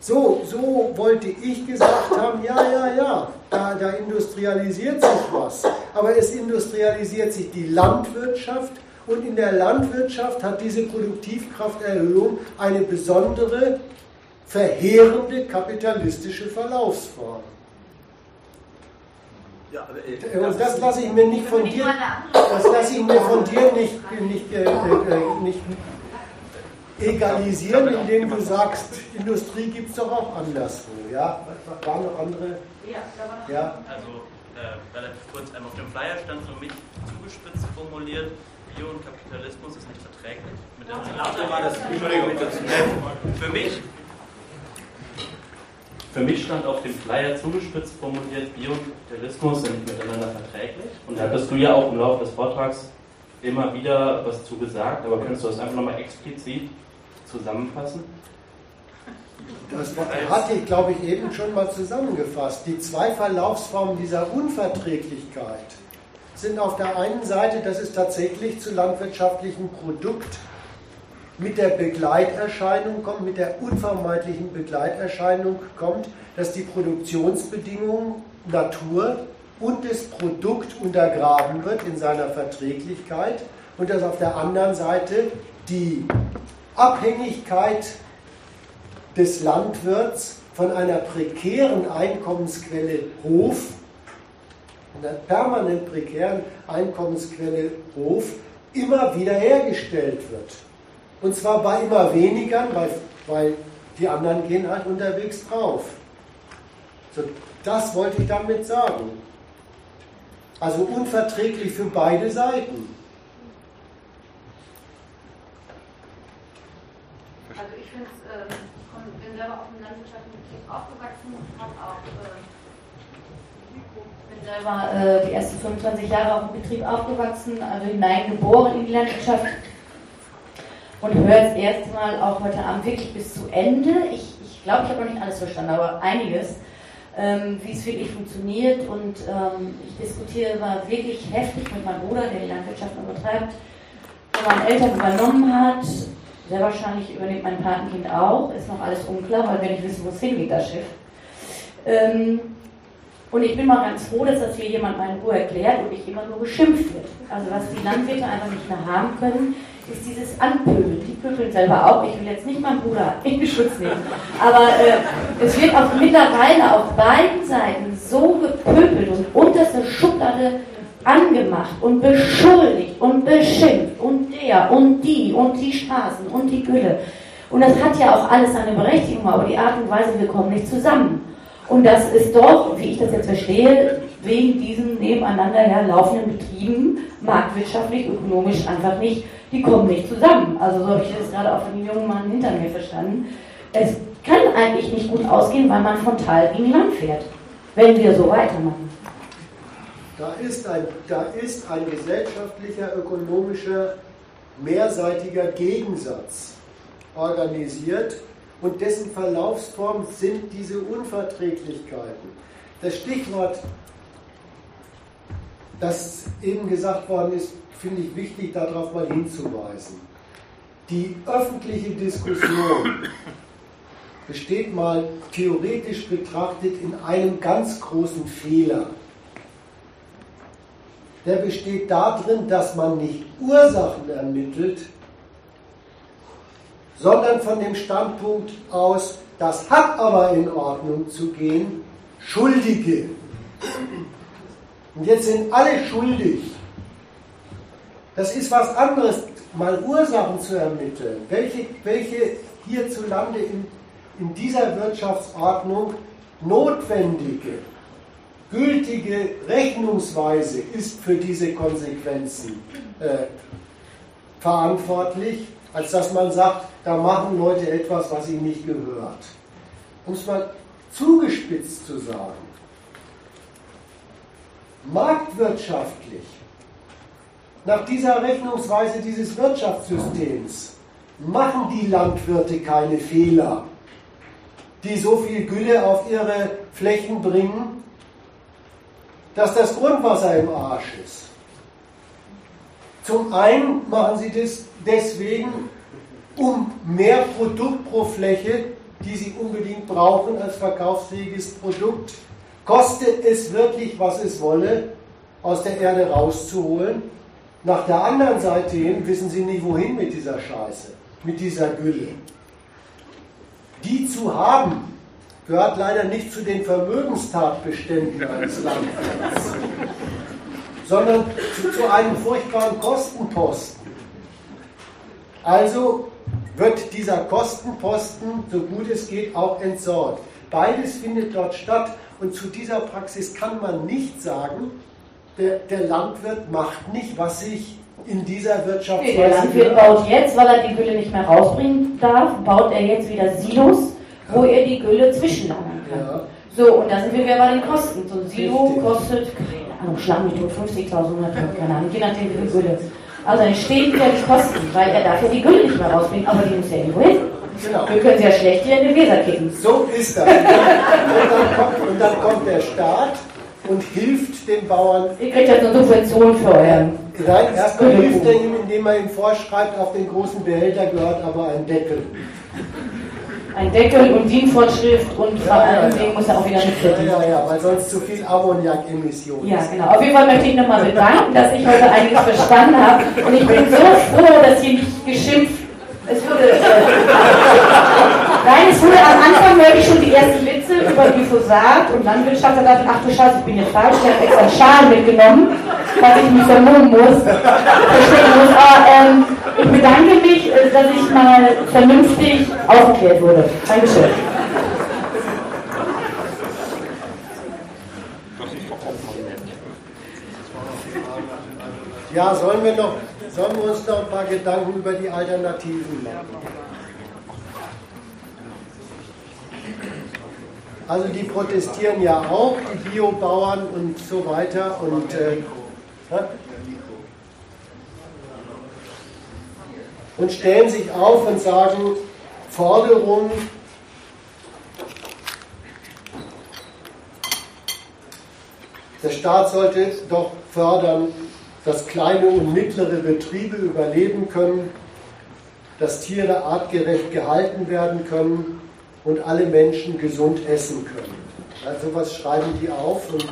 So, so wollte ich gesagt haben, ja, ja, ja, da, da industrialisiert sich was. Aber es industrialisiert sich die Landwirtschaft und in der Landwirtschaft hat diese Produktivkrafterhöhung eine besondere, verheerende kapitalistische Verlaufsform. Ja, äh, und das lasse ich mir nicht von dir, das lasse ich mir von dir nicht, nicht, äh, äh, nicht egalisieren, indem du sagst, Industrie gibt es doch auch anderswo. Ja? Waren noch andere? Ja. Also äh, relativ kurz, einmal auf dem Flyer stand für mich zugespitzt formuliert, Bio und Kapitalismus ist nicht verträglich. Mit der Entschuldigung, für mich für mich stand auf dem Flyer zugespitzt formuliert, Bio und Kapitalismus sind miteinander verträglich. Und da hattest du ja auch im Laufe des Vortrags immer wieder was zu gesagt, aber könntest du das einfach nochmal explizit zusammenfassen? Das hatte ich, glaube ich, eben schon mal zusammengefasst. Die zwei Verlaufsformen dieser Unverträglichkeit sind auf der einen Seite, dass es tatsächlich zu landwirtschaftlichen Produkt mit der Begleiterscheinung kommt, mit der unvermeidlichen Begleiterscheinung kommt, dass die Produktionsbedingungen Natur und das Produkt untergraben wird in seiner Verträglichkeit und dass auf der anderen Seite die Abhängigkeit des Landwirts von einer prekären Einkommensquelle Hof, einer permanent prekären Einkommensquelle Hof, immer wieder hergestellt wird. Und zwar bei immer weniger, weil, weil die anderen gehen halt unterwegs drauf. So, das wollte ich damit sagen. Also unverträglich für beide Seiten. Also ich finde es, äh, bin selber auf dem landwirtschaftlichen aufgewachsen, habe auch äh, bin selber äh, die ersten 25 Jahre auf dem Betrieb aufgewachsen, also hineingeboren in die Landwirtschaft und höre jetzt erstmal auch heute Abend wirklich bis zu Ende. Ich, ich glaube, ich habe noch nicht alles verstanden, aber einiges, ähm, wie es wirklich funktioniert und ähm, ich diskutiere immer wirklich heftig mit meinem Bruder, der die Landwirtschaft noch betreibt, der meine Eltern übernommen hat sehr wahrscheinlich übernimmt mein Patenkind auch, ist noch alles unklar, weil wir nicht wissen, wo es hingeht, das Schiff. Ähm, und ich bin mal ganz froh, dass das hier jemand meine Ruhe erklärt und nicht immer nur geschimpft wird. Also was die Landwirte einfach nicht mehr haben können, ist dieses Anpöbeln. Die pöbeln selber auch. Ich will jetzt nicht meinen Bruder in Schutz nehmen. Aber äh, es wird auch mittlerweile auf beiden Seiten so gepöbelt und unterste Schublade angemacht und beschuldigt und beschimpft und der und die und die Straßen und die Gülle. Und das hat ja auch alles seine Berechtigung, aber die Art und Weise, wir kommen nicht zusammen. Und das ist doch, wie ich das jetzt verstehe, wegen diesen nebeneinander herlaufenden Betrieben marktwirtschaftlich, ökonomisch einfach nicht, die kommen nicht zusammen. Also so habe ich das gerade auch von dem jungen Mann hinter mir verstanden. Es kann eigentlich nicht gut ausgehen, weil man frontal gegen Land fährt, wenn wir so weitermachen. Da ist ein, da ist ein gesellschaftlicher, ökonomischer, mehrseitiger Gegensatz organisiert und dessen Verlaufsform sind diese Unverträglichkeiten. Das Stichwort, das eben gesagt worden ist, finde ich wichtig, darauf mal hinzuweisen. Die öffentliche Diskussion besteht mal theoretisch betrachtet in einem ganz großen Fehler. Der besteht darin, dass man nicht Ursachen ermittelt, sondern von dem Standpunkt aus, das hat aber in Ordnung zu gehen, Schuldige. Und jetzt sind alle schuldig. Das ist was anderes, mal Ursachen zu ermitteln. Welche, welche hierzulande in, in dieser Wirtschaftsordnung notwendige, gültige Rechnungsweise ist für diese Konsequenzen äh, verantwortlich als dass man sagt, da machen Leute etwas, was ihnen nicht gehört. Um es mal zugespitzt zu sagen, marktwirtschaftlich, nach dieser Rechnungsweise dieses Wirtschaftssystems, machen die Landwirte keine Fehler, die so viel Gülle auf ihre Flächen bringen, dass das Grundwasser im Arsch ist. Zum einen machen sie das deswegen, um mehr Produkt pro Fläche, die sie unbedingt brauchen als verkaufsfähiges Produkt, kostet es wirklich, was es wolle, aus der Erde rauszuholen. Nach der anderen Seite hin wissen sie nicht, wohin mit dieser Scheiße, mit dieser Gülle. Die zu haben, gehört leider nicht zu den Vermögenstatbeständen eines Landwirts sondern zu, zu einem furchtbaren Kostenposten. Also wird dieser Kostenposten, so gut es geht, auch entsorgt. Beides findet dort statt und zu dieser Praxis kann man nicht sagen, der, der Landwirt macht nicht, was sich in dieser Wirtschaftsweise... Nee, der Landwirt baut jetzt, weil er die Gülle nicht mehr rausbringen darf, baut er jetzt wieder Silos, wo er die Gülle zwischenlagern kann. Ja. So, und da sind wir wieder bei den Kosten. So ein Silo Richtig. kostet Ahnung, schlag mich tot, 50.000, 100.000, keine Ahnung, je nachdem wie viel Gülle. Also dann stehen ja die Kosten, weil er darf ja die Gülle nicht mehr rausbringen, aber die muss ja irgendwo hin. Genau. Wir können sie ja schlecht hier in den Weser kicken. So ist das. Und dann, kommt, und dann kommt der Staat und hilft den Bauern. Ihr kriegt jetzt eine Subvention für euren. Nein, erstmal hilft er ihm, indem er ihm vorschreibt, auf den großen Behälter gehört aber ein Deckel ein Deckel und DIN-Vorschrift und vor allen Dingen muss er auch wieder mitverdienen. Ja, ja, ja, weil sonst zu viel Ammoniak-Emissionen Ja, genau. Auf jeden Fall möchte ich nochmal bedanken, dass ich heute einiges verstanden habe. Und ich bin so froh, dass hier nicht geschimpft es wurde, äh, nein, es wurde am Anfang wirklich schon die ersten Witze über Glyphosat und Landwirtschaft. Da dachte ach du Scheiße, ich bin jetzt falsch. Ich habe extra Schal mitgenommen, weil ich mich vermummen muss. Muss. Aber ähm, ich bedanke mich, äh, dass ich mal vernünftig aufgeklärt wurde. Dankeschön. Ja, sollen wir noch sollen wir uns noch ein paar Gedanken über die Alternativen machen. Also die protestieren ja auch, die Biobauern und so weiter. Und, äh, und stellen sich auf und sagen, Forderung der Staat sollte doch fördern, dass kleine und mittlere Betriebe überleben können, dass Tiere artgerecht gehalten werden können und alle Menschen gesund essen können. Also was schreiben die auf und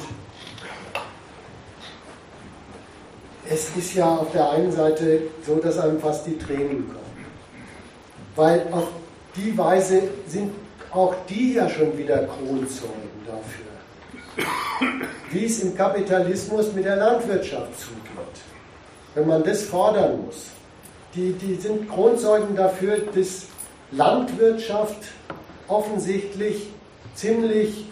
es ist ja auf der einen Seite so, dass einem fast die Tränen kommen. Weil auf die Weise sind auch die ja schon wieder Kronzeugen dafür, wie es im Kapitalismus mit der Landwirtschaft zugeht. Wenn man das fordern muss. Die, die sind Kronzeugen dafür, dass Landwirtschaft offensichtlich ziemlich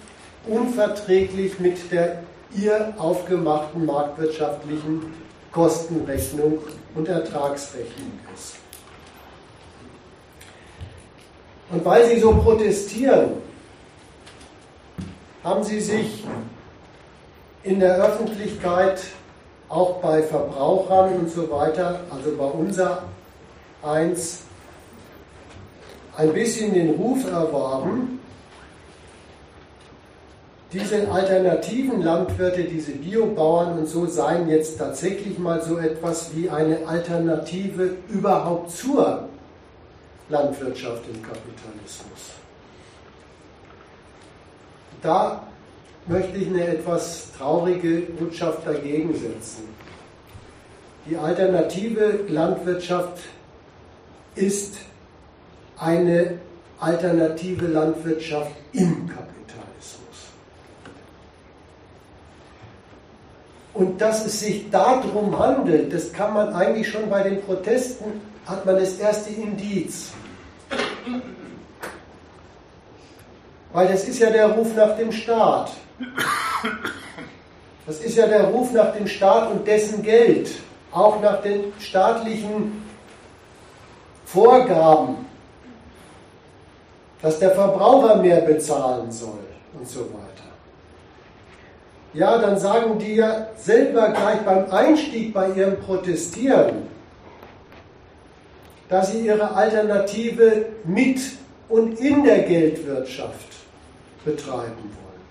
unverträglich mit der ihr aufgemachten marktwirtschaftlichen Kostenrechnung und Ertragsrechnung ist. Und weil sie so protestieren, haben sie sich in der Öffentlichkeit, auch bei Verbrauchern und so weiter, also bei unser eins, ein bisschen den Ruf erworben, diese alternativen Landwirte, diese Biobauern und so seien jetzt tatsächlich mal so etwas wie eine Alternative überhaupt zur Landwirtschaft im Kapitalismus. Da möchte ich eine etwas traurige Botschaft dagegen setzen. Die alternative Landwirtschaft ist eine alternative Landwirtschaft im Kapitalismus. Und dass es sich darum handelt, das kann man eigentlich schon bei den Protesten, hat man das erste Indiz. Weil das ist ja der Ruf nach dem Staat. Das ist ja der Ruf nach dem Staat und dessen Geld, auch nach den staatlichen Vorgaben, dass der Verbraucher mehr bezahlen soll und so weiter ja, dann sagen die ja selber gleich beim Einstieg bei ihrem Protestieren, dass sie ihre Alternative mit und in der Geldwirtschaft betreiben wollen.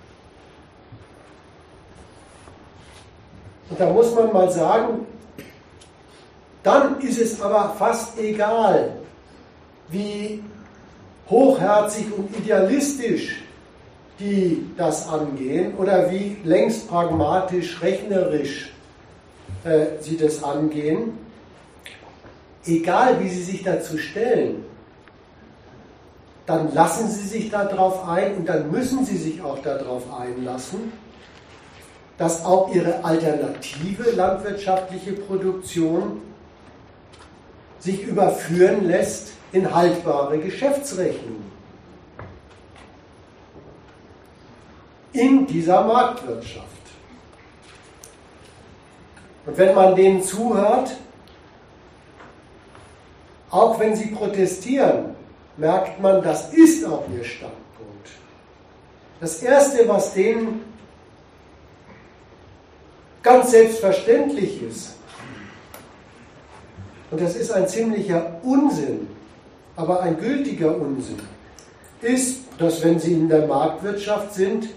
Und da muss man mal sagen, dann ist es aber fast egal, wie hochherzig und idealistisch die das angehen oder wie längst pragmatisch, rechnerisch äh, sie das angehen, egal wie sie sich dazu stellen, dann lassen sie sich darauf ein und dann müssen sie sich auch darauf einlassen, dass auch ihre alternative landwirtschaftliche Produktion sich überführen lässt in haltbare Geschäftsrechnungen. in dieser Marktwirtschaft. Und wenn man denen zuhört, auch wenn sie protestieren, merkt man, das ist auch ihr Standpunkt. Das Erste, was denen ganz selbstverständlich ist, und das ist ein ziemlicher Unsinn, aber ein gültiger Unsinn, ist, dass wenn sie in der Marktwirtschaft sind,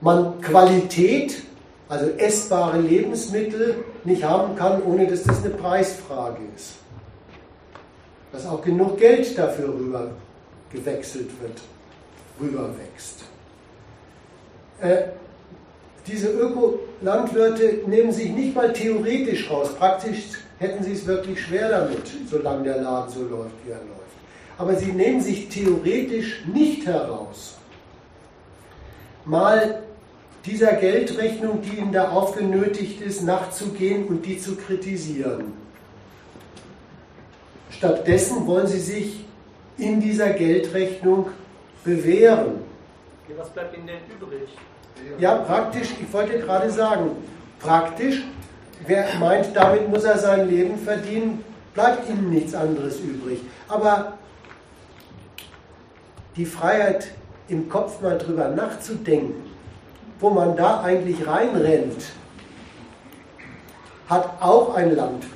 man Qualität, also essbare Lebensmittel, nicht haben kann, ohne dass das eine Preisfrage ist. Dass auch genug Geld dafür rüber gewechselt wird, rüberwächst. Äh, diese Ökolandwirte nehmen sich nicht mal theoretisch raus. Praktisch hätten sie es wirklich schwer damit, solange der Laden so läuft, wie er läuft. Aber sie nehmen sich theoretisch nicht heraus, mal dieser Geldrechnung, die ihnen da aufgenötigt ist, nachzugehen und die zu kritisieren. Stattdessen wollen sie sich in dieser Geldrechnung bewähren. Was bleibt ihnen denn übrig? Ja, praktisch, ich wollte gerade sagen, praktisch, wer meint, damit muss er sein Leben verdienen, bleibt ihm nichts anderes übrig. Aber die Freiheit, im Kopf mal drüber nachzudenken, wo man da eigentlich reinrennt, hat auch ein Landwirt.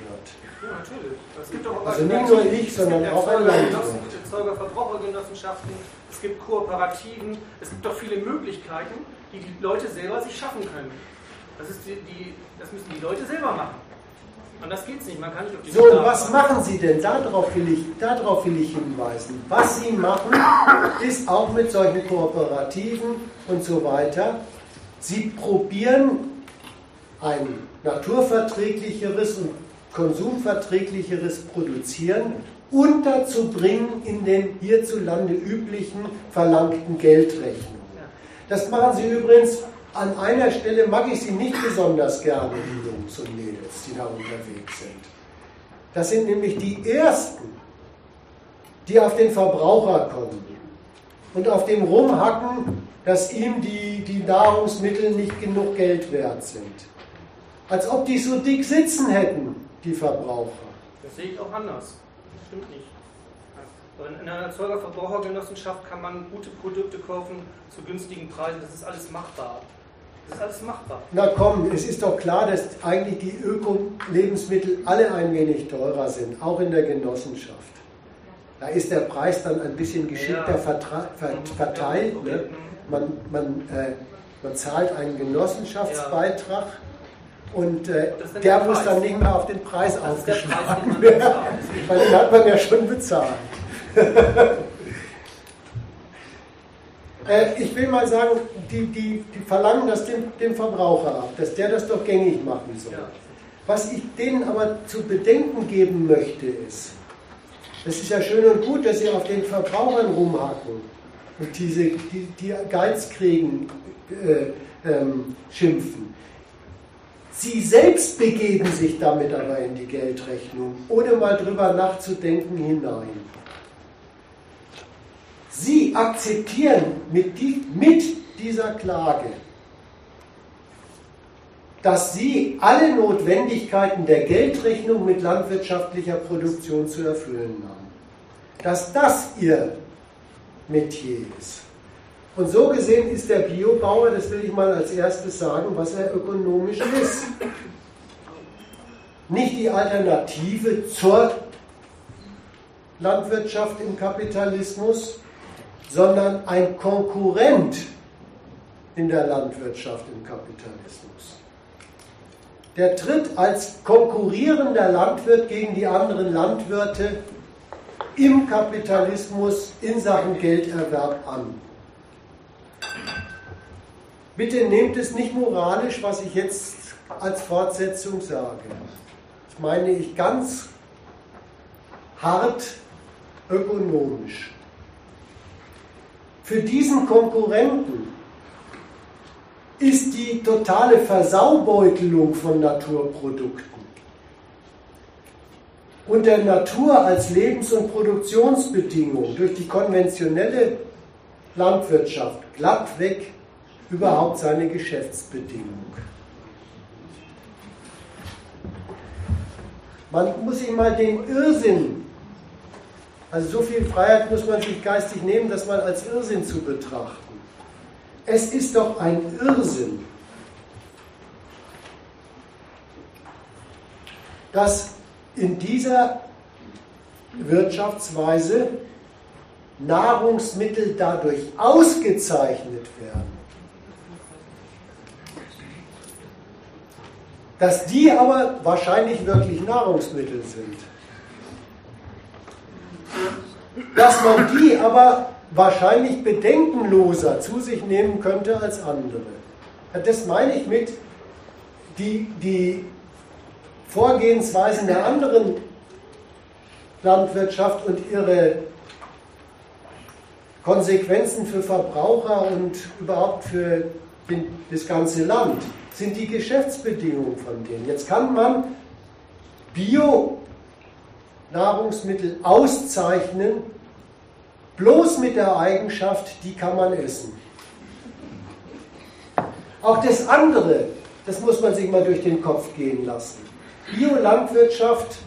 Ja, natürlich. Es gibt auch also nicht nur ich, sondern auch ein Landwirt. Es gibt Verbrauchergenossenschaften, es gibt Kooperativen, es gibt doch viele Möglichkeiten, die die Leute selber sich schaffen können. Das, ist die, die, das müssen die Leute selber machen. Und das geht nicht. Man kann nicht auf die So, und was machen Sie denn? Darauf will, ich, darauf will ich hinweisen. Was Sie machen, ist auch mit solchen Kooperativen und so weiter Sie probieren ein naturverträglicheres und konsumverträglicheres Produzieren unterzubringen in den hierzulande üblichen verlangten Geldrechnungen. Das machen Sie übrigens an einer Stelle, mag ich Sie nicht besonders gerne, die Jungs und Mädels, die da unterwegs sind. Das sind nämlich die Ersten, die auf den Verbraucher kommen und auf dem rumhacken, dass ihm die, die Nahrungsmittel nicht genug Geld wert sind. Als ob die so dick sitzen hätten, die Verbraucher. Das sehe ich auch anders. Das stimmt nicht. In einer Erzeuger-Verbrauchergenossenschaft kann man gute Produkte kaufen zu günstigen Preisen. Das ist alles machbar. Das ist alles machbar. Na komm, es ist doch klar, dass eigentlich die Öko-Lebensmittel alle ein wenig teurer sind, auch in der Genossenschaft. Da ist der Preis dann ein bisschen geschickter verteilt. Ne? Man, man, äh, man zahlt einen Genossenschaftsbeitrag. Und äh, der, der muss dann nicht mehr auf den Preis das aufgeschlagen werden, weil den hat man ja schon bezahlt. äh, ich will mal sagen, die, die, die verlangen das dem, dem, Verbraucher ab, dass der das doch gängig machen soll. Ja. Was ich denen aber zu bedenken geben möchte, ist, es ist ja schön und gut, dass sie auf den Verbrauchern rumhaken und diese, die, die Geiz kriegen, äh, ähm, schimpfen. Sie selbst begeben sich damit aber in die Geldrechnung, ohne mal drüber nachzudenken hinein. Sie akzeptieren mit, die, mit dieser Klage, dass Sie alle Notwendigkeiten der Geldrechnung mit landwirtschaftlicher Produktion zu erfüllen haben. Dass das Ihr Metier ist. Und so gesehen ist der Biobauer, das will ich mal als erstes sagen, was er ökonomisch ist. Nicht die Alternative zur Landwirtschaft im Kapitalismus, sondern ein Konkurrent in der Landwirtschaft im Kapitalismus. Der tritt als konkurrierender Landwirt gegen die anderen Landwirte im Kapitalismus in Sachen Gelderwerb an. Bitte nehmt es nicht moralisch, was ich jetzt als Fortsetzung sage. Das meine ich ganz hart ökonomisch. Für diesen Konkurrenten ist die totale Versaubeutelung von Naturprodukten und der Natur als Lebens- und Produktionsbedingung durch die konventionelle Landwirtschaft glattweg überhaupt seine Geschäftsbedingung. Man muss sich mal den Irrsinn, also so viel Freiheit muss man sich geistig nehmen, das mal als Irrsinn zu betrachten. Es ist doch ein Irrsinn, dass in dieser Wirtschaftsweise Nahrungsmittel dadurch ausgezeichnet werden, dass die aber wahrscheinlich wirklich Nahrungsmittel sind. Dass man die aber wahrscheinlich bedenkenloser zu sich nehmen könnte als andere. Das meine ich mit, die, die Vorgehensweisen der anderen Landwirtschaft und ihre Konsequenzen für Verbraucher und überhaupt für den, das ganze Land sind die Geschäftsbedingungen von denen. Jetzt kann man Bio-Nahrungsmittel auszeichnen, bloß mit der Eigenschaft, die kann man essen. Auch das andere, das muss man sich mal durch den Kopf gehen lassen. Biolandwirtschaft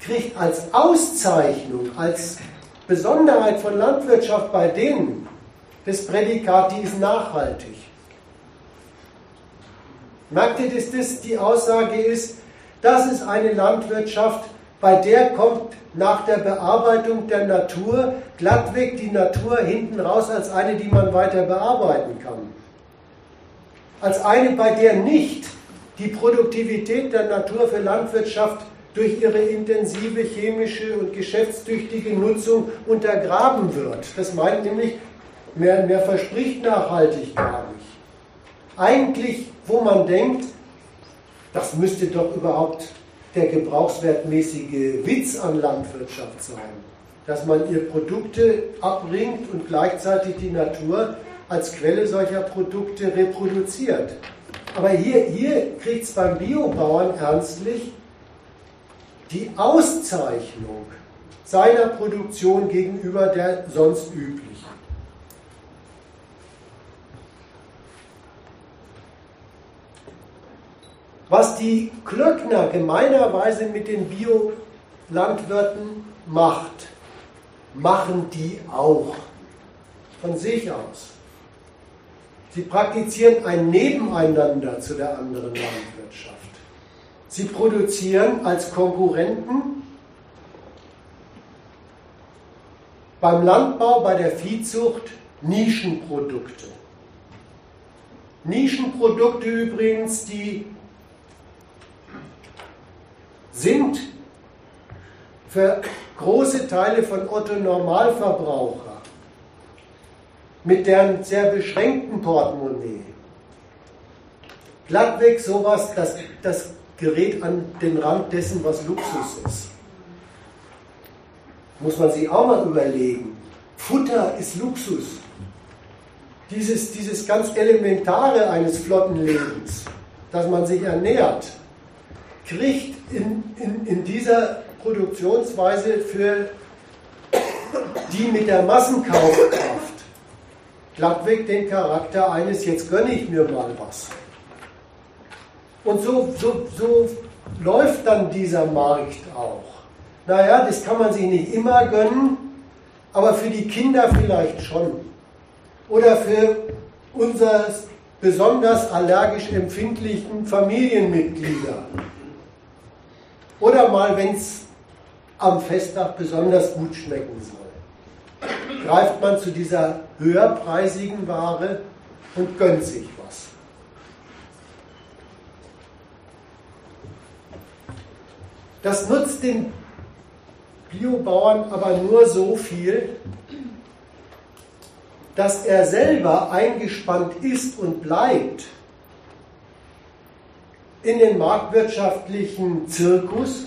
kriegt als Auszeichnung, als Besonderheit von Landwirtschaft bei denen das Prädikat, die ist nachhaltig. Merkt ihr, dass das die Aussage ist, das ist eine Landwirtschaft, bei der kommt nach der Bearbeitung der Natur glattweg die Natur hinten raus als eine, die man weiter bearbeiten kann. Als eine, bei der nicht die Produktivität der Natur für Landwirtschaft durch ihre intensive chemische und geschäftstüchtige Nutzung untergraben wird. Das meint nämlich, mehr, mehr verspricht nachhaltig gar nicht. Eigentlich, wo man denkt, Das müsste doch überhaupt der gebrauchswertmäßige Witz an Landwirtschaft sein, dass man ihr Produkte abbringt und gleichzeitig die Natur als Quelle solcher Produkte reproduziert. Aber hier, hier kriegt es beim Biobauern ernstlich die Auszeichnung seiner Produktion gegenüber der sonst üblichen. Was die Klöckner gemeinerweise mit den Biolandwirten macht, machen die auch von sich aus. Sie praktizieren ein Nebeneinander zu der anderen Landwirtschaft. Sie produzieren als Konkurrenten beim Landbau, bei der Viehzucht Nischenprodukte. Nischenprodukte übrigens, die sind für große Teile von Otto Normalverbraucher mit deren sehr beschränkten Portemonnaie glattweg sowas, das, das gerät an den Rand dessen, was Luxus ist. Muss man sich auch mal überlegen. Futter ist Luxus. Dieses, dieses ganz Elementare eines flotten Lebens, dass man sich ernährt, kriegt in, in, in dieser Produktionsweise für die mit der Massenkaufkraft glattweg den Charakter eines, jetzt gönne ich mir mal was. Und so, so, so läuft dann dieser Markt auch. Naja, das kann man sich nicht immer gönnen, aber für die Kinder vielleicht schon. Oder für unsere besonders allergisch empfindlichen Familienmitglieder. Oder mal, wenn es am Festtag besonders gut schmecken soll. Greift man zu dieser höherpreisigen Ware und gönnt sich was. Das nutzt den Biobauern aber nur so viel, dass er selber eingespannt ist und bleibt in den marktwirtschaftlichen Zirkus.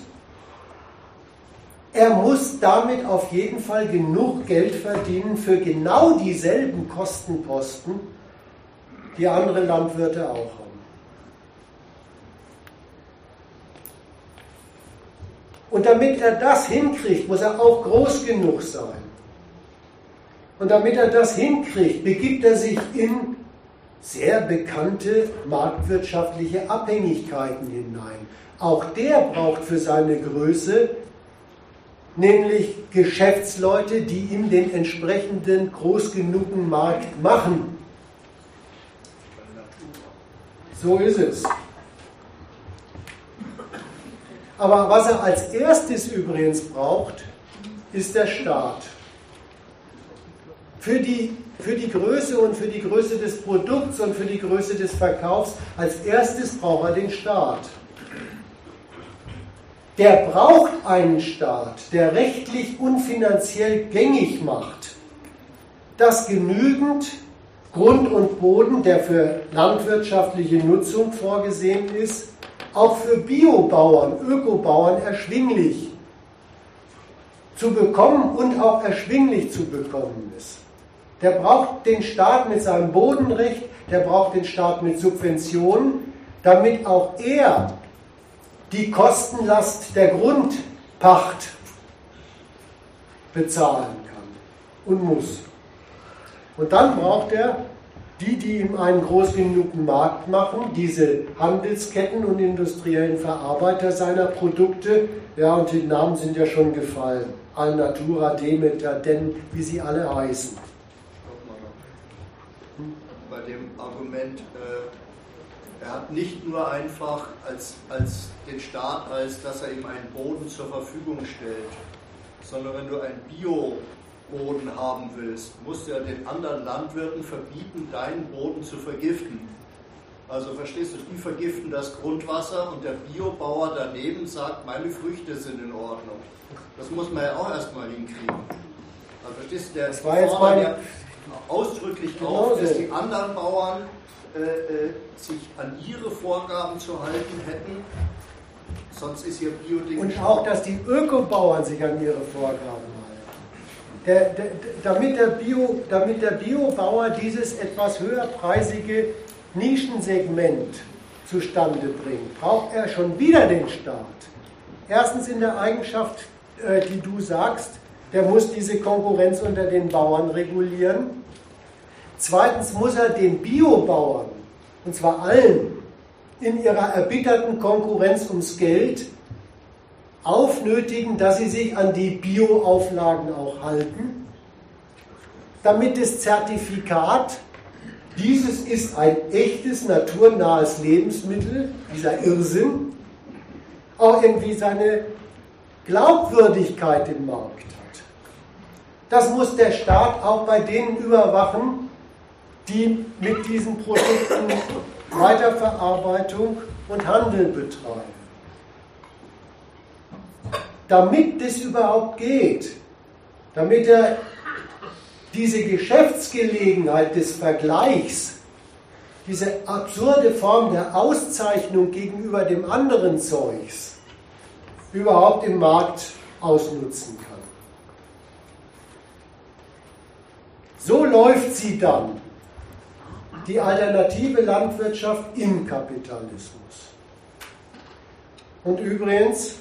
Er muss damit auf jeden Fall genug Geld verdienen für genau dieselben Kostenposten, die andere Landwirte auch haben. Und damit er das hinkriegt, muss er auch groß genug sein. Und damit er das hinkriegt, begibt er sich in sehr bekannte marktwirtschaftliche Abhängigkeiten hinein. Auch der braucht für seine Größe nämlich Geschäftsleute, die ihm den entsprechenden groß genugen Markt machen. So ist es. Aber was er als erstes übrigens braucht, ist der Staat. Für die für die Größe und für die Größe des Produkts und für die Größe des Verkaufs, als erstes braucht er den Staat. Der braucht einen Staat, der rechtlich und finanziell gängig macht, dass genügend Grund und Boden, der für landwirtschaftliche Nutzung vorgesehen ist, auch für Biobauern, Ökobauern erschwinglich zu bekommen und auch erschwinglich zu bekommen ist. Der braucht den Staat mit seinem Bodenrecht, der braucht den Staat mit Subventionen, damit auch er die Kostenlast der Grundpacht bezahlen kann und muss. Und dann braucht er die, die ihm einen groß genugen Markt machen, diese Handelsketten und industriellen Verarbeiter seiner Produkte, ja, und die Namen sind ja schon gefallen. Alnatura, Demeter, denn wie sie alle heißen dem Argument, äh, er hat nicht nur einfach als, als den Staat, als dass er ihm einen Boden zur Verfügung stellt, sondern wenn du einen Bio-Boden haben willst, musst du ja den anderen Landwirten verbieten, deinen Boden zu vergiften. Also verstehst du, die vergiften das Grundwasser und der Biobauer daneben sagt, meine Früchte sind in Ordnung. Das muss man ja auch erstmal hinkriegen. Also verstehst du, der das war jetzt mein, ausdrücklich genau auf, dass die anderen Bauern äh, äh, sich an ihre Vorgaben zu halten hätten. Sonst ist ihr Bioding. Und auch, dass die Ökobauern sich an ihre Vorgaben halten. Der, der, damit, der Bio, damit der Biobauer dieses etwas höherpreisige Nischensegment zustande bringt, braucht er schon wieder den Staat. Erstens in der Eigenschaft, äh, die du sagst, der muss diese Konkurrenz unter den Bauern regulieren. Zweitens muss er den Biobauern, und zwar allen, in ihrer erbitterten Konkurrenz ums Geld aufnötigen, dass sie sich an die Bioauflagen auch halten, damit das Zertifikat, dieses ist ein echtes naturnahes Lebensmittel, dieser Irrsinn, auch irgendwie seine Glaubwürdigkeit im Markt. Das muss der Staat auch bei denen überwachen, die mit diesen Produkten Weiterverarbeitung und Handel betreiben. Damit das überhaupt geht, damit er diese Geschäftsgelegenheit des Vergleichs, diese absurde Form der Auszeichnung gegenüber dem anderen Zeugs überhaupt im Markt ausnutzen kann. So läuft sie dann die alternative Landwirtschaft im Kapitalismus. Und übrigens,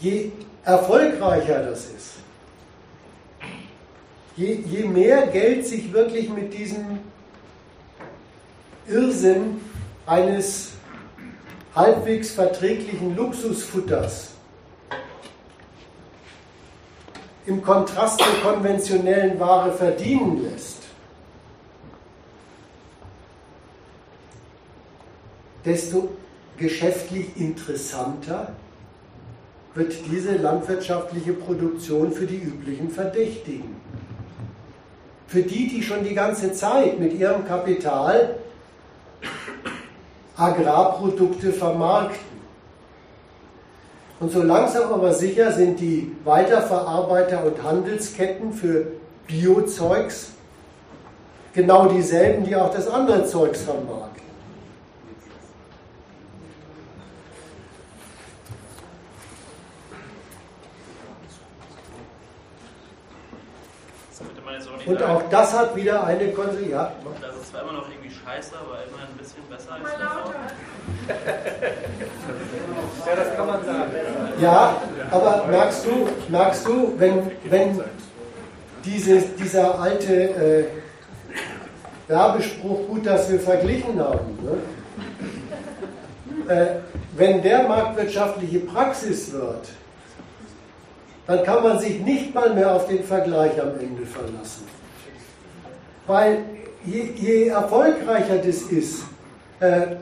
je erfolgreicher das ist, je, je mehr Geld sich wirklich mit diesem Irrsinn eines halbwegs verträglichen Luxusfutters im Kontrast zur konventionellen Ware verdienen lässt, desto geschäftlich interessanter wird diese landwirtschaftliche Produktion für die üblichen Verdächtigen. Für die, die schon die ganze Zeit mit ihrem Kapital Agrarprodukte vermarkten. Und so langsam aber sicher sind die Weiterverarbeiter und Handelsketten für Biozeugs genau dieselben, die auch das andere Zeugs vermarkten. Und auch das hat wieder eine Konsequenz. Das ist zwar immer noch scheiße, aber immerhin ein bisschen besser als Ja, das kann man sagen. Ja, aber merkst du, merkst du wenn, wenn dieses, dieser alte äh, Werbespruch, gut, dass wir verglichen haben, ne? äh, wenn der marktwirtschaftliche Praxis wird, dann kann man sich nicht mal mehr auf den Vergleich am Ende verlassen. Weil je, je erfolgreicher das ist, äh,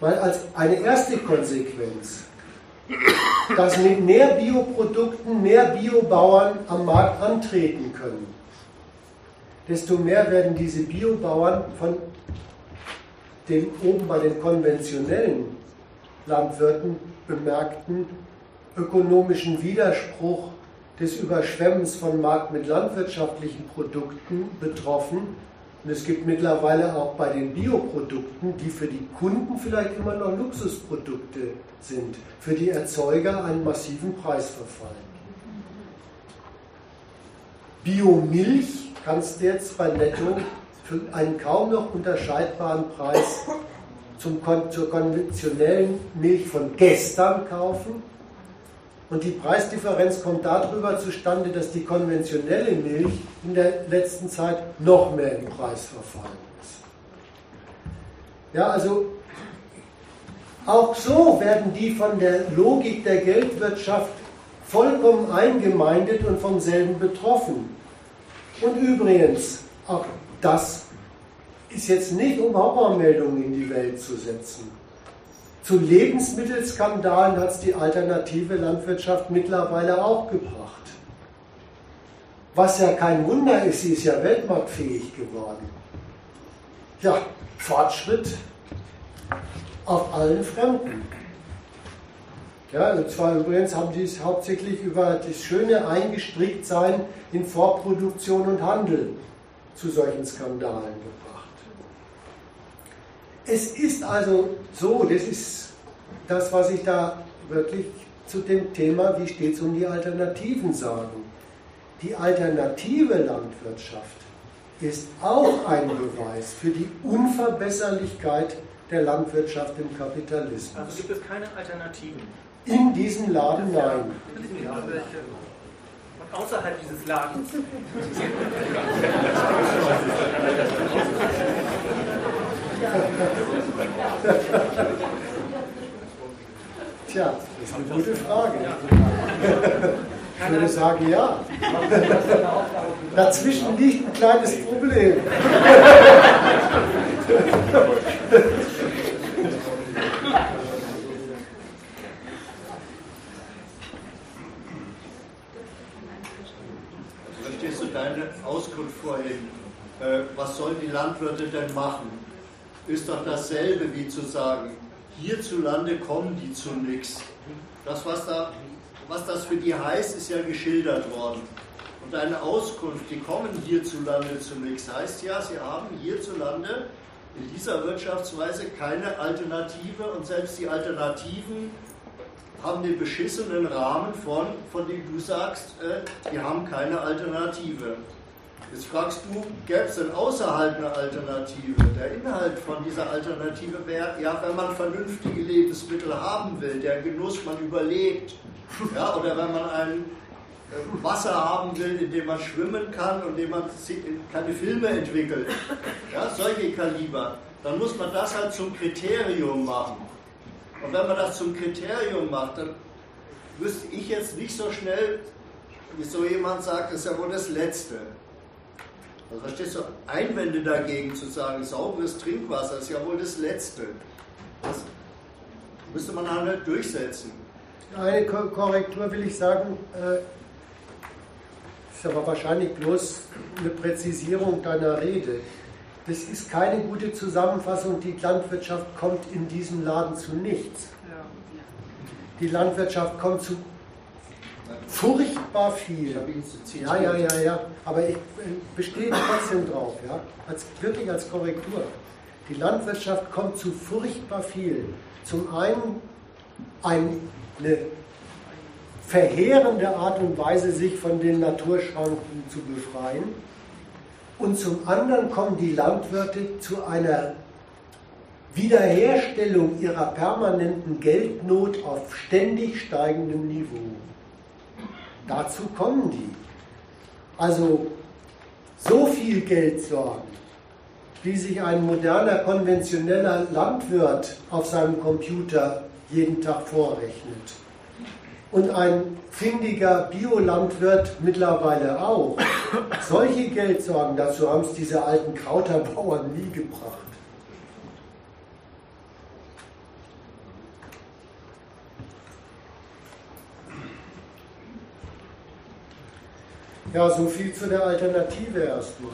weil als eine erste Konsequenz, dass mit mehr Bioprodukten mehr Biobauern am Markt antreten können, desto mehr werden diese Biobauern von den oben bei den konventionellen Landwirten bemerkten ökonomischen Widerspruch des Überschwemmens von Markt mit landwirtschaftlichen Produkten betroffen. Und es gibt mittlerweile auch bei den Bioprodukten, die für die Kunden vielleicht immer noch Luxusprodukte sind, für die Erzeuger einen massiven Preisverfall. Biomilch kannst du jetzt bei Netto für einen kaum noch unterscheidbaren Preis zum, zur konventionellen Milch von gestern kaufen und die Preisdifferenz kommt darüber zustande, dass die konventionelle Milch in der letzten Zeit noch mehr im Preis verfallen ist. Ja, also auch so werden die von der Logik der Geldwirtschaft vollkommen eingemeindet und vom selben betroffen. Und übrigens, auch das ist jetzt nicht, um Horrormeldungen in die Welt zu setzen. Zu Lebensmittelskandalen hat es die alternative Landwirtschaft mittlerweile auch gebracht. Was ja kein Wunder ist, sie ist ja weltmarktfähig geworden. Ja, Fortschritt auf allen Fronten. Ja, und zwar übrigens haben die es hauptsächlich über das schöne Eingestricktsein in Vorproduktion und Handel zu solchen Skandalen gebracht. Es ist also so, das ist das, was ich da wirklich zu dem Thema, wie steht es um die Alternativen sagen. Die alternative Landwirtschaft ist auch ein Beweis für die Unverbesserlichkeit der Landwirtschaft im Kapitalismus. Also gibt es keine Alternativen? In diesem Laden nein. Und außerhalb dieses Ladens? Tja, das ist eine gute Frage. Ich würde sagen, ja. Dazwischen liegt ein kleines Problem. Verstehst du deine Auskunft vorhin? Äh, was sollen die Landwirte denn machen? Ist doch dasselbe wie zu sagen, hierzulande kommen die zu nichts. Das, was, da, was das für die heißt, ist ja geschildert worden. Und eine Auskunft, die kommen hierzulande zu nichts, heißt ja, sie haben hierzulande in dieser Wirtschaftsweise keine Alternative und selbst die Alternativen haben den beschissenen Rahmen von, von dem du sagst, äh, die haben keine Alternative. Jetzt fragst du, gäbe es denn außerhalb eine Alternative? Der Inhalt von dieser Alternative wäre, ja, wenn man vernünftige Lebensmittel haben will, der Genuss man überlebt, ja, oder wenn man ein äh, Wasser haben will, in dem man schwimmen kann und in dem man keine Filme entwickelt, ja, solche Kaliber, dann muss man das halt zum Kriterium machen. Und wenn man das zum Kriterium macht, dann wüsste ich jetzt nicht so schnell, wie so jemand sagt, das ist ja wohl das Letzte. Also verstehst du, Einwände dagegen zu sagen, sauberes Trinkwasser ist ja wohl das Letzte. Das müsste man halt durchsetzen. Eine Korrektur will ich sagen, äh, ist aber wahrscheinlich bloß eine Präzisierung deiner Rede. Das ist keine gute Zusammenfassung, die Landwirtschaft kommt in diesem Laden zu nichts. Die Landwirtschaft kommt zu furchtbar viel. Ja, ja, ja, ja. Aber ich bestehe trotzdem drauf, ja. Als, wirklich als Korrektur. Die Landwirtschaft kommt zu furchtbar viel. Zum einen eine verheerende Art und Weise, sich von den Naturschranken zu befreien. Und zum anderen kommen die Landwirte zu einer Wiederherstellung ihrer permanenten Geldnot auf ständig steigendem Niveau. Dazu kommen die. Also so viel Geld sorgen, wie sich ein moderner, konventioneller Landwirt auf seinem Computer jeden Tag vorrechnet. Und ein findiger Biolandwirt mittlerweile auch. Solche Geldsorgen, dazu haben es diese alten Krauterbauern nie gebracht. Ja, so viel zu der Alternative erstmal.